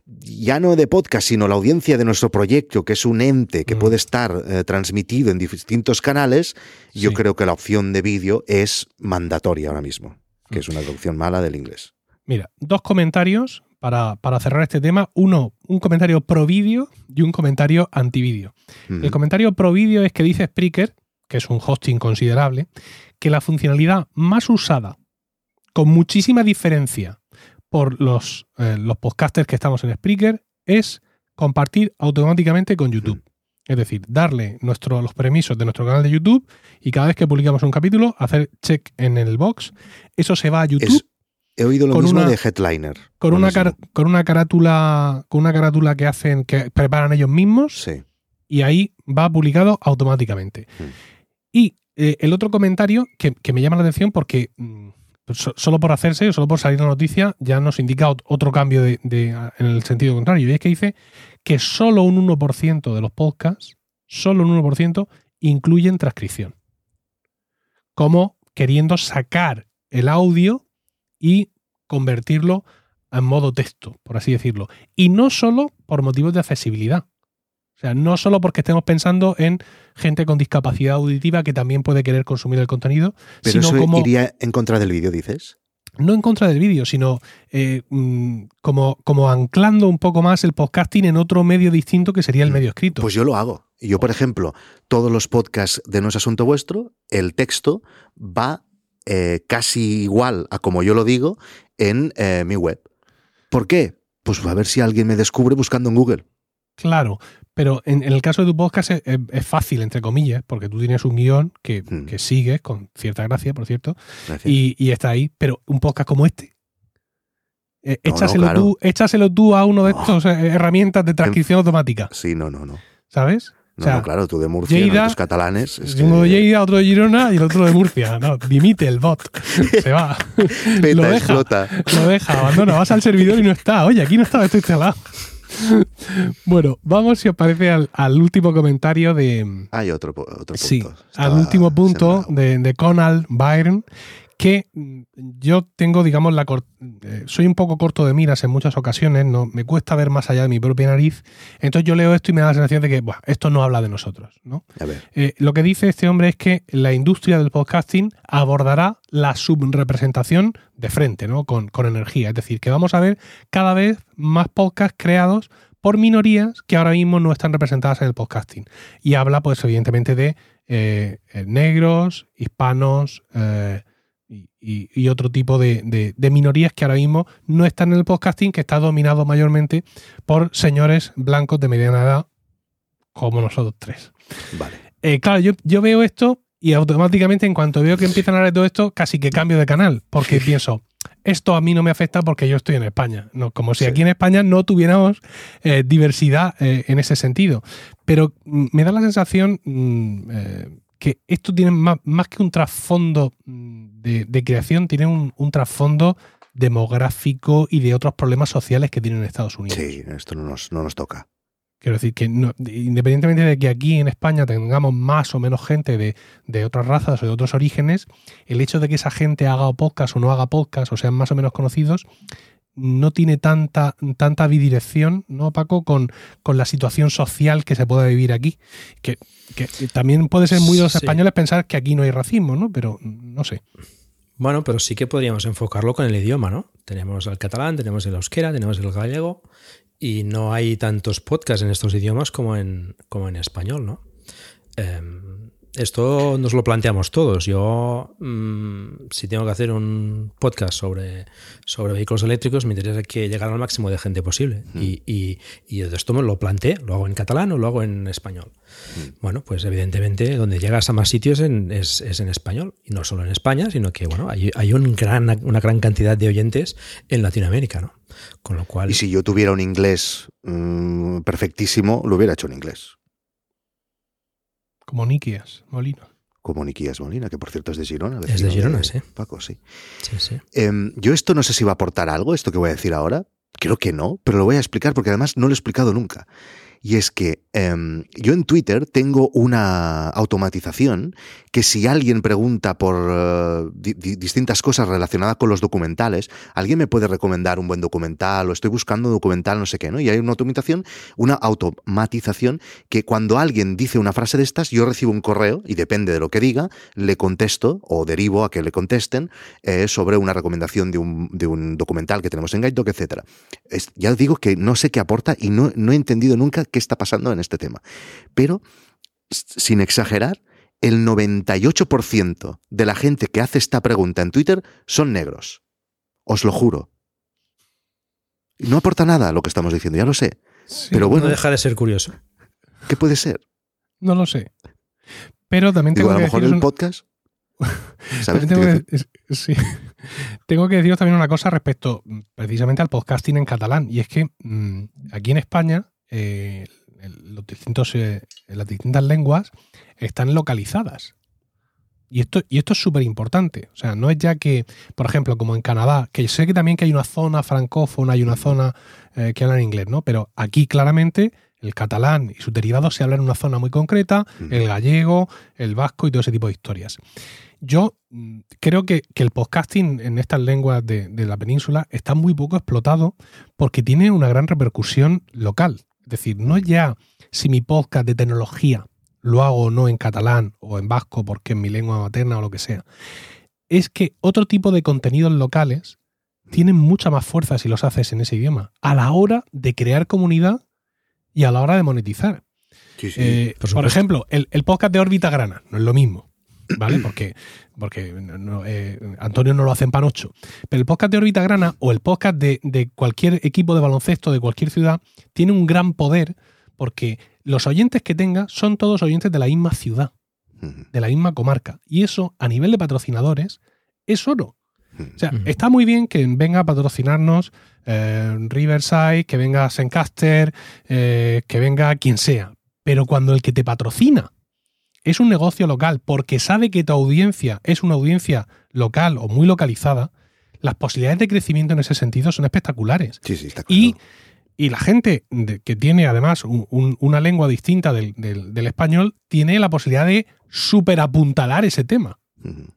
S5: ya no de podcast, sino la audiencia de nuestro proyecto, que es un ente que mm. puede estar eh, transmitido en distintos canales, yo creo que la opción de vídeo es mandatoria ahora mismo, que es una traducción mala del inglés.
S1: Mira, dos comentarios para, cerrar este tema. Uno, un comentario pro vídeo y un comentario anti vídeo. El comentario pro vídeo es que dice Spreaker, que es un hosting considerable, que la funcionalidad más usada, con muchísima diferencia, por los, eh, los podcasters que estamos en Spreaker, es compartir automáticamente con YouTube. Es decir, darle nuestro, los permisos de nuestro canal de YouTube y cada vez que publicamos un capítulo, hacer check en el box. Eso se va a YouTube.
S5: Es- he oído lo
S1: con
S5: mismo
S1: una-
S5: de Headliner.
S1: con una, car- con una carátula con una carátula que hacen que preparan ellos mismos
S5: Sí.
S1: y ahí va publicado automáticamente.
S5: Mm.
S1: Y eh, el otro comentario que, me llama la atención porque mm, so- solo por hacerse, solo por salir la noticia, ya nos indica ot- otro cambio de, de- en el sentido contrario. Y es que dice que solo un 1% de los podcasts, solo un 1% incluyen transcripción. Como queriendo sacar el audio y convertirlo en modo texto, por así decirlo. Y no solo por motivos de accesibilidad. O sea, no solo porque estemos pensando en gente con discapacidad auditiva que también puede querer consumir el contenido,
S5: Pero
S1: sino
S5: eso
S1: como
S5: iría en contra del vídeo, dices.
S1: no en contra del vídeo, sino eh, mm, como, como anclando un poco más el podcasting en otro medio distinto que sería el
S5: Mm,
S1: medio escrito.
S5: Pues yo lo hago. Yo, por ejemplo, todos los podcasts de No es Asunto Vuestro, el texto va eh, casi igual a como yo lo digo en eh, mi web. ¿Por qué? Pues a ver si alguien me descubre buscando en Google.
S1: Claro, pero en, en el caso de tu podcast es, es- es fácil, entre comillas, porque tú tienes un guion que,
S5: Mm.
S1: que sigues con cierta gracia, por cierto, y, y está ahí, pero un podcast como este. eh,
S5: No, no,
S1: échaselo,
S5: claro.
S1: tú, échaselo tú a uno de
S5: No.
S1: estos eh, herramientas de transcripción automática,
S5: Sí, no, no, no.
S1: ¿sabes?
S5: No,
S1: O sea,
S5: no, claro, tú de Murcia,
S1: Lleida-
S5: nosotros catalanes. Es que
S1: Uno de Lleida, otro de Girona y el otro de Murcia. No, dimite el bot. Se va. (laughs)
S5: peta,
S1: lo deja.
S5: explota.
S1: Lo deja, abandona, vas al servidor y no está. Oye, aquí no estaba esto instalado. Bueno, vamos, si os parece, al, al último comentario de.
S5: Hay otro, po- otro punto.
S1: Sí, al último punto de, de Conal Byrne, que mm, yo tengo, digamos, la cor- eh, soy un poco corto de miras en muchas ocasiones, no me cuesta ver más allá de mi propia nariz. Entonces yo leo esto y me da la sensación de que buah, esto no habla de nosotros, ¿no?
S5: A ver,
S1: Eh, lo que dice este hombre es que la industria del podcasting abordará la subrepresentación de frente, ¿no? Con, con energía. Es decir, que vamos a ver cada vez más podcasts creados por minorías que ahora mismo no están representadas en el podcasting. Y habla, pues, evidentemente, de eh, eh, negros, hispanos eh, y, otro tipo de, de- de minorías que ahora mismo no están en el podcasting, que está dominado mayormente por señores blancos de mediana edad, como nosotros tres.
S5: vale.
S1: Eh, claro, yo, yo veo esto y automáticamente en cuanto veo que empiezan a hablar de todo esto, casi que cambio de canal, porque pienso, esto a mí no me afecta porque yo estoy en España, no, como si
S5: Sí.
S1: aquí en España no tuviéramos eh, diversidad eh, en ese sentido. Pero mm, me da la sensación mm, eh, que esto tiene más, más que un trasfondo mm, de, de creación, tiene un, un trasfondo demográfico y de otros problemas sociales que tienen Estados Unidos.
S5: Sí, esto no nos, no nos toca.
S1: Quiero decir que no- independientemente de que aquí en España tengamos más o menos gente de, de otras razas o de otros orígenes, el hecho de que esa gente haga podcast o no haga podcast o sean más o menos conocidos, no tiene tanta, tanta bidirección, ¿no, Paco? Con, con la situación social que se pueda vivir aquí. Que, que también puede ser muy de los
S4: Sí.
S1: españoles pensar que aquí no hay racismo, ¿no? Pero no sé.
S4: Bueno, pero sí que podríamos enfocarlo con el idioma, ¿no? Tenemos el catalán, tenemos el euskera, tenemos el gallego y no hay tantos podcasts en estos idiomas como en, como en español, ¿no? Em, esto nos lo planteamos todos. Yo, mm, si tengo que hacer un podcast sobre, sobre vehículos eléctricos, me interesa que llegara al máximo de gente posible. Y, y, y esto me lo planteé, lo hago en catalán o lo hago en español. Bueno, pues evidentemente donde llegas a más sitios en- es, es en español. Y no solo en España, sino que bueno, hay, hay un gran, una gran cantidad de oyentes en Latinoamérica, ¿no? Con lo cual...
S5: Y si yo tuviera un inglés mm, perfectísimo, lo hubiera hecho en inglés.
S1: Como Nikias, Molino.
S5: Como Niquías Molina, que por cierto es de Girona.
S4: Es de Girona, sí.
S5: Paco, sí.
S4: Sí, sí.
S5: Em, yo esto no sé si va a aportar algo, esto que voy a decir ahora. Creo que no, pero lo voy a explicar porque además no lo he explicado nunca. Y es que em, yo en Twitter tengo una automatización que si alguien pregunta por di- distintas cosas relacionadas con los documentales, alguien me puede recomendar un buen documental o estoy buscando un documental, no sé qué, ¿no? Y hay una automatización, una automatización que cuando alguien dice una frase de estas, yo recibo un correo y depende de lo que diga, le contesto o derivo a que le contesten eh, sobre una recomendación de un, de un documental que tenemos en GuideDoc, etc. Es- ya digo que no sé qué aporta y no, no he entendido nunca qué está pasando en este tema. Pero, sin exagerar, el 98% de la gente que hace esta pregunta en Twitter son negros. Os lo juro. No aporta nada a lo que estamos diciendo, ya lo sé. Pero
S4: No
S5: bueno,
S4: deja de ser curioso.
S5: ¿qué puede ser?
S1: No lo sé. Pero también
S5: Digo,
S1: tengo
S5: a lo
S1: que
S5: mejor el
S1: un-
S5: podcast. (laughs)
S1: Tengo, que, sí. (laughs) tengo que deciros también una cosa respecto mm, precisamente al podcasting en catalán. Y es que mm, aquí en España eh, los distintos, eh, las distintas lenguas están localizadas. Y esto, y esto es súper importante. O sea, no es ya que, por ejemplo, como en Canadá, que sé que también que hay una zona francófona y una zona eh, que hablan inglés, ¿no? Pero aquí claramente el catalán y sus derivados se hablan en una zona muy concreta,
S5: Ujú.
S1: el gallego, el vasco y todo ese tipo de historias. Yo mm, creo que, que el podcasting en estas lenguas de, de la península está muy poco explotado porque tiene una gran repercusión local. Es decir, no es ya si mi podcast de tecnología lo hago o no en catalán o en vasco porque es mi lengua materna o lo que sea. Es que otro tipo de contenidos locales tienen mucha más fuerza si los haces en ese idioma, a la hora de crear comunidad y a la hora de monetizar.
S5: Sí, sí.
S1: Eh,
S4: por
S1: ejemplo, el, el podcast de órbita grana no es lo mismo, ¿vale? (clears throat) Porque, porque no- eh, Antonio no lo hace en Panocho. Pero el podcast de órbita grana o el podcast de, de cualquier equipo de baloncesto de cualquier ciudad tiene un gran poder porque los oyentes que tenga son todos oyentes de la misma ciudad, de la misma comarca. Y eso, a nivel de patrocinadores, es oro. O sea, está muy bien que venga a patrocinarnos eh, Riverside, que venga Sencaster, eh, que venga quien sea. Pero cuando el que te patrocina es un negocio local porque sabe que tu audiencia es una audiencia local o muy localizada, las posibilidades de crecimiento en ese sentido son espectaculares.
S5: Sí, sí, está
S1: Y, y la gente de- que tiene además un- un- una lengua distinta del, del- del español tiene la posibilidad de superapuntalar ese tema.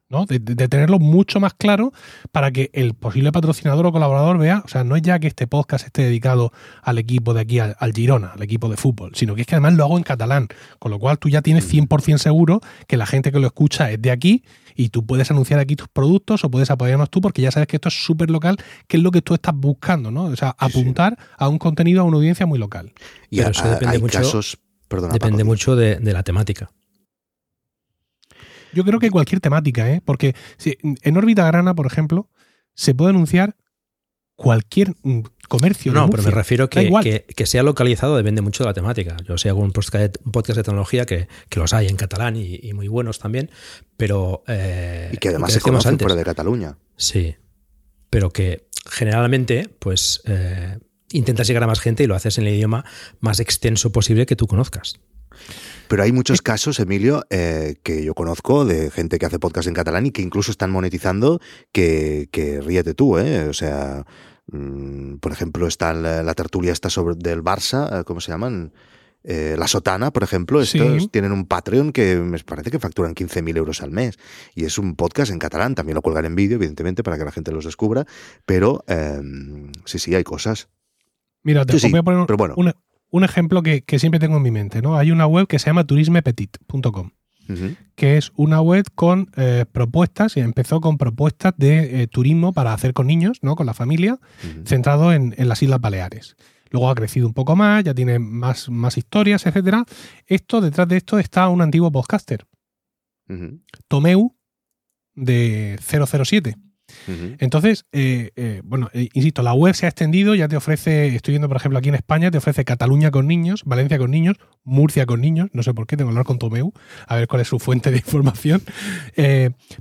S1: ¿No? De, tenerlo mucho más claro para que el posible patrocinador o colaborador vea, o sea, no es ya que este podcast esté dedicado al equipo de aquí, al, al Girona, al equipo de fútbol, sino que es que además lo hago en catalán, con lo cual tú ya tienes 100% seguro que la gente que lo escucha es de aquí y tú puedes anunciar aquí tus productos o puedes apoyarnos tú porque ya sabes que esto es súper local, que es lo que tú estás buscando, ¿no? O sea,
S5: Sí, sí.
S1: apuntar a un contenido, a una audiencia muy local.
S5: Y
S4: Pero
S5: a-
S4: eso depende
S5: hay
S4: mucho-
S5: casos. Perdona,
S4: Depende
S5: Paco,
S4: mucho de, de la temática.
S1: Yo creo que cualquier temática, ¿eh? Porque si- en órbita grana, por ejemplo, se puede anunciar cualquier mm, comercio.
S4: No, pero me refiero que,
S1: igual.
S4: que, que sea localizado depende mucho de la temática. Yo sé algún podcast de, un podcast de tecnología que, que los hay en catalán y, y muy buenos también, pero... eh,
S5: Y que además se conocen
S4: antes.
S5: fuera de Cataluña.
S4: Sí, pero que generalmente pues eh, intentas llegar a más gente y lo haces en el idioma más extenso posible que tú conozcas.
S5: Pero hay muchos casos, Emilio, eh, que yo conozco de gente que hace podcast en catalán y que incluso están monetizando que, que ríete tú, ¿eh? O sea, mm, por ejemplo, está la, la tertulia esta sobre del Barça, eh, ¿cómo se llaman? Eh, la Sotana, por ejemplo,
S1: Sí.
S5: estos tienen un Patreon que me parece que facturan 15.000 euros al mes. Y es un podcast en catalán, también lo cuelgan en vídeo, evidentemente, para que la gente los descubra. Pero eh, sí, sí, hay cosas.
S1: Mira, te
S5: Sí,
S1: voy a poner un,
S5: bueno.
S1: un- un ejemplo que, que siempre tengo en mi mente. ¿no? Hay una web que se llama turismepetit.com, que es una web con eh, propuestas, y empezó con propuestas de eh, turismo para hacer con niños, ¿no? con la familia, centrado en, en las Islas Baleares. Luego ha crecido un poco más, ya tiene más, más historias, etcétera. Esto, detrás de esto está un antiguo podcaster. Tomeu, de 007. Entonces, eh, eh, bueno, eh, insisto, la web se ha extendido, ya te ofrece, estoy viendo por ejemplo aquí en España, te ofrece Cataluña con niños, Valencia con niños, Murcia con niños, no sé por qué, tengo que hablar con Tomeu, a ver cuál es su fuente de (laughs) información.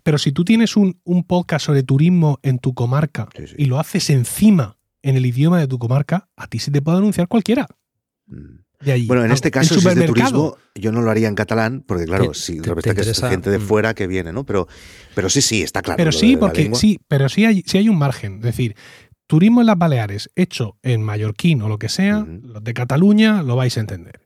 S1: Pero si tú tienes un, un podcast sobre turismo en tu comarca
S5: Sí, sí.
S1: y lo haces encima en el idioma de tu comarca, a ti se te puede anunciar cualquiera.
S5: Mm.
S1: De allí.
S5: Bueno, en este caso, si es de turismo, yo no lo haría en catalán, porque claro,
S4: Te-
S5: sí, resulta
S4: te
S5: que es gente de
S4: mm.
S5: fuera que viene, ¿no? Pero, pero sí, sí, está claro.
S1: Pero sí,
S5: la
S1: porque sí, pero sí hay, sí hay un margen. Es decir, turismo en las Baleares hecho en mallorquín o lo que sea, los de Cataluña lo vais a entender.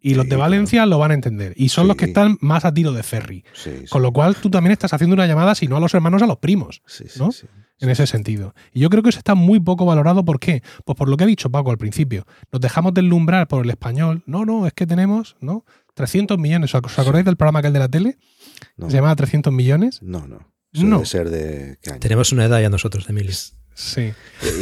S1: Y los de Valencia lo van a entender. Y son los que están más a tiro de ferry.
S5: Sí,
S1: Con lo cual tú también estás haciendo una llamada, si no a los hermanos, a los primos,
S5: sí, sí,
S1: ¿no? En ese sentido. Y yo creo que eso está muy poco valorado. ¿Por qué? Pues por lo que ha dicho Paco al principio. Nos dejamos deslumbrar por el español. No, no, es que tenemos, ¿no? 300 millones. ¿Os acordáis del programa aquel de la tele?
S5: No,
S1: Se llamaba 300 millones.
S5: no, no. Eso
S1: No.
S5: debe ser de. ¿qué año?
S4: Tenemos una edad ya nosotros, Emilio.
S1: Sí.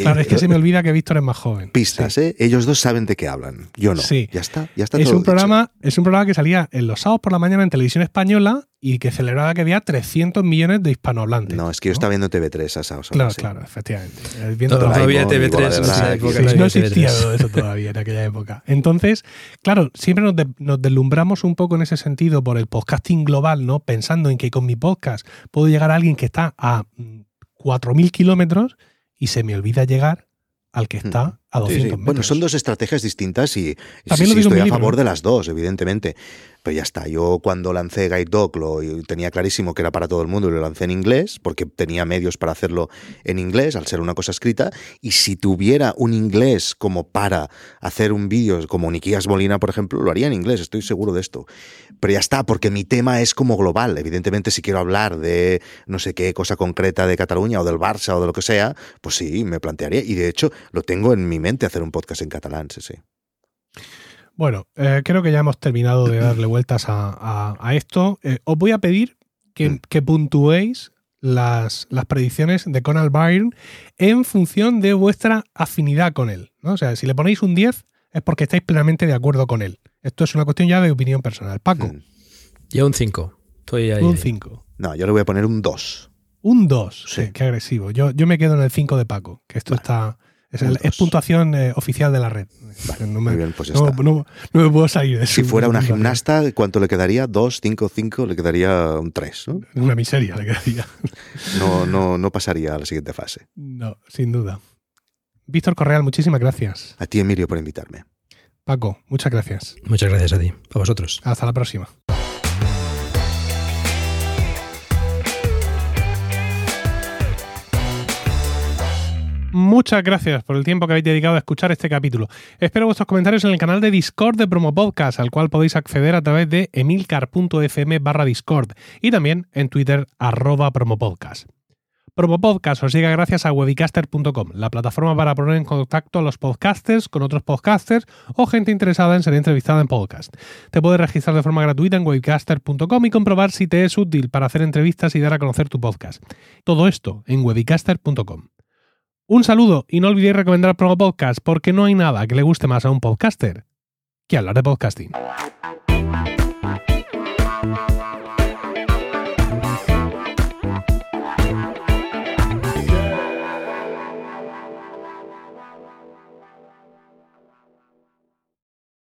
S1: Claro, es que se me olvida que Víctor es más joven.
S5: Pistas, ¿eh? Ellos dos saben de qué hablan. Yo no.
S1: Sí.
S5: Ya está, ya está
S1: Es
S5: todo
S1: un,
S5: dicho.
S1: programa, es un programa que salía en los sábados por la mañana en televisión española y que celebraba que había 300 millones de hispanohablantes.
S5: No, es que yo estaba viendo TV3 a Sao
S1: Claro,
S5: sí.
S1: claro, efectivamente. Eh, viendo
S5: Bola
S4: TV3
S5: de
S4: en esa
S5: Drag,
S4: época.
S5: sí,
S1: no existía
S4: TV3.
S1: todo eso todavía en aquella época. Entonces, claro, siempre nos, de- nos deslumbramos un poco en ese sentido por el podcasting global, ¿no? Pensando en que con mi podcast puedo llegar a alguien que está a mm, 4.000 kilómetros y se me olvida llegar al que está a
S5: Sí,
S1: 200
S5: sí.
S1: metros.
S5: Bueno, son dos estrategias distintas y, y
S1: También
S5: sí,
S1: lo
S5: sí,
S1: digo en
S5: estoy a
S1: libro,
S5: favor
S1: ¿no?
S5: de las dos, evidentemente. Pero ya está, yo cuando lancé Guide Dog lo tenía clarísimo que era para todo el mundo y lo lancé en inglés, porque tenía medios para hacerlo en inglés, al ser una cosa escrita, y si tuviera un inglés como para hacer un vídeo como Niquías Molina, por ejemplo, lo haría en inglés, estoy seguro de esto. Pero ya está, porque mi tema es como global. Evidentemente, si quiero hablar de no sé qué cosa concreta de Cataluña o del Barça o de lo que sea, pues sí, me plantearía. Y de hecho, lo tengo en mi mente hacer un podcast en catalán, sí, sí.
S1: Bueno, eh, creo que ya hemos terminado de darle vueltas a, a- a esto. Eh, os voy a pedir que,
S5: Mm.
S1: que puntuéis las, las predicciones de Conal Byrne en función de vuestra afinidad con él. ¿no? O sea, si le ponéis un 10 es porque estáis plenamente de acuerdo con él. Esto es una cuestión ya de opinión personal. Paco,
S5: Mm.
S4: Yo un 5. Estoy ahí.
S1: un
S4: ahí.
S1: 5.
S5: No, yo le voy a poner un 2.
S1: Un 2.
S5: Sí.
S1: Qué, qué agresivo. Yo, yo me quedo en el 5 de Paco, que esto está... Es,
S5: un
S1: el- es
S5: dos.
S1: puntuación eh, oficial de la red. no, me,
S5: Muy bien, pues ya
S1: no-
S5: está.
S1: no- no me puedo salir de
S5: Si
S1: su
S5: fuera una gimnasta, ¿cuánto le quedaría? ¿2, 5, 5? Le quedaría un 3. ¿no?
S1: Una miseria le quedaría.
S5: No, no, no pasaría a la siguiente fase.
S1: No, sin duda. Víctor Correal, muchísimas gracias.
S5: A ti, Emilio, por invitarme.
S1: Paco, muchas gracias.
S4: Muchas gracias a ti. A vosotros.
S1: Hasta la próxima. Muchas gracias por el tiempo que habéis dedicado a escuchar este capítulo. Espero vuestros comentarios en el canal de Discord de Promo Podcast, al cual podéis acceder a través de emilcar.fm barra Discord y también en Twitter arroba promopodcast. Promopodcast os llega gracias a webicaster.com, la plataforma para poner en contacto a los podcasters con otros podcasters o gente interesada en ser entrevistada en podcast. Te puedes registrar de forma gratuita en webicaster.com y comprobar si te es útil para hacer entrevistas y dar a conocer tu podcast. Todo esto en webicaster.com. Un saludo y no olvidéis recomendar Promo Podcast porque no hay nada que le guste más a un podcaster que hablar de podcasting.